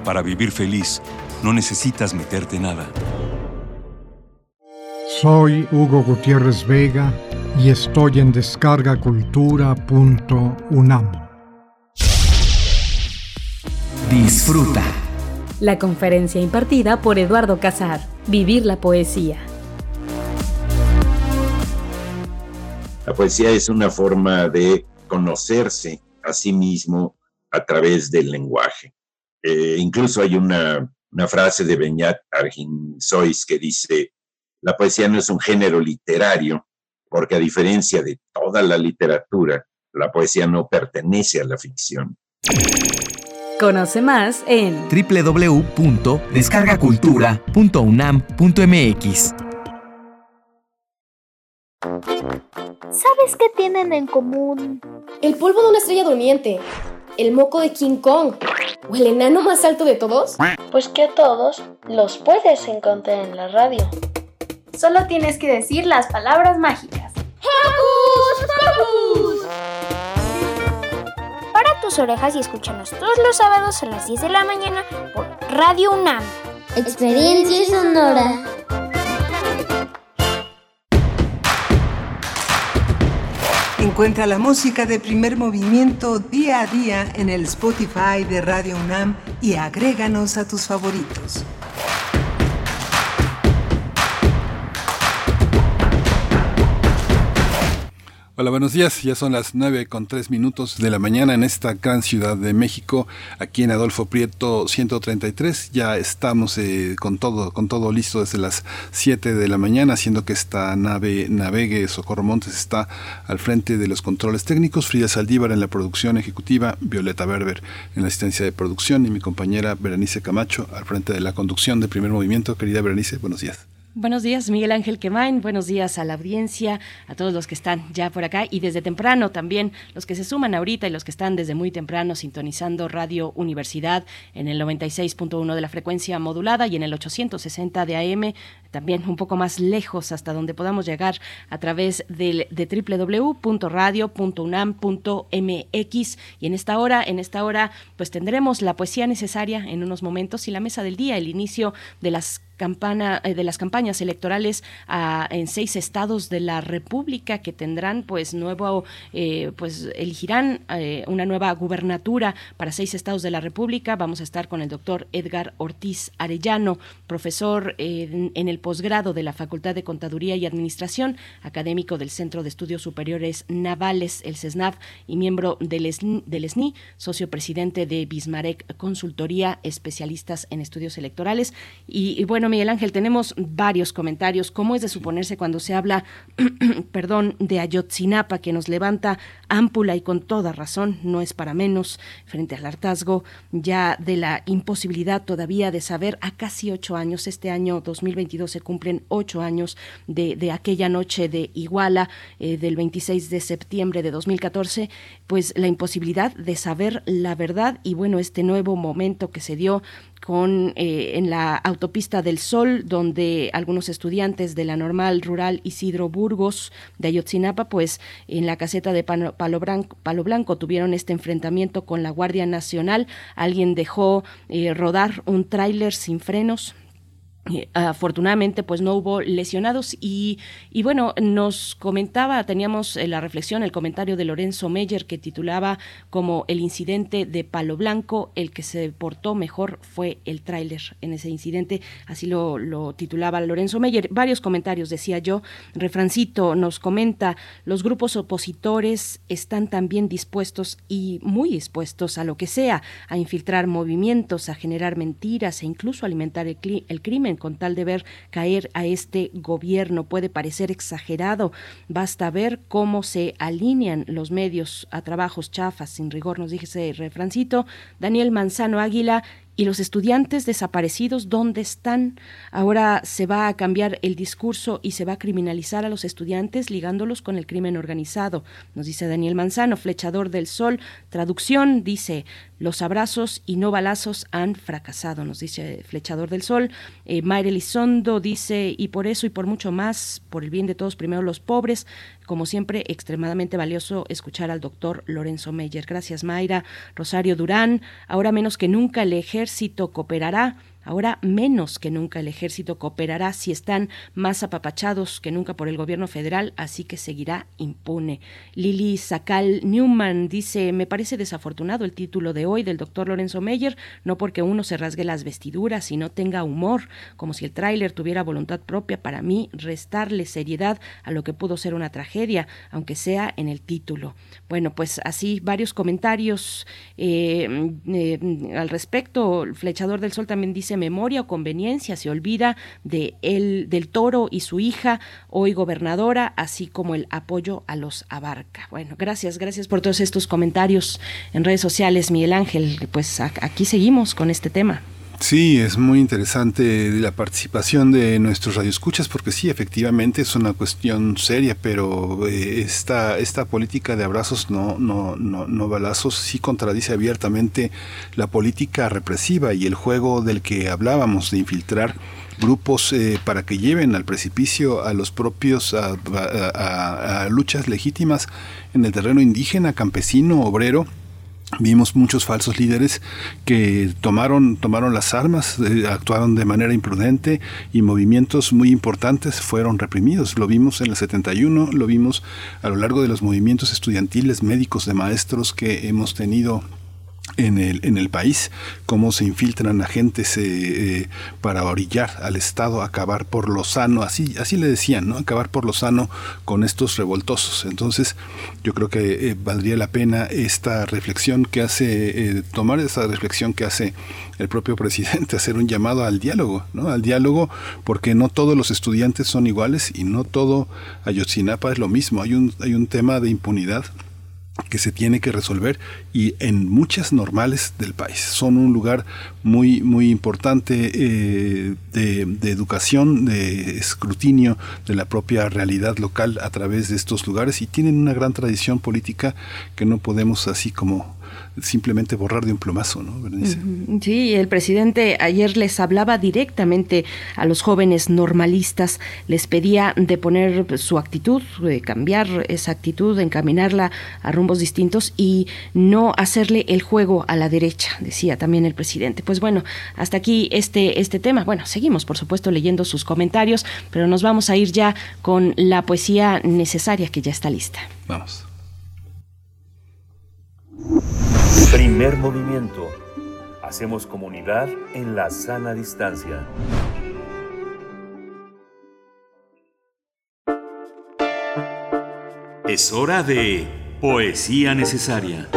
Para vivir feliz, no necesitas meterte nada. Soy Hugo Gutiérrez Vega y estoy en descargacultura.unam. Disfruta. La conferencia impartida por Eduardo Casar, Vivir la Poesía. La poesía es una forma de conocerse a sí mismo a través del lenguaje. Eh, incluso hay una, una, frase de Beñat Arginsois que dice, la poesía no es un género literario, porque a diferencia de toda la literatura, la poesía no pertenece a la ficción. Conoce más en www.descargacultura.unam.mx. ¿Sabes qué tienen en común? El polvo de una estrella durmiente, el moco de King Kong o el enano más alto de todos. Pues que a todos los puedes encontrar en la radio. Solo tienes que decir las palabras mágicas. ¡Hocus Pocus! Para tus orejas y escúchanos todos los sábados a las 10 de la mañana por Radio UNAM. Experiencia sonora. Encuentra la música de primer movimiento día a día en el Spotify de Radio UNAM y agréganos a tus favoritos. Hola, buenos días. Ya son las nueve con tres minutos de la mañana en esta gran ciudad de México, aquí en Adolfo Prieto 133. Ya estamos eh, con todo, con todo listo desde las 7 de la mañana, haciendo que esta nave navegue. Socorro Montes está al frente de los controles técnicos, Frida Saldívar en la producción ejecutiva, Violeta Berber en la asistencia de producción y mi compañera Berenice Camacho al frente de la conducción de Primer Movimiento. Querida Berenice, buenos días. Buenos días, Miguel Ángel Quemain. Buenos días a la audiencia, a todos los que están ya por acá y desde temprano también, los que se suman ahorita y los que están desde muy temprano sintonizando Radio Universidad en el 96.1 de la frecuencia modulada y en el 860 de AM, también un poco más lejos hasta donde podamos llegar a través del, de www.radio.unam.mx y en esta hora, en esta hora, pues tendremos la poesía necesaria en unos momentos y la mesa del día, el inicio de las campana, eh, de las campañas electorales a, en seis estados de la República que tendrán pues nuevo eh, pues elegirán eh, una nueva gubernatura para seis estados de la República. Vamos a estar con el doctor Edgar Ortiz Arellano profesor en, en, el posgrado de la Facultad de Contaduría y Administración académico del Centro de Estudios Superiores Navales el CESNAV y miembro del, SNI, del SNI socio presidente de Bismarck Consultoría especialistas en estudios electorales. Y bueno Miguel Ángel, tenemos varios comentarios. ¿Cómo es de suponerse cuando se habla, (clears throat) perdón, de Ayotzinapa, que nos levanta ámpula y con toda razón, no es para menos, frente al hartazgo ya de la imposibilidad todavía de saber a casi ocho años, este año 2022 se cumplen ocho años de, aquella noche de Iguala, eh, del 26 de septiembre de 2014, pues la imposibilidad de saber la verdad y bueno, este nuevo momento que se dio con eh, en la autopista del Sol, donde algunos estudiantes de la normal rural Isidro Burgos de Ayotzinapa, pues en la caseta de Palo, Blanco, Palo Blanco tuvieron este enfrentamiento con la Guardia Nacional. Alguien dejó eh, rodar un tráiler sin frenos, eh, afortunadamente pues no hubo lesionados y, y, bueno nos comentaba teníamos eh, la reflexión el comentario de Lorenzo Meyer que titulaba como el incidente de Palo Blanco el que se portó mejor fue el tráiler en ese incidente así lo, lo, titulaba Lorenzo Meyer. Varios comentarios decía yo. Refrancito nos comenta los grupos opositores están también dispuestos y muy dispuestos a lo que sea a infiltrar movimientos a generar mentiras e incluso alimentar el, el crimen con tal de ver caer a este gobierno. Puede parecer exagerado, basta ver cómo se alinean los medios a trabajos chafas, sin rigor, nos ese refrancito. Daniel Manzano Águila, ¿Y los estudiantes desaparecidos dónde están? Ahora se va a cambiar el discurso y se va a criminalizar a los estudiantes ligándolos con el crimen organizado, nos dice Daniel Manzano, flechador del sol. Traducción dice, los abrazos y no balazos han fracasado, nos dice Flechador del Sol. Eh, Mayra Elizondo dice, y por eso y por mucho más, por el bien de todos, primero los pobres, como siempre, extremadamente valioso escuchar al doctor Lorenzo Meyer. Gracias, Mayra. Rosario Durán, ahora menos que nunca el ejército cooperará Ahora menos que nunca el ejército cooperará si están más apapachados que nunca por el gobierno federal, así que seguirá impune. Lili Sacal Newman dice, me parece desafortunado el título de hoy del doctor Lorenzo Meyer, no porque uno se rasgue las vestiduras y no tenga humor, como si el tráiler tuviera voluntad propia para mí, restarle seriedad a lo que pudo ser una tragedia, aunque sea en el título. Bueno, pues así varios comentarios eh, eh, al respecto. El Flechador del Sol también dice memoria o conveniencia, se olvida de él, del toro y su hija, hoy gobernadora, así como el apoyo a los Abarca. Bueno, gracias, gracias por todos estos comentarios en redes sociales, Miguel Ángel. Pues aquí seguimos con este tema. Sí, es muy interesante la participación de nuestros radioescuchas porque sí, efectivamente es una cuestión seria, pero eh, esta, esta política de abrazos no, no, no, no balazos sí contradice abiertamente la política represiva y el juego del que hablábamos de infiltrar grupos eh, para que lleven al precipicio a los propios a luchas legítimas en el terreno indígena, campesino, obrero Vimos muchos falsos líderes que tomaron, tomaron las armas, eh, actuaron de manera imprudente y movimientos muy importantes fueron reprimidos. Lo vimos en el 71, lo vimos a lo largo de los movimientos estudiantiles, médicos, de maestros que hemos tenido en el, en el país, cómo se infiltran agentes eh, eh, para orillar al Estado, acabar por lo sano, así, así le decían, ¿no? Acabar por lo sano con estos revoltosos. Entonces, yo creo que eh, valdría la pena esta reflexión que hace, tomar esa reflexión que hace el propio (laughs) presidente, hacer un llamado al diálogo, ¿no? Al diálogo, porque no todos los estudiantes son iguales y no todo Ayotzinapa es lo mismo. Hay un, hay un tema de impunidad que se tiene que resolver y en muchas normales del país. Son un lugar muy, muy importante eh, de, de, educación, de escrutinio de la propia realidad local a través de estos lugares y tienen una gran tradición política que no podemos así como simplemente borrar de un plumazo, ¿no, Sí, el presidente ayer les hablaba directamente a los jóvenes normalistas, les pedía de poner su actitud, de cambiar esa actitud, de encaminarla a rumbos distintos y no hacerle el juego a la derecha, decía también el presidente. Pues bueno, hasta aquí este, este tema. Bueno, seguimos, por supuesto, leyendo sus comentarios, pero nos vamos a ir ya con la poesía necesaria que ya está lista. Vamos. Primer movimiento. Hacemos comunidad en la sana distancia. Es hora de poesía necesaria.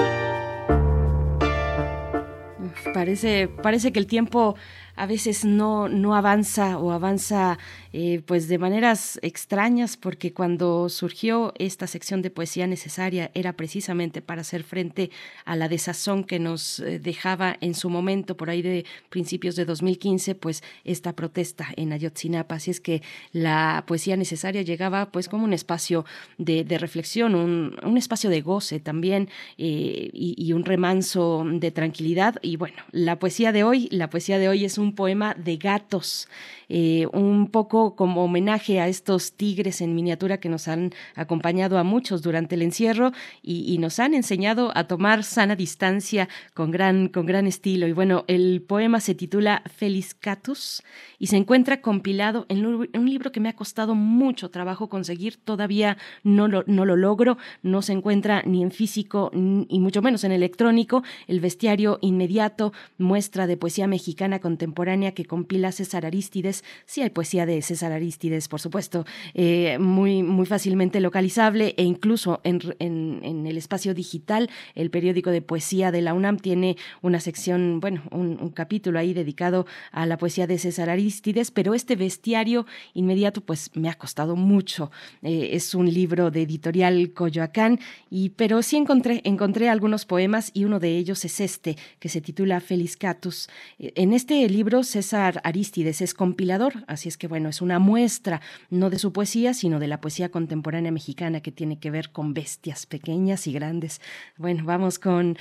Parece, parece que el tiempo a veces no, no avanza o avanza eh, pues de maneras extrañas porque cuando surgió esta sección de poesía necesaria era precisamente para hacer frente a la desazón que nos eh, dejaba en su momento por ahí de principios de 2015 pues esta protesta en Ayotzinapa. Así es que la poesía necesaria llegaba pues como un espacio de, reflexión un, un, espacio de goce también eh, y, y un remanso de tranquilidad. Y bueno la poesía de hoy la poesía de hoy es un un poema de gatos, eh, un poco como homenaje a estos tigres en miniatura que nos han acompañado a muchos durante el encierro y, nos han enseñado a tomar sana distancia con gran, con gran estilo. Y bueno, el poema se titula Feliz Catus y se encuentra compilado en un libro que me ha costado mucho trabajo conseguir, todavía no lo, no lo logro, no se encuentra ni en físico y mucho menos en electrónico, el bestiario inmediato, muestra de poesía mexicana contemporánea contemporánea que compila César Aristides. Sí hay poesía de César Aristides, por supuesto, eh, muy, muy fácilmente localizable e incluso en, en, el espacio digital, el periódico de poesía de la UNAM tiene una sección, bueno, un, capítulo ahí dedicado a la poesía de César Aristides, pero este bestiario inmediato pues me ha costado mucho. Eh, es un libro de editorial Coyoacán, y, pero sí encontré, encontré algunos poemas y uno de ellos es este, que se titula Catus. Eh, en este libro César Aristides es compilador, así es que bueno, es una muestra no de su poesía, sino de la poesía contemporánea mexicana que tiene que ver con bestias pequeñas y grandes. Bueno, vamos con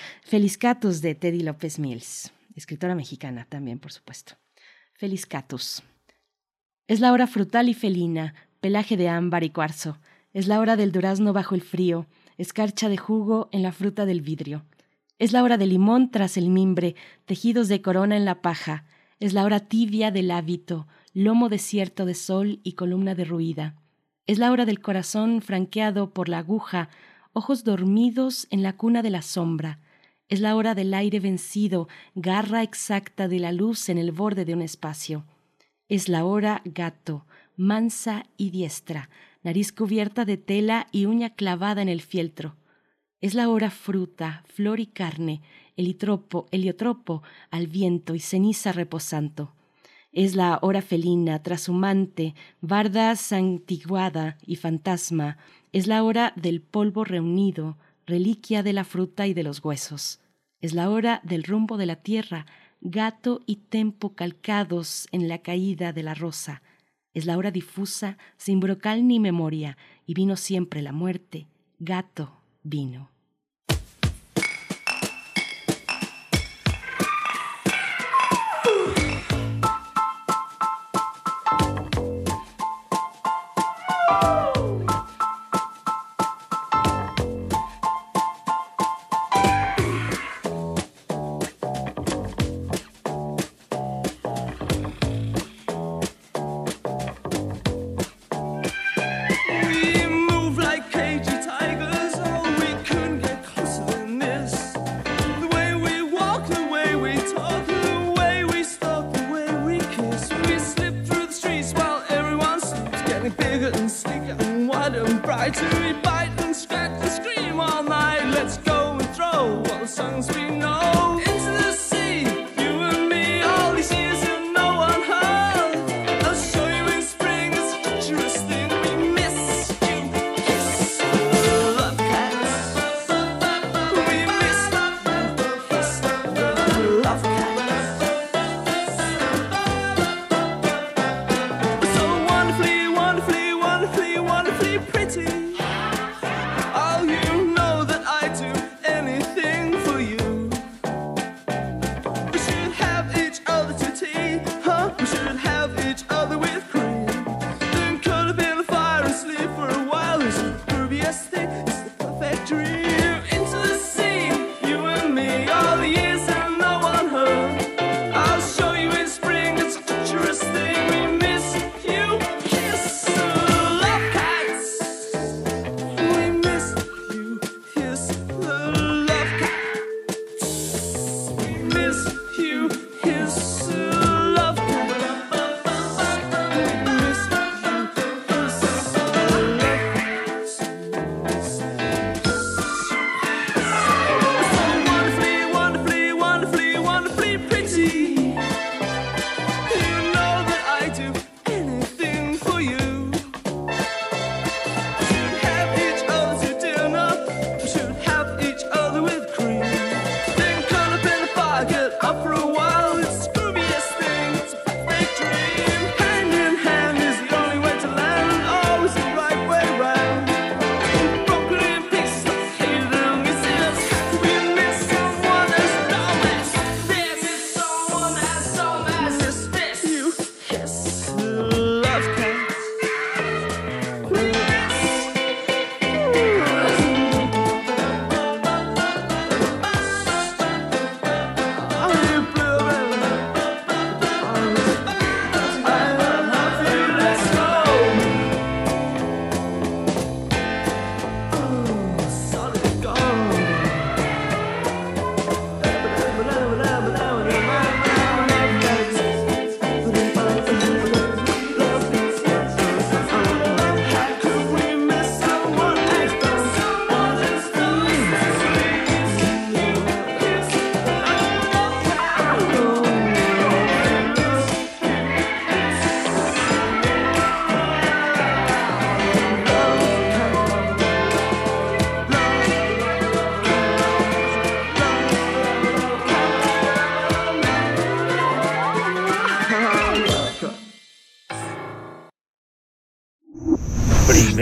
Catus de Teddy López Mills, escritora mexicana también, por supuesto. Catus. Es la hora frutal y felina, pelaje de ámbar y cuarzo. Es la hora del durazno bajo el frío, escarcha de jugo en la fruta del vidrio. Es la hora del limón tras el mimbre, tejidos de corona en la paja. Es la hora tibia del hábito, lomo desierto de sol y columna derruida. Es la hora del corazón franqueado por la aguja, ojos dormidos en la cuna de la sombra. Es la hora del aire vencido, garra exacta de la luz en el borde de un espacio. Es la hora gato, mansa y diestra, nariz cubierta de tela y uña clavada en el fieltro. Es la hora fruta, flor y carne, elitropo, heliotropo, al viento y ceniza reposando. Es la hora felina, trashumante, barda santiguada y fantasma. Es la hora del polvo reunido, reliquia de la fruta y de los huesos. Es la hora del rumbo de la tierra, gato y tempo calcados en la caída de la rosa. Es la hora difusa, sin brocal ni memoria, y vino siempre la muerte, gato, vino.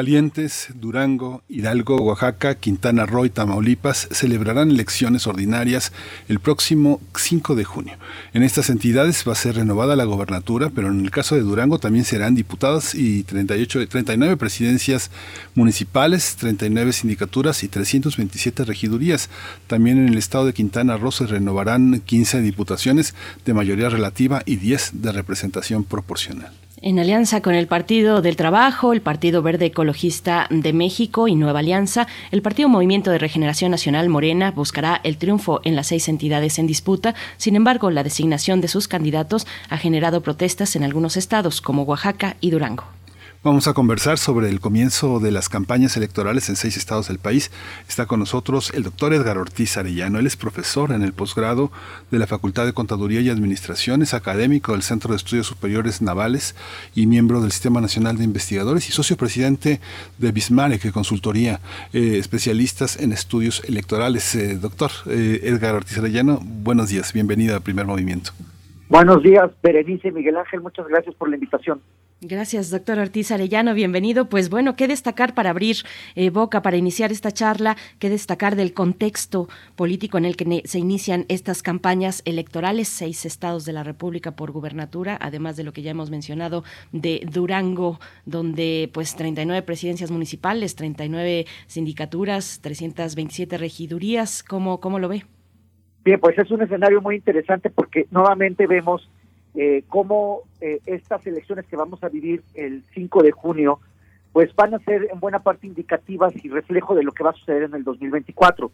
Aguascalientes, Durango, Hidalgo, Oaxaca, Quintana Roo y Tamaulipas celebrarán elecciones ordinarias el próximo 5 de junio. En estas entidades va a ser renovada la gobernatura, pero en el caso de Durango también serán diputadas y 38, 39 presidencias municipales, 39 sindicaturas y 327 regidurías. También en el estado de Quintana Roo se renovarán 15 diputaciones de mayoría relativa y 10 de representación proporcional. En alianza con el Partido del Trabajo, el Partido Verde Ecologista de México y Nueva Alianza, el Partido Movimiento de Regeneración Nacional Morena buscará el triunfo en las seis entidades en disputa. Sin embargo, la designación de sus candidatos ha generado protestas en algunos estados como Oaxaca y Durango. Vamos a conversar sobre el comienzo de las campañas electorales en seis estados del país. Está con nosotros el doctor Edgar Ortiz Arellano. Él es profesor en el posgrado de la Facultad de Contaduría y Administración, es académico del Centro de Estudios Superiores Navales y miembro del Sistema Nacional de Investigadores y socio presidente de Bismarck Consultoría, eh, especialistas en estudios electorales. Eh, doctor eh, Edgar Ortiz Arellano, buenos días, bienvenido a Primer Movimiento. Buenos días, Berenice Miguel Ángel, muchas gracias por la invitación. Gracias, doctor Ortiz Arellano. Bienvenido. Pues bueno, ¿qué destacar para abrir eh, boca, para iniciar esta charla? ¿Qué destacar del contexto político en el que se inician estas campañas electorales? Seis estados de la República por gubernatura, además de lo que ya hemos mencionado de Durango, donde pues 39 presidencias municipales, 39 sindicaturas, 327 regidurías. ¿Cómo, cómo lo ve? Bien, pues es un escenario muy interesante porque nuevamente vemos eh, cómo eh, estas elecciones que vamos a vivir el 5 de junio, pues van a ser en buena parte indicativas y reflejo de lo que va a suceder en el 2024.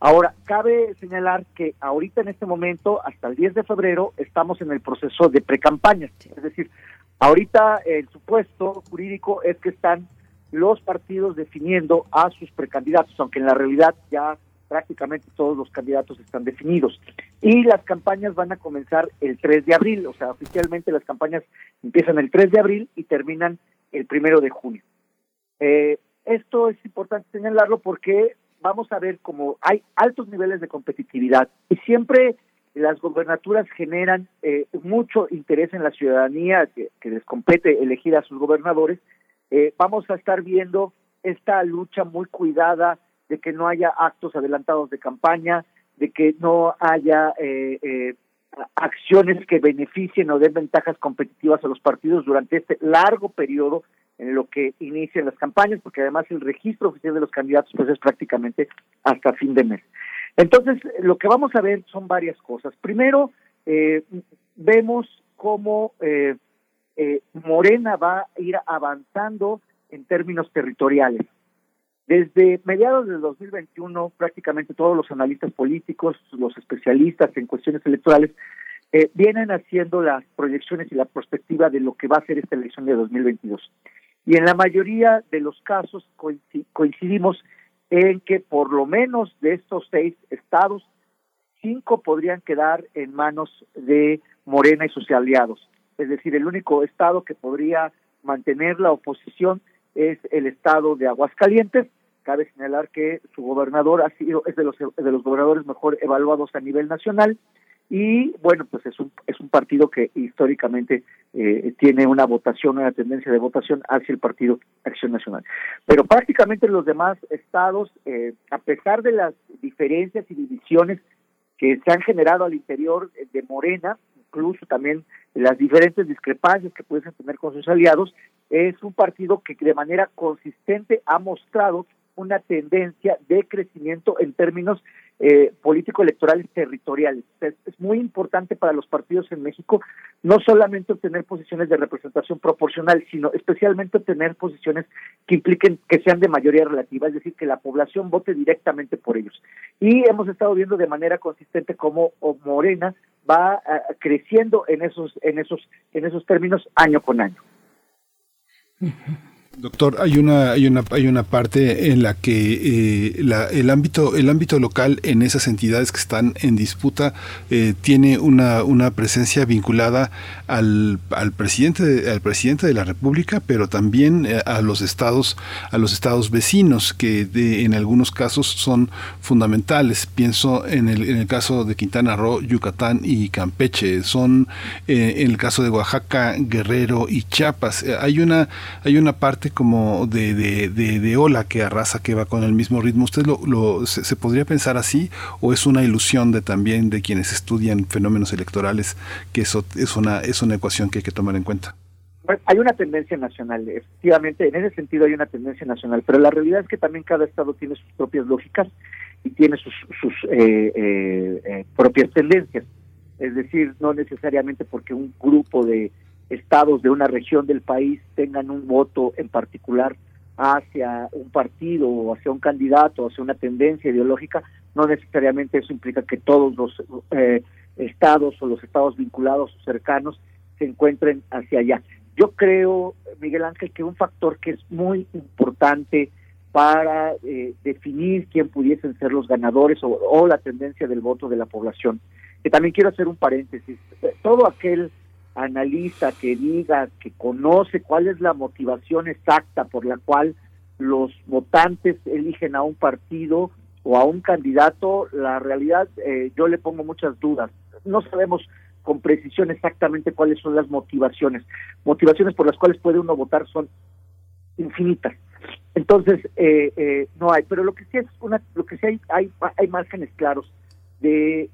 Ahora, cabe señalar que ahorita en este momento, hasta el 10 de febrero, estamos en el proceso de precampaña. Es decir, ahorita el supuesto jurídico es que están los partidos definiendo a sus precandidatos, aunque en la realidad ya prácticamente todos los candidatos están definidos. Y las campañas van a comenzar el 3 de abril, o sea, oficialmente las campañas empiezan el 3 de abril y terminan el 1 de junio. Eh, esto es importante señalarlo porque vamos a ver cómo hay altos niveles de competitividad y siempre las gobernaturas generan eh, mucho interés en la ciudadanía que, les compete elegir a sus gobernadores. Eh, vamos a estar viendo esta lucha muy cuidada de que no haya actos adelantados de campaña, de que no haya eh, eh, acciones que beneficien o den ventajas competitivas a los partidos durante este largo periodo en lo que inician las campañas, porque además el registro oficial de los candidatos pues es prácticamente hasta fin de mes. Entonces, lo que vamos a ver son varias cosas. Primero, eh, vemos cómo Morena va a ir avanzando en términos territoriales. Desde mediados del 2021, prácticamente todos los analistas políticos, los especialistas en cuestiones electorales, eh, vienen haciendo las proyecciones y la perspectiva de lo que va a ser esta elección de 2022. Y en la mayoría de los casos coincidimos en que por lo menos de estos seis estados, cinco podrían quedar en manos de Morena y sus aliados. Es decir, el único estado que podría mantener la oposición es el estado de Aguascalientes. Cabe señalar que su gobernador ha sido es de los de los gobernadores mejor evaluados a nivel nacional y bueno pues es un es un partido que históricamente eh, tiene una votación una tendencia de votación hacia el partido Acción Nacional pero prácticamente los demás estados eh, a pesar de las diferencias y divisiones que se han generado al interior de Morena incluso también las diferentes discrepancias que pueden tener con sus aliados es un partido que de manera consistente ha mostrado una tendencia de crecimiento en términos eh, político-electorales territoriales. Es, muy importante para los partidos en México no solamente obtener posiciones de representación proporcional, sino especialmente obtener posiciones que impliquen que sean de mayoría relativa, es decir, que la población vote directamente por ellos. Y hemos estado viendo de manera consistente cómo Morena va uh, creciendo en esos en esos en esos términos año con año. Doctor, hay una, hay una, hay una parte en la que eh, el ámbito, el ámbito local en esas entidades que están en disputa eh, tiene una, una presencia vinculada al, al presidente, de, al presidente de la República, pero también eh, a los estados, a los estados vecinos que en algunos casos son fundamentales. Pienso en el, en el caso de Quintana Roo, Yucatán y Campeche. Son en el caso de Oaxaca, Guerrero y Chiapas. hay una, hay una parte como de, de, ola que arrasa, que va con el mismo ritmo. ¿Usted lo, se, podría pensar así o es una ilusión de también de quienes estudian fenómenos electorales que eso es una, es una ecuación que hay que tomar en cuenta? hay una tendencia nacional, efectivamente, en ese sentido hay una tendencia nacional, pero la realidad es que también cada estado tiene sus propias lógicas y tiene sus, sus eh, eh, eh, propias tendencias. Es decir, no necesariamente porque un grupo de estados de una región del país tengan un voto en particular hacia un partido o hacia un candidato, hacia una tendencia ideológica, no necesariamente eso implica que todos los eh, estados o los estados vinculados o cercanos se encuentren hacia allá. Yo creo, Miguel Ángel, que un factor que es muy importante para eh, definir quién pudiesen ser los ganadores o, o la tendencia del voto de la población, que también quiero hacer un paréntesis, todo aquel analista, que diga, que conoce cuál es la motivación exacta por la cual los votantes eligen a un partido o a un candidato, la realidad eh, yo le pongo muchas dudas. No sabemos con precisión exactamente cuáles son las motivaciones. Motivaciones por las cuales puede uno votar son infinitas. Entonces, eh, eh, no hay, pero lo que sí es una, lo que sí hay, hay, hay márgenes claros de,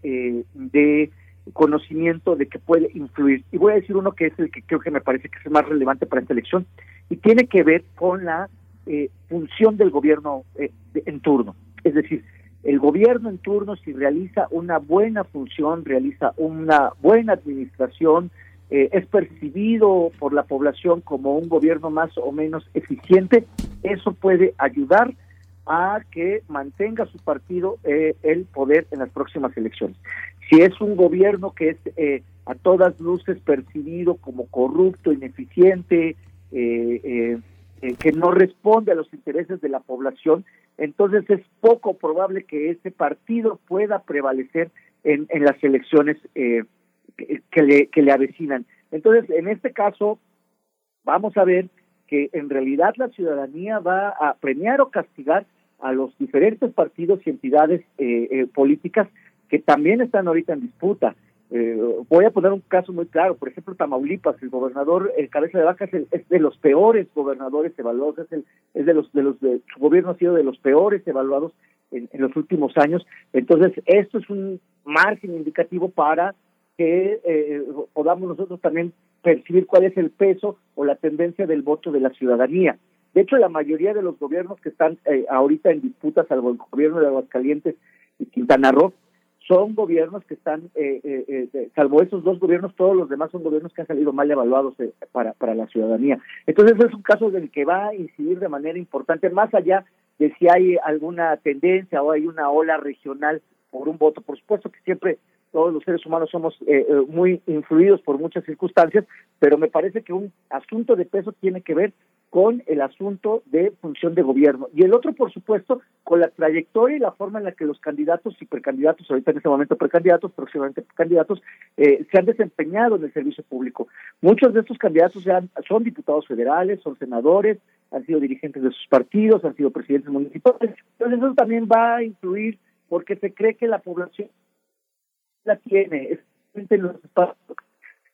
de conocimiento de que puede influir. Y voy a decir uno que es el que creo que me parece que es el más relevante para esta elección y tiene que ver con la eh, función del gobierno eh, en turno. Es decir, el gobierno en turno si realiza una buena función, realiza una buena administración, eh, es percibido por la población como un gobierno más o menos eficiente, eso puede ayudar a que mantenga su partido el poder en las próximas elecciones. Si es un gobierno que es eh, a todas luces percibido como corrupto, ineficiente, eh, eh, que no responde a los intereses de la población, entonces es poco probable que ese partido pueda prevalecer en, las elecciones que, le, que le avecinan. Entonces, en este caso, vamos a ver que en realidad la ciudadanía va a premiar o castigar a los diferentes partidos y entidades políticas que también están ahorita en disputa. Eh, voy a poner un caso muy claro, por ejemplo, Tamaulipas, el gobernador, el cabeza de vaca es, de los peores gobernadores evaluados, es, el, es de los de los de, su gobierno ha sido de los peores evaluados en, los últimos años. Entonces, esto es un margen indicativo para que eh, podamos nosotros también percibir cuál es el peso o la tendencia del voto de la ciudadanía. De hecho, la mayoría de los gobiernos que están eh, ahorita en disputa, salvo el gobierno de Aguascalientes y Quintana Roo, son gobiernos que están, eh, eh, eh, salvo esos dos gobiernos, todos los demás son gobiernos que han salido mal evaluados para, para la ciudadanía. Entonces es un caso del que va a incidir de manera importante, más allá de si hay alguna tendencia o hay una ola regional por un voto. Por supuesto que siempre todos los seres humanos somos muy influidos por muchas circunstancias, pero me parece que un asunto de peso tiene que ver con el asunto de función de gobierno. Y el otro, por supuesto, con la trayectoria y la forma en la que los candidatos y precandidatos, ahorita en este momento precandidatos, próximamente candidatos, eh, se han desempeñado en el servicio público. Muchos de estos candidatos ya son diputados federales, son senadores, han sido dirigentes de sus partidos, han sido presidentes municipales. Entonces eso también va a influir porque se cree que la población la tiene, es en los espacios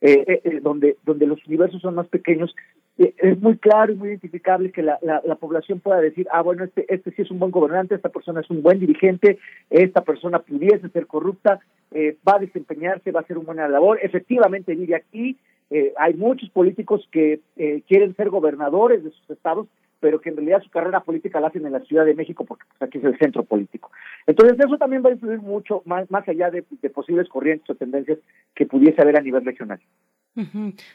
eh, eh, eh, donde, donde los universos son más pequeños eh, es muy claro y muy identificable que la, la, población pueda decir, ah, bueno, este, este sí es un buen gobernante, esta persona es un buen dirigente, esta persona pudiese ser corrupta, eh, va a desempeñarse, va a hacer una buena labor. Efectivamente, vive aquí, hay muchos políticos que quieren ser gobernadores de sus estados, pero que en realidad su carrera política la hacen en la Ciudad de México porque pues, aquí es el centro político. Entonces eso también va a influir mucho más, más allá de, posibles corrientes o tendencias que pudiese haber a nivel regional.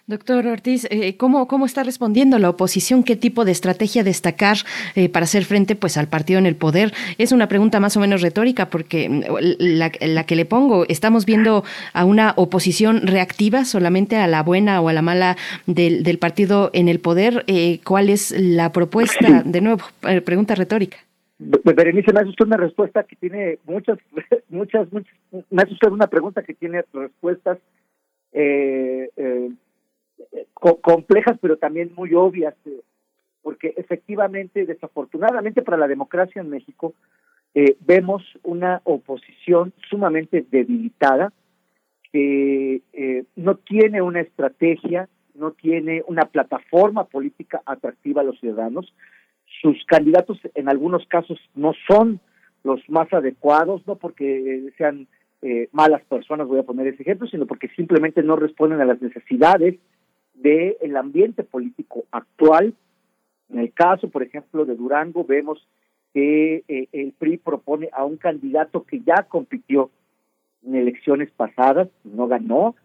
Doctor Ortiz, eh, ¿cómo, ¿cómo está respondiendo la oposición? ¿Qué tipo de estrategia destacar eh, para hacer frente pues, al partido en el poder? Es una pregunta más o menos retórica porque mm, la, que le pongo, estamos viendo a una oposición reactiva solamente a la buena o a la mala del, del partido en el poder. Eh, ¿Cuál es la propuesta? De nuevo, pregunta retórica. Berenice, me hace usted una respuesta que tiene muchas, (laughs) muchas, muchas, me hace usted una pregunta que tiene respuestas eh, eh, complejas, pero también muy obvias, eh, porque efectivamente, desafortunadamente para la democracia en México, eh, vemos una oposición sumamente debilitada, que eh, no tiene una estrategia, no tiene una plataforma política atractiva a los ciudadanos. Sus candidatos en algunos casos no son los más adecuados, no porque sean eh, malas personas, voy a poner ese ejemplo, sino porque simplemente no responden a las necesidades del ambiente político actual. En el caso, por ejemplo, de Durango, vemos que eh, el PRI propone a un candidato que ya compitió en elecciones pasadas, no ganó.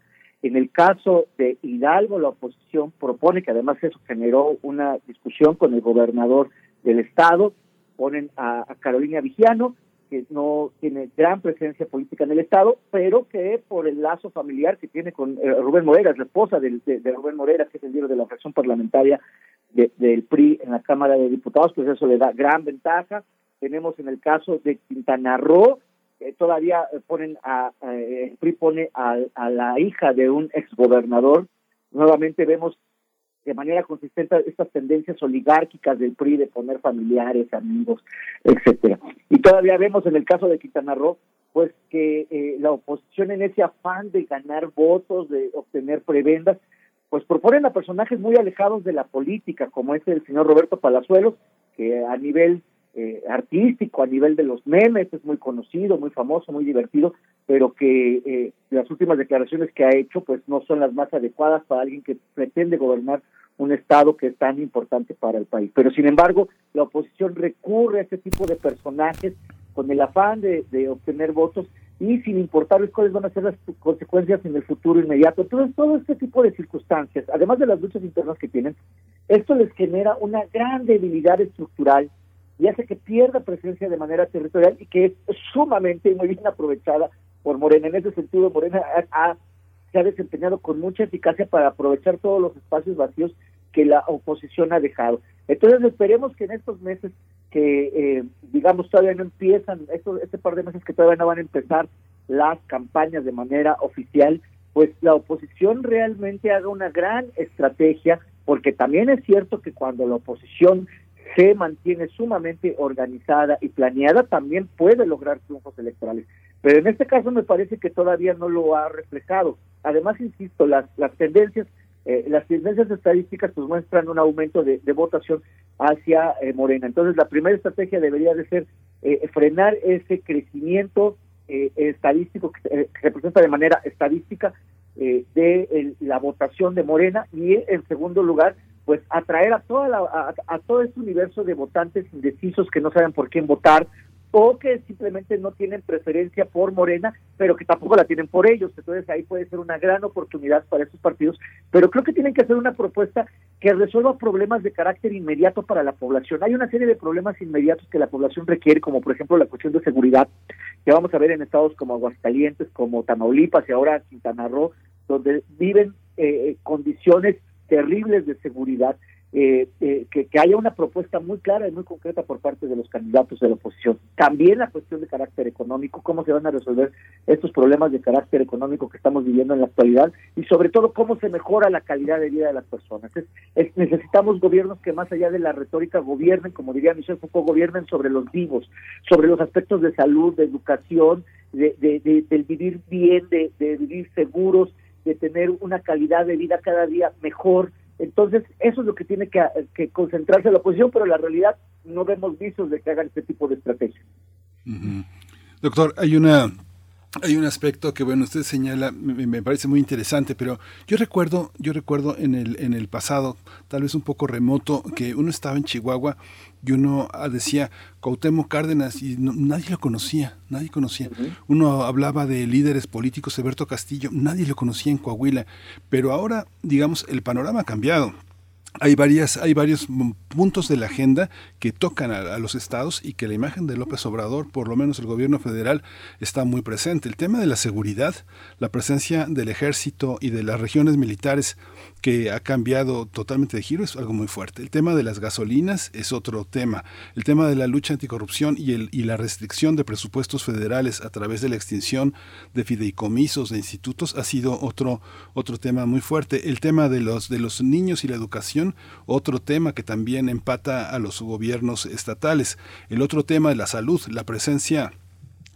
En el caso de Hidalgo, la oposición propone, que además eso generó una discusión con el gobernador del estado, ponen a, a Carolina Vigiano, que no tiene gran presencia política en el Estado, pero que por el lazo familiar que tiene con eh, Rubén Morera, es la esposa de, Rubén Morera, que es el líder de la fracción parlamentaria del PRI en la Cámara de Diputados, pues eso le da gran ventaja. Tenemos en el caso de Quintana Roo, que todavía ponen a, el PRI pone a, a la hija de un exgobernador. Nuevamente vemos de manera consistente estas tendencias oligárquicas del PRI de poner familiares, amigos, etcétera. Y todavía vemos en el caso de Quintana Roo, pues que eh, la oposición en ese afán de ganar votos, de obtener prebendas, pues proponen a personajes muy alejados de la política, como es el señor Roberto Palazuelos, que a nivel eh, artístico, a nivel de los memes, es muy conocido, muy famoso, muy divertido, pero que eh, las últimas declaraciones que ha hecho pues no son las más adecuadas para alguien que pretende gobernar un Estado que es tan importante para el país. Pero sin embargo, la oposición recurre a este tipo de personajes con el afán de, obtener votos y sin importarles cuáles van a ser las consecuencias en el futuro inmediato. Entonces, todo este tipo de circunstancias, además de las luchas internas que tienen, esto les genera una gran debilidad estructural y hace que pierda presencia de manera territorial y que es sumamente muy bien aprovechada por Morena. En ese sentido, Morena ha se ha desempeñado con mucha eficacia para aprovechar todos los espacios vacíos que la oposición ha dejado. Entonces esperemos que en estos meses que eh, digamos todavía no empiezan, estos, este par de meses que todavía no van a empezar las campañas de manera oficial, pues la oposición realmente haga una gran estrategia, porque también es cierto que cuando la oposición se mantiene sumamente organizada y planeada, también puede lograr triunfos electorales. Pero en este caso me parece que todavía no lo ha reflejado. Además, insisto, las, las tendencias, eh, las tendencias estadísticas pues muestran un aumento de, votación hacia eh, Morena. Entonces, la primera estrategia debería de ser eh, frenar ese crecimiento estadístico que, representa de manera estadística de la votación de Morena y en segundo lugar pues atraer a toda a, a, todo este universo de votantes indecisos que no saben por quién votar o que simplemente no tienen preferencia por Morena, pero que tampoco la tienen por ellos. Entonces ahí puede ser una gran oportunidad para estos partidos, pero creo que tienen que hacer una propuesta que resuelva problemas de carácter inmediato para la población. Hay una serie de problemas inmediatos que la población requiere, como por ejemplo la cuestión de seguridad, que vamos a ver en estados como Aguascalientes, como Tamaulipas y ahora Quintana Roo, donde viven eh, condiciones terribles de seguridad eh, eh, que, haya una propuesta muy clara y muy concreta por parte de los candidatos de la oposición. También la cuestión de carácter económico, cómo se van a resolver estos problemas de carácter económico que estamos viviendo en la actualidad y sobre todo cómo se mejora la calidad de vida de las personas. Es, necesitamos gobiernos que más allá de la retórica gobiernen, como diría Michel Foucault, gobiernen sobre los vivos, sobre los aspectos de salud, de educación, de, de, del vivir bien, de vivir seguros, de tener una calidad de vida cada día mejor, entonces, eso es lo que tiene que, concentrarse la oposición, pero en la realidad no vemos visos de que hagan este tipo de estrategia. Doctor, hay una hay un aspecto que bueno usted señala me, parece muy interesante pero yo recuerdo yo recuerdo en el en el pasado tal vez un poco remoto que uno estaba en Chihuahua y uno ah, decía Cuauhtémoc Cárdenas y nadie lo conocía nadie conocía. Uno hablaba de líderes políticos Alberto Castillo nadie lo conocía en Coahuila pero ahora digamos el panorama ha cambiado hay, varias, hay varios puntos de la agenda que tocan a, los estados y que la imagen de López Obrador, por lo menos el gobierno federal, está muy presente. El tema de la seguridad, la presencia del ejército y de las regiones militares que ha cambiado totalmente de giro es algo muy fuerte. El tema de las gasolinas es otro tema. El tema de la lucha anticorrupción y, el, y la restricción de presupuestos federales a través de la extinción de fideicomisos, de institutos, ha sido otro, otro tema muy fuerte. El tema de los, de los niños y la educación, otro tema que también empata a los gobiernos estatales. El otro tema de la salud, la presencia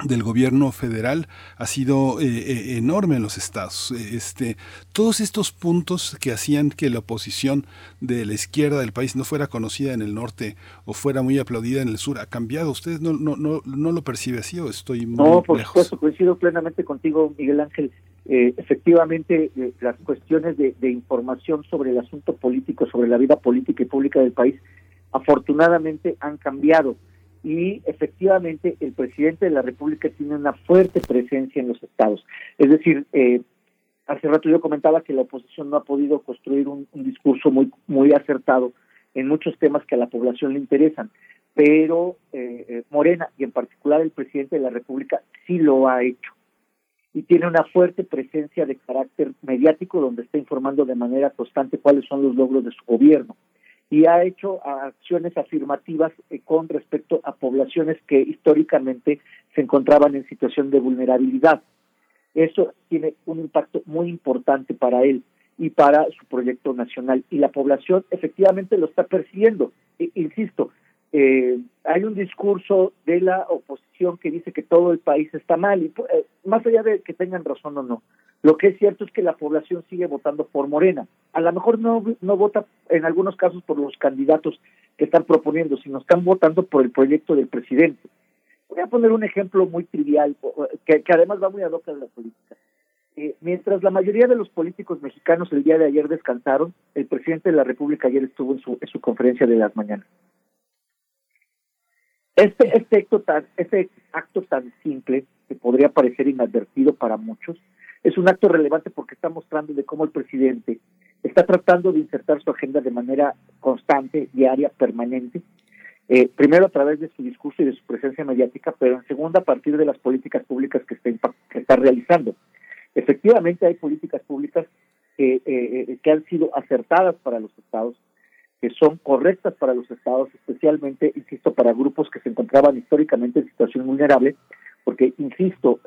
del gobierno federal ha sido eh, eh, enorme en los estados. Este, todos estos puntos que hacían que la oposición de la izquierda del país no fuera conocida en el norte o fuera muy aplaudida en el sur ha cambiado. ¿Ustedes no, no, no, no lo percibe así o estoy muy No, por supuesto, coincido plenamente contigo, Miguel Ángel. Eh, efectivamente, las cuestiones de, de información sobre el asunto político, sobre la vida política y pública del país, afortunadamente han cambiado y efectivamente el presidente de la República tiene una fuerte presencia en los estados. Es decir, eh, hace rato yo comentaba que la oposición no ha podido construir un, discurso muy, muy acertado en muchos temas que a la población le interesan, pero eh, eh, Morena y en particular el presidente de la República sí lo ha hecho y tiene una fuerte presencia de carácter mediático donde está informando de manera constante cuáles son los logros de su gobierno y ha hecho acciones afirmativas eh, con respecto a poblaciones que históricamente se encontraban en situación de vulnerabilidad. Eso tiene un impacto muy importante para él y para su proyecto nacional. Y la población efectivamente lo está persiguiendo. E, insisto, eh, hay un discurso de la oposición que dice que todo el país está mal, y eh, más allá de que tengan razón o no, lo que es cierto es que la población sigue votando por Morena. A lo mejor no, no vota en algunos casos por los candidatos que están proponiendo, sino están votando por el proyecto del presidente. Voy a poner un ejemplo muy trivial, que, además va muy a loca de la política. Eh, mientras la mayoría de los políticos mexicanos el día de ayer descansaron, el presidente de la República ayer estuvo en su, en su conferencia de las mañanas. Este, este, acto tan, este acto tan simple, que podría parecer inadvertido para muchos, es un acto relevante porque está mostrando de cómo el presidente está tratando de insertar su agenda de manera constante, diaria, permanente, eh, primero a través de su discurso y de su presencia mediática, pero en segunda a partir de las políticas públicas que está, que está realizando. Efectivamente hay políticas públicas que, eh, eh, que han sido acertadas para los estados, que son correctas para los estados, especialmente, insisto, para grupos que se encontraban históricamente en situación vulnerable, porque, insisto,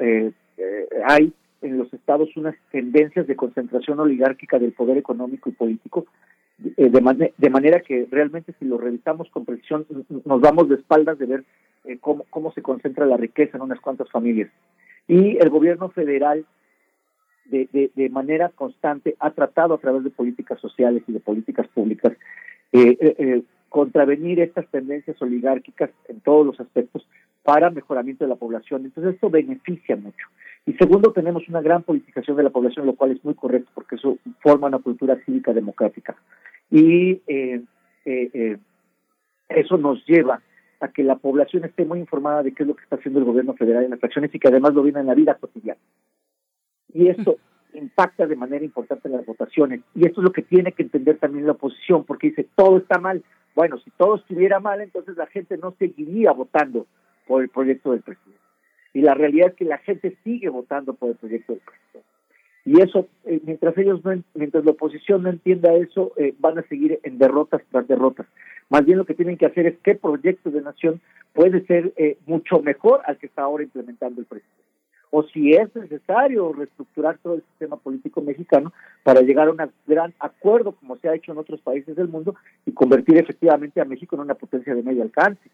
hay en los estados unas tendencias de concentración oligárquica del poder económico y político, eh, de, de, manera que realmente si lo revisamos con precisión nos vamos de espaldas de ver eh, cómo, cómo se concentra la riqueza en unas cuantas familias. Y el gobierno federal de, de, de manera constante ha tratado a través de políticas sociales y de políticas públicas eh, eh contravenir estas tendencias oligárquicas en todos los aspectos para mejoramiento de la población. Entonces esto beneficia mucho. Y segundo, tenemos una gran politización de la población, lo cual es muy correcto porque eso forma una cultura cívica democrática. Y eh, eh, eh, eso nos lleva a que la población esté muy informada de qué es lo que está haciendo el gobierno federal en las acciones y que además lo viene en la vida cotidiana. Y esto (laughs) impacta de manera importante las votaciones. Y esto es lo que tiene que entender también la oposición, porque dice, todo está mal. Bueno, si todo estuviera mal, entonces la gente no seguiría votando por el proyecto del presidente. Y la realidad es que la gente sigue votando por el proyecto del presidente. Y eso, eh, mientras ellos no, mientras la oposición no entienda eso, eh, van a seguir en derrotas tras derrotas. Más bien lo que tienen que hacer es qué proyecto de nación puede ser eh, mucho mejor al que está ahora implementando el presidente. O si es necesario reestructurar todo el sistema político mexicano para llegar a un gran acuerdo, como se ha hecho en otros países del mundo, y convertir efectivamente a México en una potencia de medio alcance.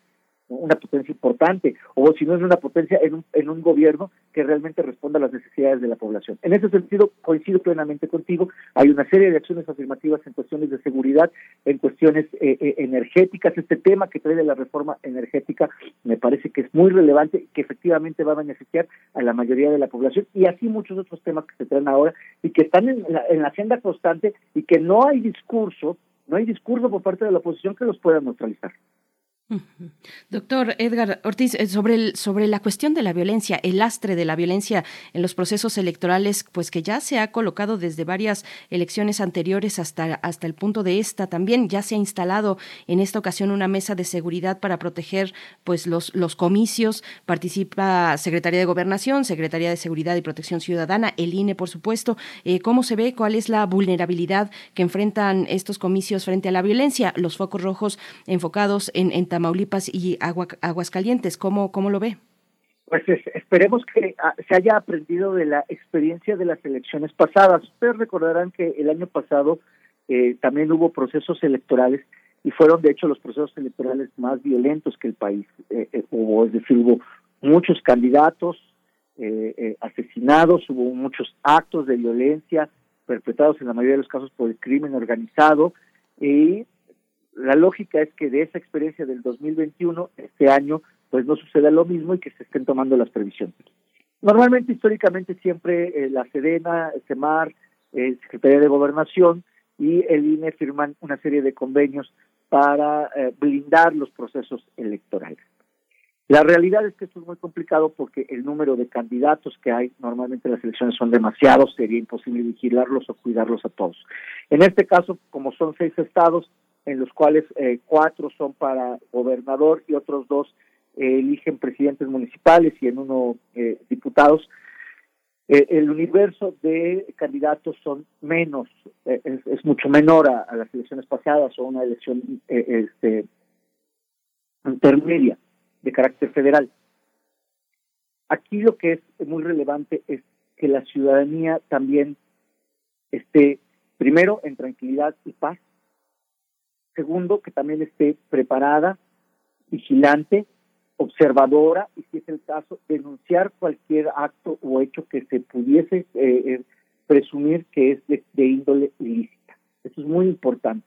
Una potencia importante, o si no es una potencia en un, en un gobierno que realmente responda a las necesidades de la población. En ese sentido, coincido plenamente contigo, hay una serie de acciones afirmativas en cuestiones de seguridad, en cuestiones eh, eh, energéticas, este tema que trae de la reforma energética me parece que es muy relevante, que efectivamente va a beneficiar a la mayoría de la población, y así muchos otros temas que se traen ahora y que están en la, en la agenda constante y que no hay discurso, no hay discurso por parte de la oposición que los pueda neutralizar. Doctor Edgar Ortiz, eh, sobre, sobre la cuestión de la violencia, el lastre de la violencia en los procesos electorales, pues que ya se ha colocado desde varias elecciones anteriores hasta, hasta el punto de esta también, ya se ha instalado en esta ocasión una mesa de seguridad para proteger pues los, los comicios, participa Secretaría de Gobernación, Secretaría de Seguridad y Protección Ciudadana, el INE por supuesto. Eh, ¿Cómo se ve? ¿Cuál es la vulnerabilidad que enfrentan estos comicios frente a la violencia? Los focos rojos enfocados en, en Tamaulipas y Aguascalientes. ¿Cómo, ¿Cómo lo ve? Pues esperemos que ah, se haya aprendido de la experiencia de las elecciones pasadas. Ustedes recordarán que el año pasado eh, también hubo procesos electorales y fueron de hecho los procesos electorales más violentos que el país eh, eh, hubo, es decir, hubo muchos candidatos asesinados, hubo muchos actos de violencia perpetrados en la mayoría de los casos por el crimen organizado y la lógica es que de esa experiencia del 2021, este año, pues no suceda lo mismo y que se estén tomando las previsiones. Normalmente, históricamente, siempre eh, la Sedena, el CEMAR, eh, Secretaría de Gobernación y el INE firman una serie de convenios para eh, blindar los procesos electorales. La realidad es que esto es muy complicado porque el número de candidatos que hay, normalmente las elecciones son demasiados, sería imposible vigilarlos o cuidarlos a todos. En este caso, como son seis estados, en los cuales eh, cuatro son para gobernador y otros dos eh, eligen presidentes municipales y en uno eh, diputados. el universo de candidatos son menos, es, mucho menor a, las elecciones pasadas o una elección este, intermedia de carácter federal. Aquí lo que es muy relevante es que la ciudadanía también esté primero en tranquilidad y paz Segundo, que también esté preparada, vigilante, observadora y, si es el caso, denunciar cualquier acto o hecho que se pudiese eh, eh, presumir que es de, índole ilícita. Eso es muy importante.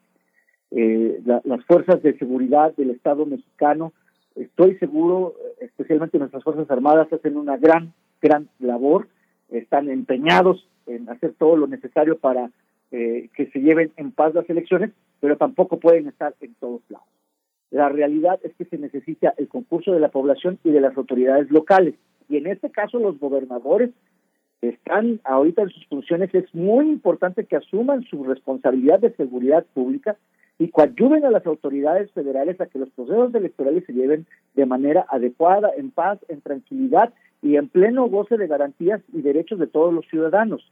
Eh, las fuerzas de seguridad del Estado mexicano, estoy seguro, especialmente nuestras Fuerzas Armadas, hacen una gran, gran labor, están empeñados en hacer todo lo necesario para que se lleven en paz las elecciones, pero tampoco pueden estar en todos lados. La realidad es que se necesita el concurso de la población y de las autoridades locales. Y en este caso los gobernadores están ahorita en sus funciones. Es muy importante que asuman su responsabilidad de seguridad pública y coadyuven a las autoridades federales a que los procesos electorales se lleven de manera adecuada, en paz, en tranquilidad y en pleno goce de garantías y derechos de todos los ciudadanos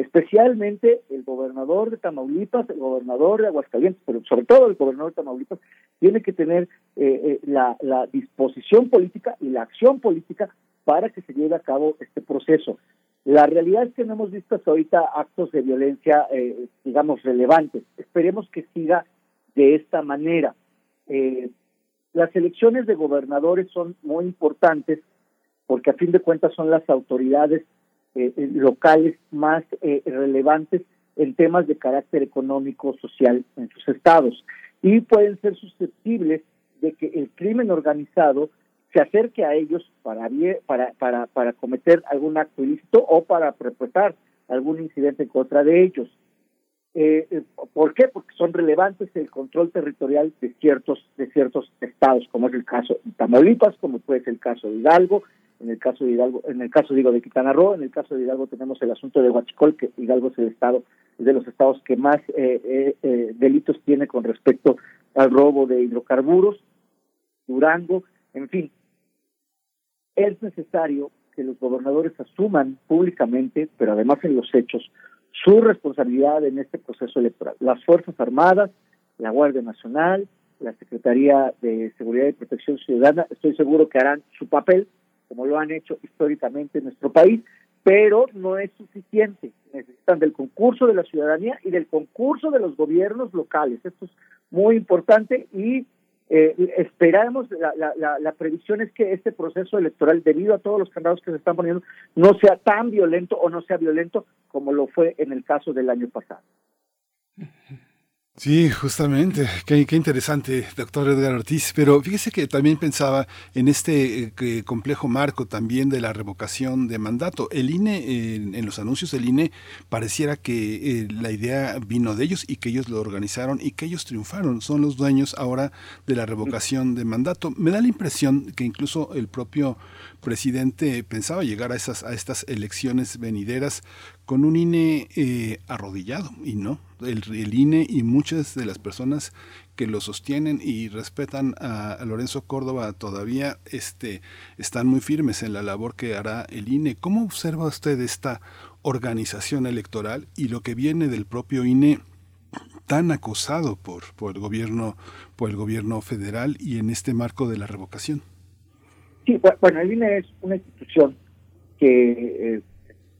especialmente el gobernador de Tamaulipas, el gobernador de Aguascalientes, pero sobre todo el gobernador de Tamaulipas, tiene que tener eh, eh, la, disposición política y la acción política para que se lleve a cabo este proceso. La realidad es que no hemos visto hasta ahorita actos de violencia, eh, digamos, relevantes. Esperemos que siga de esta manera. las elecciones de gobernadores son muy importantes porque a fin de cuentas son las autoridades eh, eh, locales más eh, relevantes en temas de carácter económico social en sus estados y pueden ser susceptibles de que el crimen organizado se acerque a ellos para, para, para, para cometer algún acto ilícito o para perpetrar algún incidente en contra de ellos. Eh, ¿Por qué? Porque son relevantes el control territorial de ciertos de ciertos estados, como es el caso de Tamaulipas, como puede ser el caso de Hidalgo, en el caso de Hidalgo, en el caso digo de Quintana Roo, en el caso de Hidalgo tenemos el asunto de Huachicol, que Hidalgo es el estado, es de los estados que más eh, eh, eh, delitos tiene con respecto al robo de hidrocarburos, Durango, en fin. Es necesario que los gobernadores asuman públicamente, pero además en los hechos, su responsabilidad en este proceso electoral. Las Fuerzas Armadas, la Guardia Nacional, la Secretaría de Seguridad y Protección Ciudadana, estoy seguro que harán su papel, como lo han hecho históricamente en nuestro país, pero no es suficiente. Necesitan del concurso de la ciudadanía y del concurso de los gobiernos locales. Esto es muy importante y Eh, esperamos, la, la, la, previsión es que este proceso electoral, debido a todos los candados que se están poniendo, no sea tan violento o no sea violento como lo fue en el caso del año pasado. Sí, justamente. Qué, interesante, doctor Edgar Ortiz. Pero fíjese que también pensaba en este eh, complejo marco también de la revocación de mandato. El INE, en los anuncios del INE, pareciera que eh, la idea vino de ellos y que ellos lo organizaron y que ellos triunfaron. Son los dueños ahora de la revocación de mandato. Me da la impresión que incluso el propio presidente pensaba llegar a, esas, a estas elecciones venideras con un INE eh, arrodillado y no. El, INE y muchas de las personas que lo sostienen y respetan a, Lorenzo Córdoba todavía este, están muy firmes en la labor que hará el INE. ¿Cómo observa usted esta organización electoral y lo que viene del propio INE tan acosado por, por el gobierno por el gobierno federal y en este marco de la revocación? Sí, bueno, el INE es una institución que eh,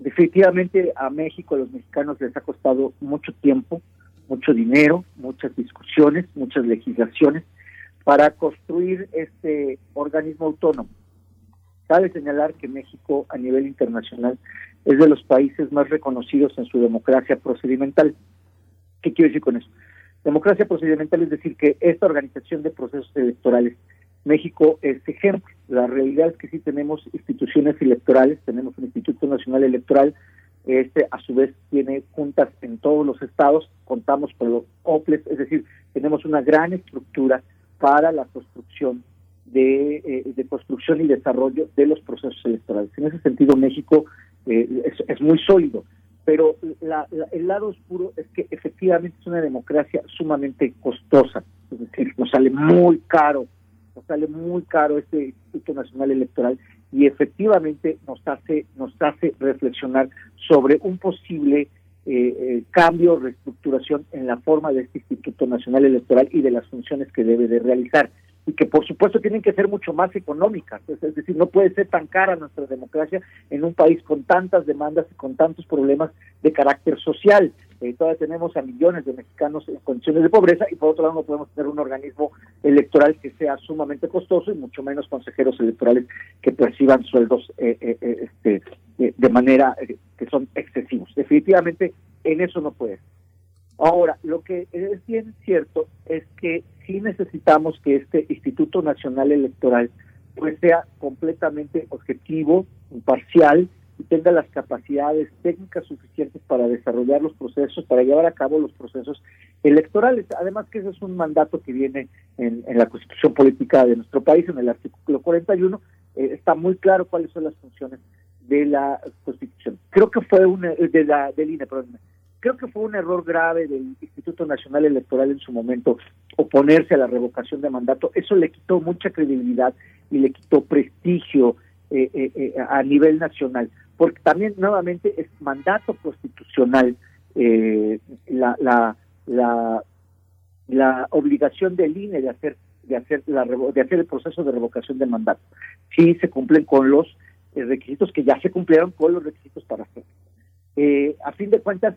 definitivamente a México, a los mexicanos les ha costado mucho tiempo, mucho dinero, muchas discusiones, muchas legislaciones para construir este organismo autónomo. Cabe señalar que México a nivel internacional es de los países más reconocidos en su democracia procedimental. ¿Qué quiero decir con eso? Democracia procedimental es decir que esta organización de procesos electorales México es ejemplo. La realidad es que sí tenemos instituciones electorales, tenemos un Instituto Nacional Electoral, este a su vez tiene juntas en todos los estados, contamos con los OPLES, es decir, tenemos una gran estructura para la construcción de, eh, de construcción y desarrollo de los procesos electorales. En ese sentido, México eh, es, es, muy sólido, pero la, el lado oscuro es que efectivamente es una democracia sumamente costosa, es decir, nos sale muy caro nos sale muy caro este Instituto Nacional Electoral y efectivamente nos hace nos hace reflexionar sobre un posible eh, eh, cambio, reestructuración en la forma de este Instituto Nacional Electoral y de las funciones que debe de realizar y que por supuesto tienen que ser mucho más económicas, es, decir, no puede ser tan cara nuestra democracia en un país con tantas demandas y con tantos problemas de carácter social. Eh, todavía tenemos a millones de mexicanos en condiciones de pobreza y por otro lado no podemos tener un organismo electoral que sea sumamente costoso y mucho menos consejeros electorales que perciban sueldos eh, eh, este, de manera que son excesivos. Definitivamente en eso no puede. Ahora, lo que es bien cierto es que sí necesitamos que este Instituto Nacional Electoral pues sea completamente objetivo, imparcial y tenga las capacidades técnicas suficientes para desarrollar los procesos, para llevar a cabo los procesos electorales. Además que ese es un mandato que viene en, la Constitución Política de nuestro país, en el artículo 41, eh, está muy claro cuáles son las funciones de la Constitución. Creo que fue una, de la, del INE, perdón, creo que fue un error grave del Instituto Nacional Electoral en su momento oponerse a la revocación de mandato. Eso le quitó mucha credibilidad y le quitó prestigio eh, eh, a nivel nacional porque también nuevamente es mandato constitucional eh, la, la, la, obligación del INE de hacer de hacer la de hacer el proceso de revocación de mandato. Sí se cumplen con los eh, requisitos que ya se cumplieron con los requisitos para hacerlo. Eh, a fin de cuentas,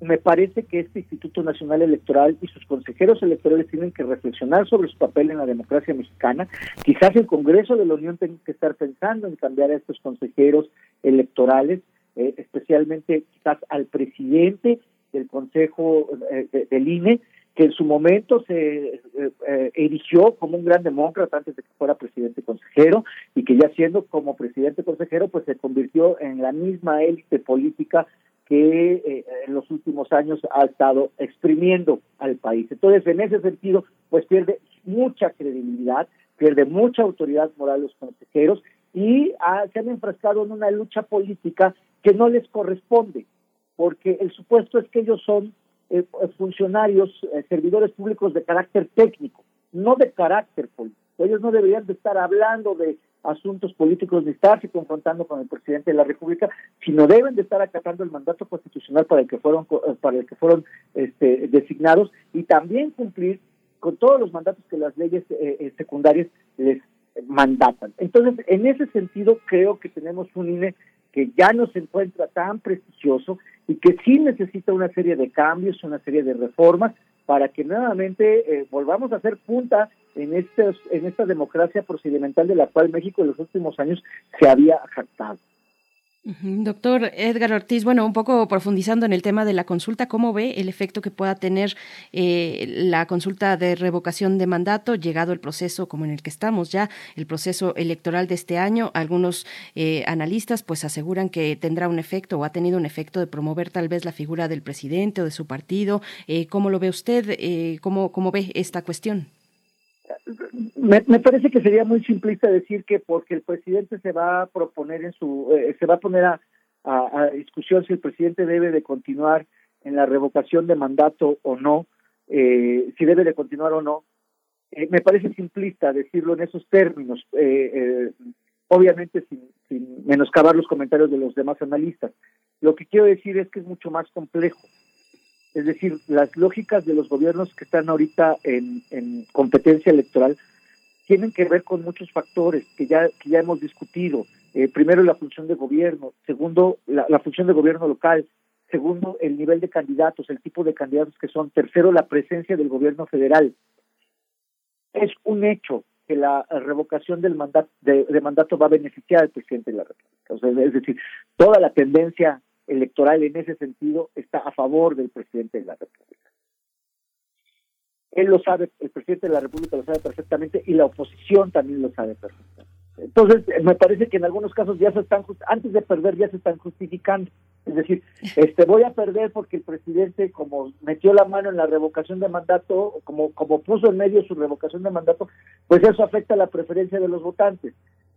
me parece que este Instituto Nacional Electoral y sus consejeros electorales tienen que reflexionar sobre su papel en la democracia mexicana. Quizás el Congreso de la Unión tenga que estar pensando en cambiar a estos consejeros electorales, eh, especialmente quizás al presidente del Consejo eh, del INE, que en su momento se eh, erigió como un gran demócrata antes de que fuera presidente consejero y que ya siendo como presidente consejero pues se convirtió en la misma élite política que eh, en los últimos años ha estado exprimiendo al país. Entonces, en ese sentido, pues pierde mucha credibilidad, pierde mucha autoridad moral los consejeros y se han enfrascado en una lucha política que no les corresponde, porque el supuesto es que ellos son eh, funcionarios, eh, servidores públicos de carácter técnico, no de carácter político. Ellos no deberían de estar hablando de asuntos políticos ni estarse confrontando con el presidente de la República, sino deben de estar acatando el mandato constitucional para el que fueron para el que fueron este, designados y también cumplir con todos los mandatos que las leyes eh, eh, secundarias les mandatan. Entonces, en ese sentido, creo que tenemos un INE que ya no se encuentra tan prestigioso y que sí necesita una serie de cambios, una serie de reformas, para que nuevamente eh, volvamos a hacer punta en, estos, en esta democracia procedimental de la cual México en los últimos años se había jactado. Doctor Edgar Ortiz, bueno, un poco profundizando en el tema de la consulta, ¿cómo ve el efecto que pueda tener eh, la consulta de revocación de mandato, llegado el proceso como en el que estamos ya, el proceso electoral de este año? Algunos eh, analistas pues aseguran que tendrá un efecto o ha tenido un efecto de promover tal vez la figura del presidente o de su partido. Eh, ¿Cómo lo ve usted? ¿cómo, ¿Cómo ve esta cuestión? Me, me, parece que sería muy simplista decir que porque el presidente se va a proponer en su, eh, se va a poner a, discusión si el presidente debe de continuar en la revocación de mandato o no, eh, si debe de continuar o no. Eh, me parece simplista decirlo en esos términos, obviamente sin, sin menoscabar los comentarios de los demás analistas. Lo que quiero decir es que es mucho más complejo. Es decir, las lógicas de los gobiernos que están ahorita en, en competencia electoral tienen que ver con muchos factores que ya, que ya hemos discutido. Eh, primero, la función de gobierno. Segundo, la, la, función de gobierno local. Segundo, el nivel de candidatos, el tipo de candidatos que son. Tercero, la presencia del gobierno federal. Es un hecho que la revocación del mandato de, de mandato va a beneficiar al presidente de la República. O sea, es decir, toda la tendencia electoral en ese sentido está a favor del presidente de la República. Él lo sabe, el presidente de la República lo sabe perfectamente y la oposición también lo sabe perfectamente. Entonces, me parece que en algunos casos ya se están, antes de perder, ya se están justificando. Es decir, este voy a perder porque el presidente, como metió la mano en la revocación de mandato, como, como puso en medio su revocación de mandato, pues eso afecta la preferencia de los votantes.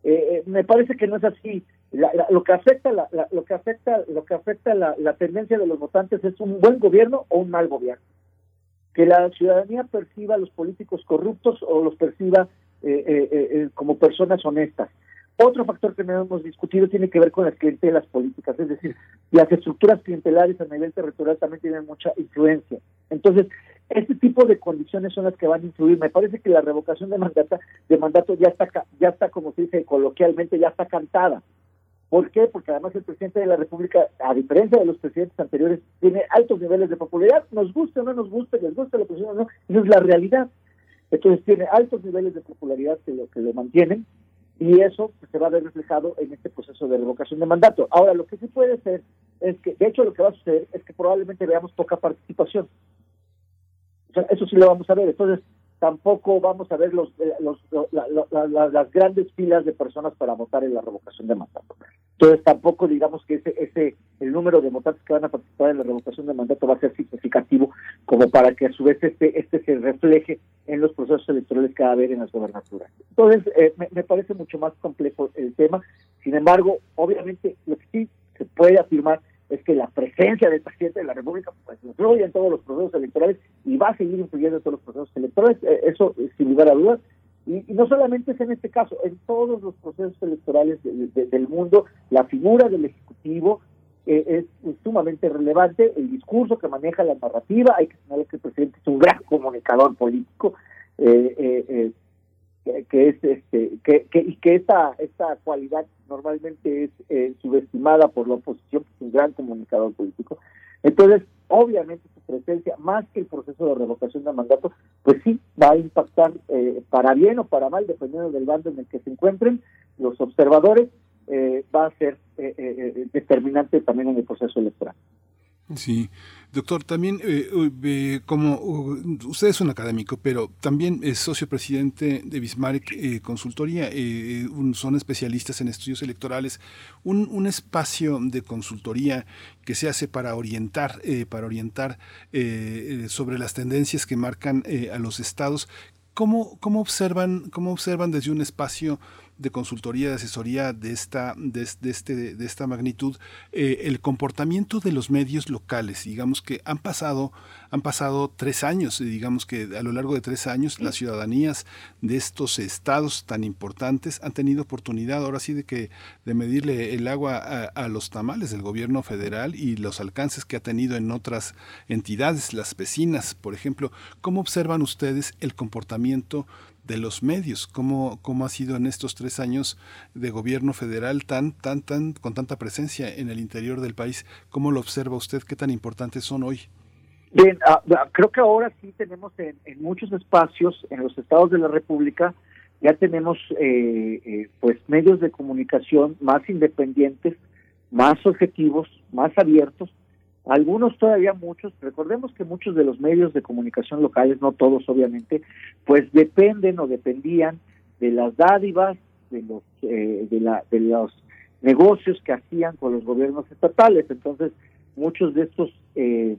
Eh, eh, me parece que no es así. lo que afecta, la, lo que afecta, lo que afecta la, tendencia de los votantes es un buen gobierno o un mal gobierno. Que la ciudadanía perciba a los políticos corruptos o los perciba eh, como personas honestas. Otro factor que no hemos discutido tiene que ver con las clientelas políticas, es decir, las estructuras clientelares a nivel territorial también tienen mucha influencia. Entonces, este tipo de condiciones son las que van a influir. Me parece que la revocación de mandato, de mandato ya está, ya está, como se dice coloquialmente, ya está cantada. ¿Por qué? Porque además el presidente de la República, a diferencia de los presidentes anteriores, tiene altos niveles de popularidad, nos guste o no nos guste, les guste la oposición o no, esa es la realidad. Entonces tiene altos niveles de popularidad que lo que lo mantienen y eso se va a ver reflejado en este proceso de revocación de mandato. Ahora, lo que sí puede ser es que, de hecho, lo que va a suceder es que probablemente veamos poca participación eso sí lo vamos a ver. Entonces, tampoco vamos a ver los, eh, las grandes filas de personas para votar en la revocación de mandato. Entonces, tampoco digamos que ese, ese el número de votantes que van a participar en la revocación de mandato va a ser significativo como para que a su vez este, este se refleje en los procesos electorales que va a haber en las gobernaturas. Entonces, eh, me, me parece mucho más complejo el tema. Sin embargo, obviamente, lo que sí se puede afirmar es que la presencia del presidente de la República pues influye en todos los procesos electorales y va a seguir influyendo en todos los procesos electorales, eh, eso sin lugar a dudas. Y, no solamente es en este caso, en todos los procesos electorales del mundo, la figura del Ejecutivo eh, es, sumamente relevante, el discurso que maneja la narrativa, hay que señalar que el presidente es un gran comunicador político, eh, eh que, es este que, que, y que esta esta cualidad normalmente es eh, subestimada por la oposición que es un gran comunicador político. Entonces obviamente su presencia más que el proceso de revocación de mandato pues sí va a impactar eh, para bien o para mal dependiendo del bando en el que se encuentren. Los observadores eh, va a ser determinante también en el proceso electoral Sí, doctor, también eh, eh, como usted es un académico, pero también es socio presidente de Bismarck eh, Consultoría, son especialistas en estudios electorales, un, un, espacio de consultoría que se hace para orientar, para orientar sobre las tendencias que marcan a los estados. ¿Cómo, cómo, observan, ¿Cómo observan desde un espacio de consultoría, de asesoría de esta, de, este, de esta magnitud, eh, el comportamiento de los medios locales. Digamos que han pasado, han pasado tres años, digamos que a lo largo de tres años las ciudadanías de estos estados tan importantes han tenido oportunidad ahora sí de que de medirle el agua a, a los tamales del gobierno federal y los alcances que ha tenido en otras entidades, las vecinas, por ejemplo. ¿Cómo observan ustedes el comportamiento de los medios, cómo, cómo ha sido en estos tres años de gobierno federal tan, tan, tan, con tanta presencia en el interior del país, cómo lo observa usted, qué tan importantes son hoy. Bien, ah, creo que ahora sí tenemos en, muchos espacios, en los estados de la República, ya tenemos eh, eh, pues medios de comunicación más independientes, más objetivos, más abiertos, algunos todavía muchos, recordemos que muchos de los medios de comunicación locales, no todos obviamente, pues dependen o dependían de las dádivas, de los, eh, de, la, de los negocios que hacían con los gobiernos estatales. Entonces, muchos de estos eh,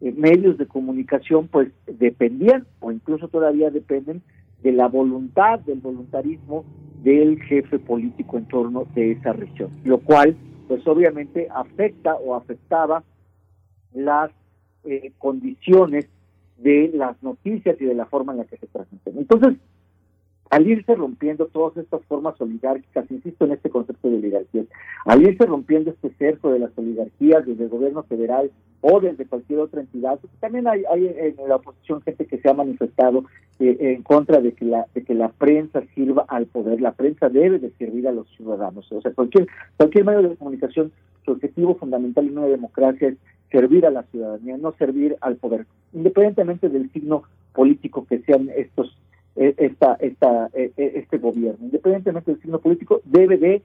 eh, medios de comunicación pues dependían o incluso todavía dependen de la voluntad, del voluntarismo del jefe político en torno de esa región, lo cual pues obviamente afecta o afectaba las eh, condiciones de las noticias y de la forma en la que se transmiten. Entonces, al irse rompiendo todas estas formas oligárquicas, insisto en este concepto de oligarquía, al irse rompiendo este cerco de las oligarquías desde el gobierno federal o desde cualquier otra entidad, también hay, en la oposición gente que se ha manifestado eh, en contra de que la de que la prensa sirva al poder, la prensa debe de servir a los ciudadanos, o sea, cualquier cualquier medio de comunicación, su objetivo fundamental en una democracia es servir a la ciudadanía, no servir al poder, independientemente del signo político que sean estos e, esta, esta, e, e, este gobierno, independientemente del signo político, debe de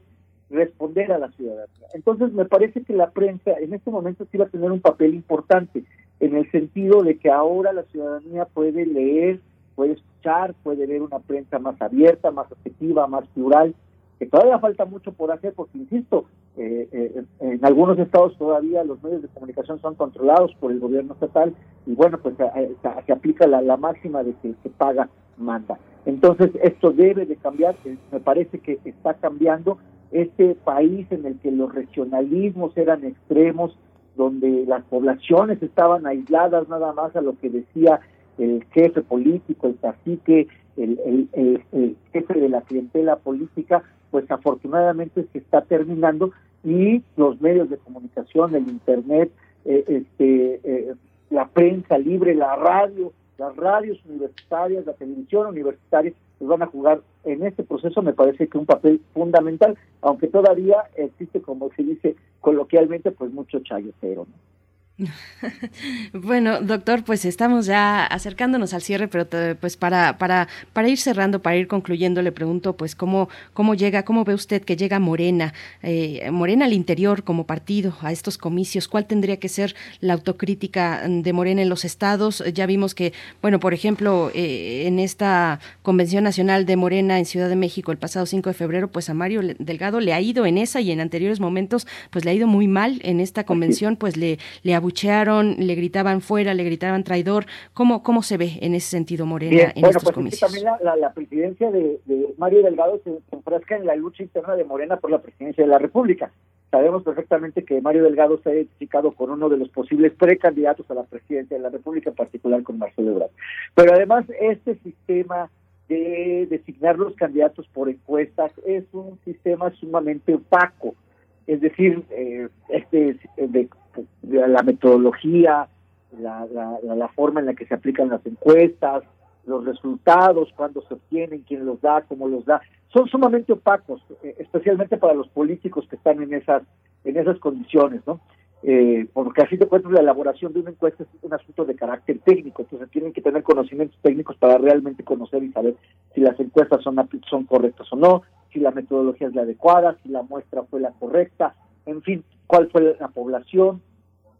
responder a la ciudadanía. Entonces, me parece que la prensa en este momento sí va a tener un papel importante, en el sentido de que ahora la ciudadanía puede leer, puede escuchar, puede ver una prensa más abierta, más objetiva, más plural, que todavía falta mucho por hacer, porque, insisto, eh, eh, en algunos estados todavía los medios de comunicación son controlados por el gobierno estatal y bueno, pues eh, se, aplica la, máxima de que el que paga manda. Entonces, esto debe de cambiar, me parece que está cambiando este país en el que los regionalismos eran extremos, donde las poblaciones estaban aisladas nada más a lo que decía el jefe político, el cacique, el, el jefe de la clientela política, pues afortunadamente se está terminando y los medios de comunicación, el internet, eh, este, eh, la prensa libre, la radio, las radios universitarias, la televisión universitaria, pues van a jugar en este proceso, me parece que un papel fundamental, aunque todavía existe, como se dice coloquialmente, pues mucho chayotero. ¿no? (laughs) bueno, doctor, pues estamos ya acercándonos al cierre, pero pues para, para, para ir cerrando, para ir concluyendo, le pregunto pues cómo, cómo llega, cómo ve usted que llega Morena, eh, Morena al interior como partido a estos comicios, cuál tendría que ser la autocrítica de Morena en los estados. Ya vimos que, bueno, por ejemplo, eh, en esta Convención Nacional de Morena en Ciudad de México el pasado 5 de febrero, pues a Mario Delgado le ha ido en esa y en anteriores momentos, pues le ha ido muy mal en esta convención, pues le, le abuchearon, le gritaban fuera, le gritaban traidor. ¿Cómo, cómo se ve en ese sentido Morena en estos pues comicios? también la, presidencia de, Mario Delgado se, enfrasca en la lucha interna de Morena por la presidencia de la República. Sabemos perfectamente que Mario Delgado se ha identificado con uno de los posibles precandidatos a la presidencia de la República, en particular con Marcelo Ebrard. Pero además, este sistema de designar los candidatos por encuestas es un sistema sumamente opaco. Es decir, eh, este de la metodología, la, la, forma en la que se aplican las encuestas, los resultados, cuándo se obtienen, quién los da, cómo los da, son sumamente opacos, eh, especialmente para los políticos que están en esas en esas condiciones, ¿no? Eh, porque así de cuentas la elaboración de una encuesta es un asunto de carácter técnico, entonces tienen que tener conocimientos técnicos para realmente conocer y saber si las encuestas son, son correctas o no, si la metodología es la adecuada, si la muestra fue la correcta, en fin, cuál fue la población,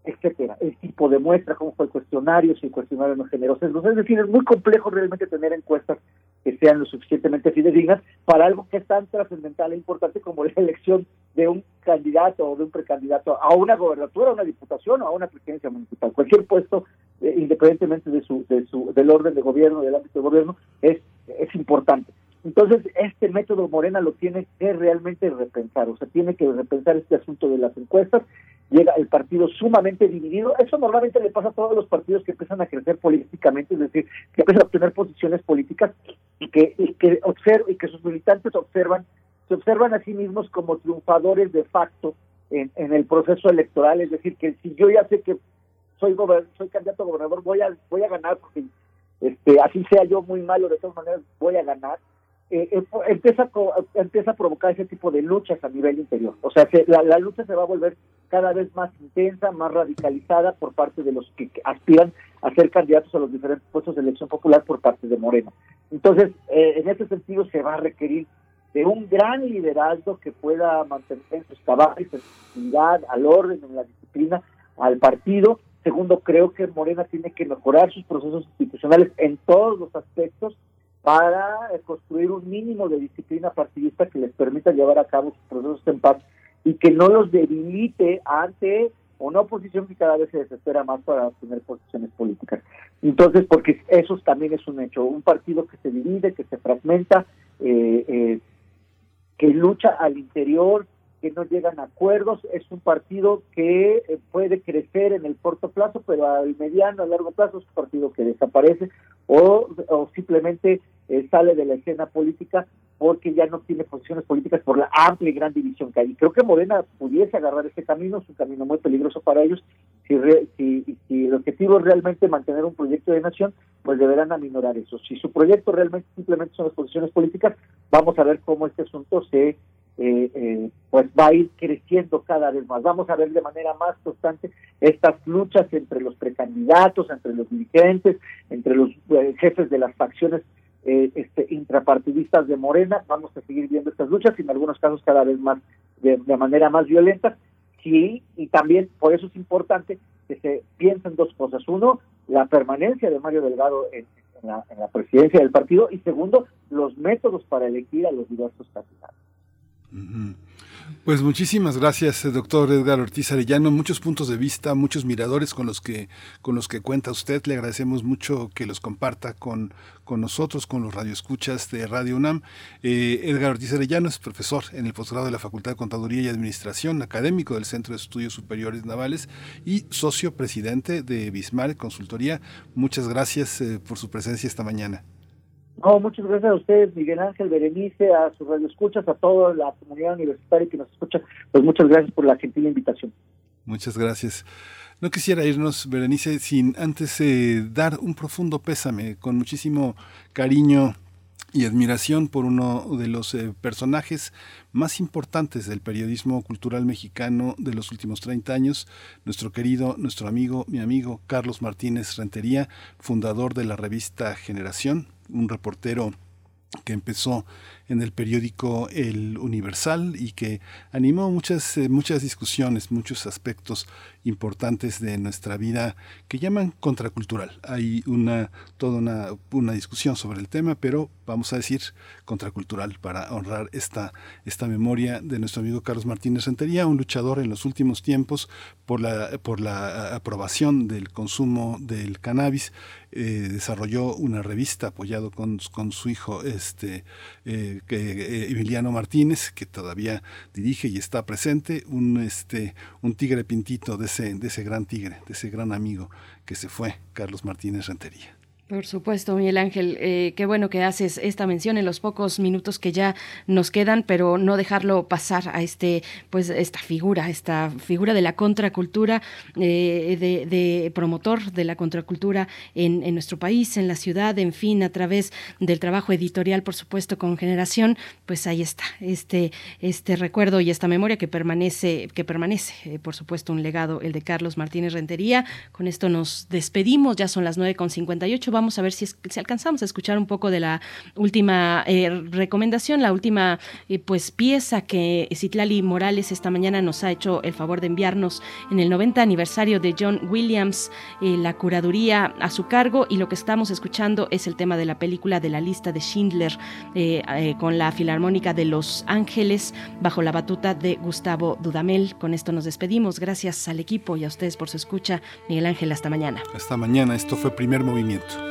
etcétera, el tipo de muestra, cómo fue el cuestionario, si el cuestionario no generó Es decir, es muy complejo realmente tener encuestas que sean lo suficientemente fidedignas para algo que es tan trascendental e importante como la (laughs) elección de un candidato o de un precandidato a una gobernatura, a una diputación o a una presidencia municipal. Cualquier puesto, eh, independientemente de su, de su, del orden de gobierno, del ámbito de gobierno, es, es importante. Entonces, este método Morena lo tiene que realmente repensar, o sea, tiene que repensar este asunto de las encuestas. Llega el partido sumamente dividido. Eso normalmente le pasa a todos los partidos que empiezan a crecer políticamente, es decir, que empiezan a obtener posiciones políticas y que, y que, observ y que sus militantes observan, se observan a sí mismos como triunfadores de facto en, en el proceso electoral. Es decir, que si yo ya sé que soy, soy candidato a gobernador, voy a, voy a ganar porque este, así sea yo muy malo, de todas maneras voy a ganar eh, eh, empieza, a, empieza a provocar ese tipo de luchas a nivel interior. O sea, que la, lucha se va a volver cada vez más intensa, más radicalizada por parte de los que aspiran a ser candidatos a los diferentes puestos de elección popular por parte de Morena. Entonces, eh, en ese sentido se va a requerir de un gran liderazgo que pueda mantener en sus cabales, en al orden, en la disciplina, al partido. Segundo, creo que Morena tiene que mejorar sus procesos institucionales en todos los aspectos para construir un mínimo de disciplina partidista que les permita llevar a cabo sus procesos en paz y que no los debilite ante una oposición que cada vez se desespera más para obtener posiciones políticas. Entonces, porque eso también es un hecho, un partido que se divide, que se fragmenta, eh, eh, que lucha al interior, que no llegan a acuerdos, es un partido que eh, puede crecer en el corto plazo, pero al mediano, a largo plazo es un partido que desaparece o, simplemente eh, sale de la escena política porque ya no tiene posiciones políticas por la amplia y gran división que hay. creo que Morena pudiese agarrar ese camino, es un camino muy peligroso para ellos. Si, si, si el objetivo es realmente mantener un proyecto de nación, pues deberán aminorar eso. Si su proyecto realmente simplemente son las posiciones políticas, vamos a ver cómo este asunto se eh, eh, pues va a ir creciendo cada vez más. Vamos a ver de manera más constante estas luchas entre los precandidatos, entre los dirigentes, entre los eh, jefes de las facciones eh, este, intrapartidistas de Morena. Vamos a seguir viendo estas luchas y en algunos casos cada vez más de, manera más violenta. Sí, y también por eso es importante que se piensen dos cosas. Uno, la permanencia de Mario Delgado en, la, presidencia del partido y segundo, los métodos para elegir a los diversos candidatos. Pues muchísimas gracias, doctor Edgar Ortiz Arellano. Muchos puntos de vista, muchos miradores con los que, con los que cuenta usted. Le agradecemos mucho que los comparta con, con nosotros, con los radioescuchas de Radio UNAM. Eh, Edgar Ortiz Arellano es profesor en el posgrado de la Facultad de Contaduría y Administración, académico del Centro de Estudios Superiores Navales y socio presidente de Bismarck Consultoría. Muchas gracias eh, por su presencia esta mañana. No, muchas gracias a ustedes, Miguel Ángel, Berenice, a sus radioescuchas, a toda la comunidad universitaria que nos escucha. Pues muchas gracias por la gentil invitación. Muchas gracias. No quisiera irnos, Berenice, sin antes eh, dar un profundo pésame, con muchísimo cariño y admiración por uno de los eh, personajes más importantes del periodismo cultural mexicano de los últimos 30 años, nuestro querido, nuestro amigo, mi amigo Carlos Martínez Rentería, fundador de la revista Generación, un reportero que empezó en el periódico El Universal y que animó muchas, eh, muchas discusiones, muchos aspectos importantes de nuestra vida que llaman contracultural. Hay una, toda una, una discusión sobre el tema, pero vamos a decir contracultural para honrar esta, esta memoria de nuestro amigo Carlos Martínez Rentería, un luchador en los últimos tiempos por la, por la aprobación del consumo del cannabis. Eh, desarrolló una revista apoyado con, con su hijo este, eh, eh, Emiliano Martínez, que todavía dirige y está presente, un, este, un tigre pintito de de ese gran tigre, de ese gran amigo que se fue, Carlos Martínez Rentería. Por supuesto, Miguel Ángel, eh, qué bueno que haces esta mención en los pocos minutos que ya nos quedan, pero no dejarlo pasar a este, pues, esta figura, esta figura de la contracultura, eh, de, promotor de la contracultura en, nuestro país, en la ciudad, en fin, a través del trabajo editorial, por supuesto, con generación, pues ahí está, este, este recuerdo y esta memoria que permanece, que permanece, eh, por supuesto, un legado, el de Carlos Martínez Rentería. Con esto nos despedimos, ya son las 9.58 vamos a ver si, si alcanzamos a escuchar un poco de la última eh, recomendación, la última eh, pues pieza que Citlali Morales esta mañana nos ha hecho el favor de enviarnos en el 90 aniversario de John Williams, eh, la curaduría a su cargo y lo que estamos escuchando es el tema de la película de la lista de Schindler con la Filarmónica de Los Ángeles bajo la batuta de Gustavo Dudamel. Con esto nos despedimos. Gracias al equipo y a ustedes por su escucha. Miguel Ángel, hasta mañana. Hasta mañana. Esto fue Primer Movimiento.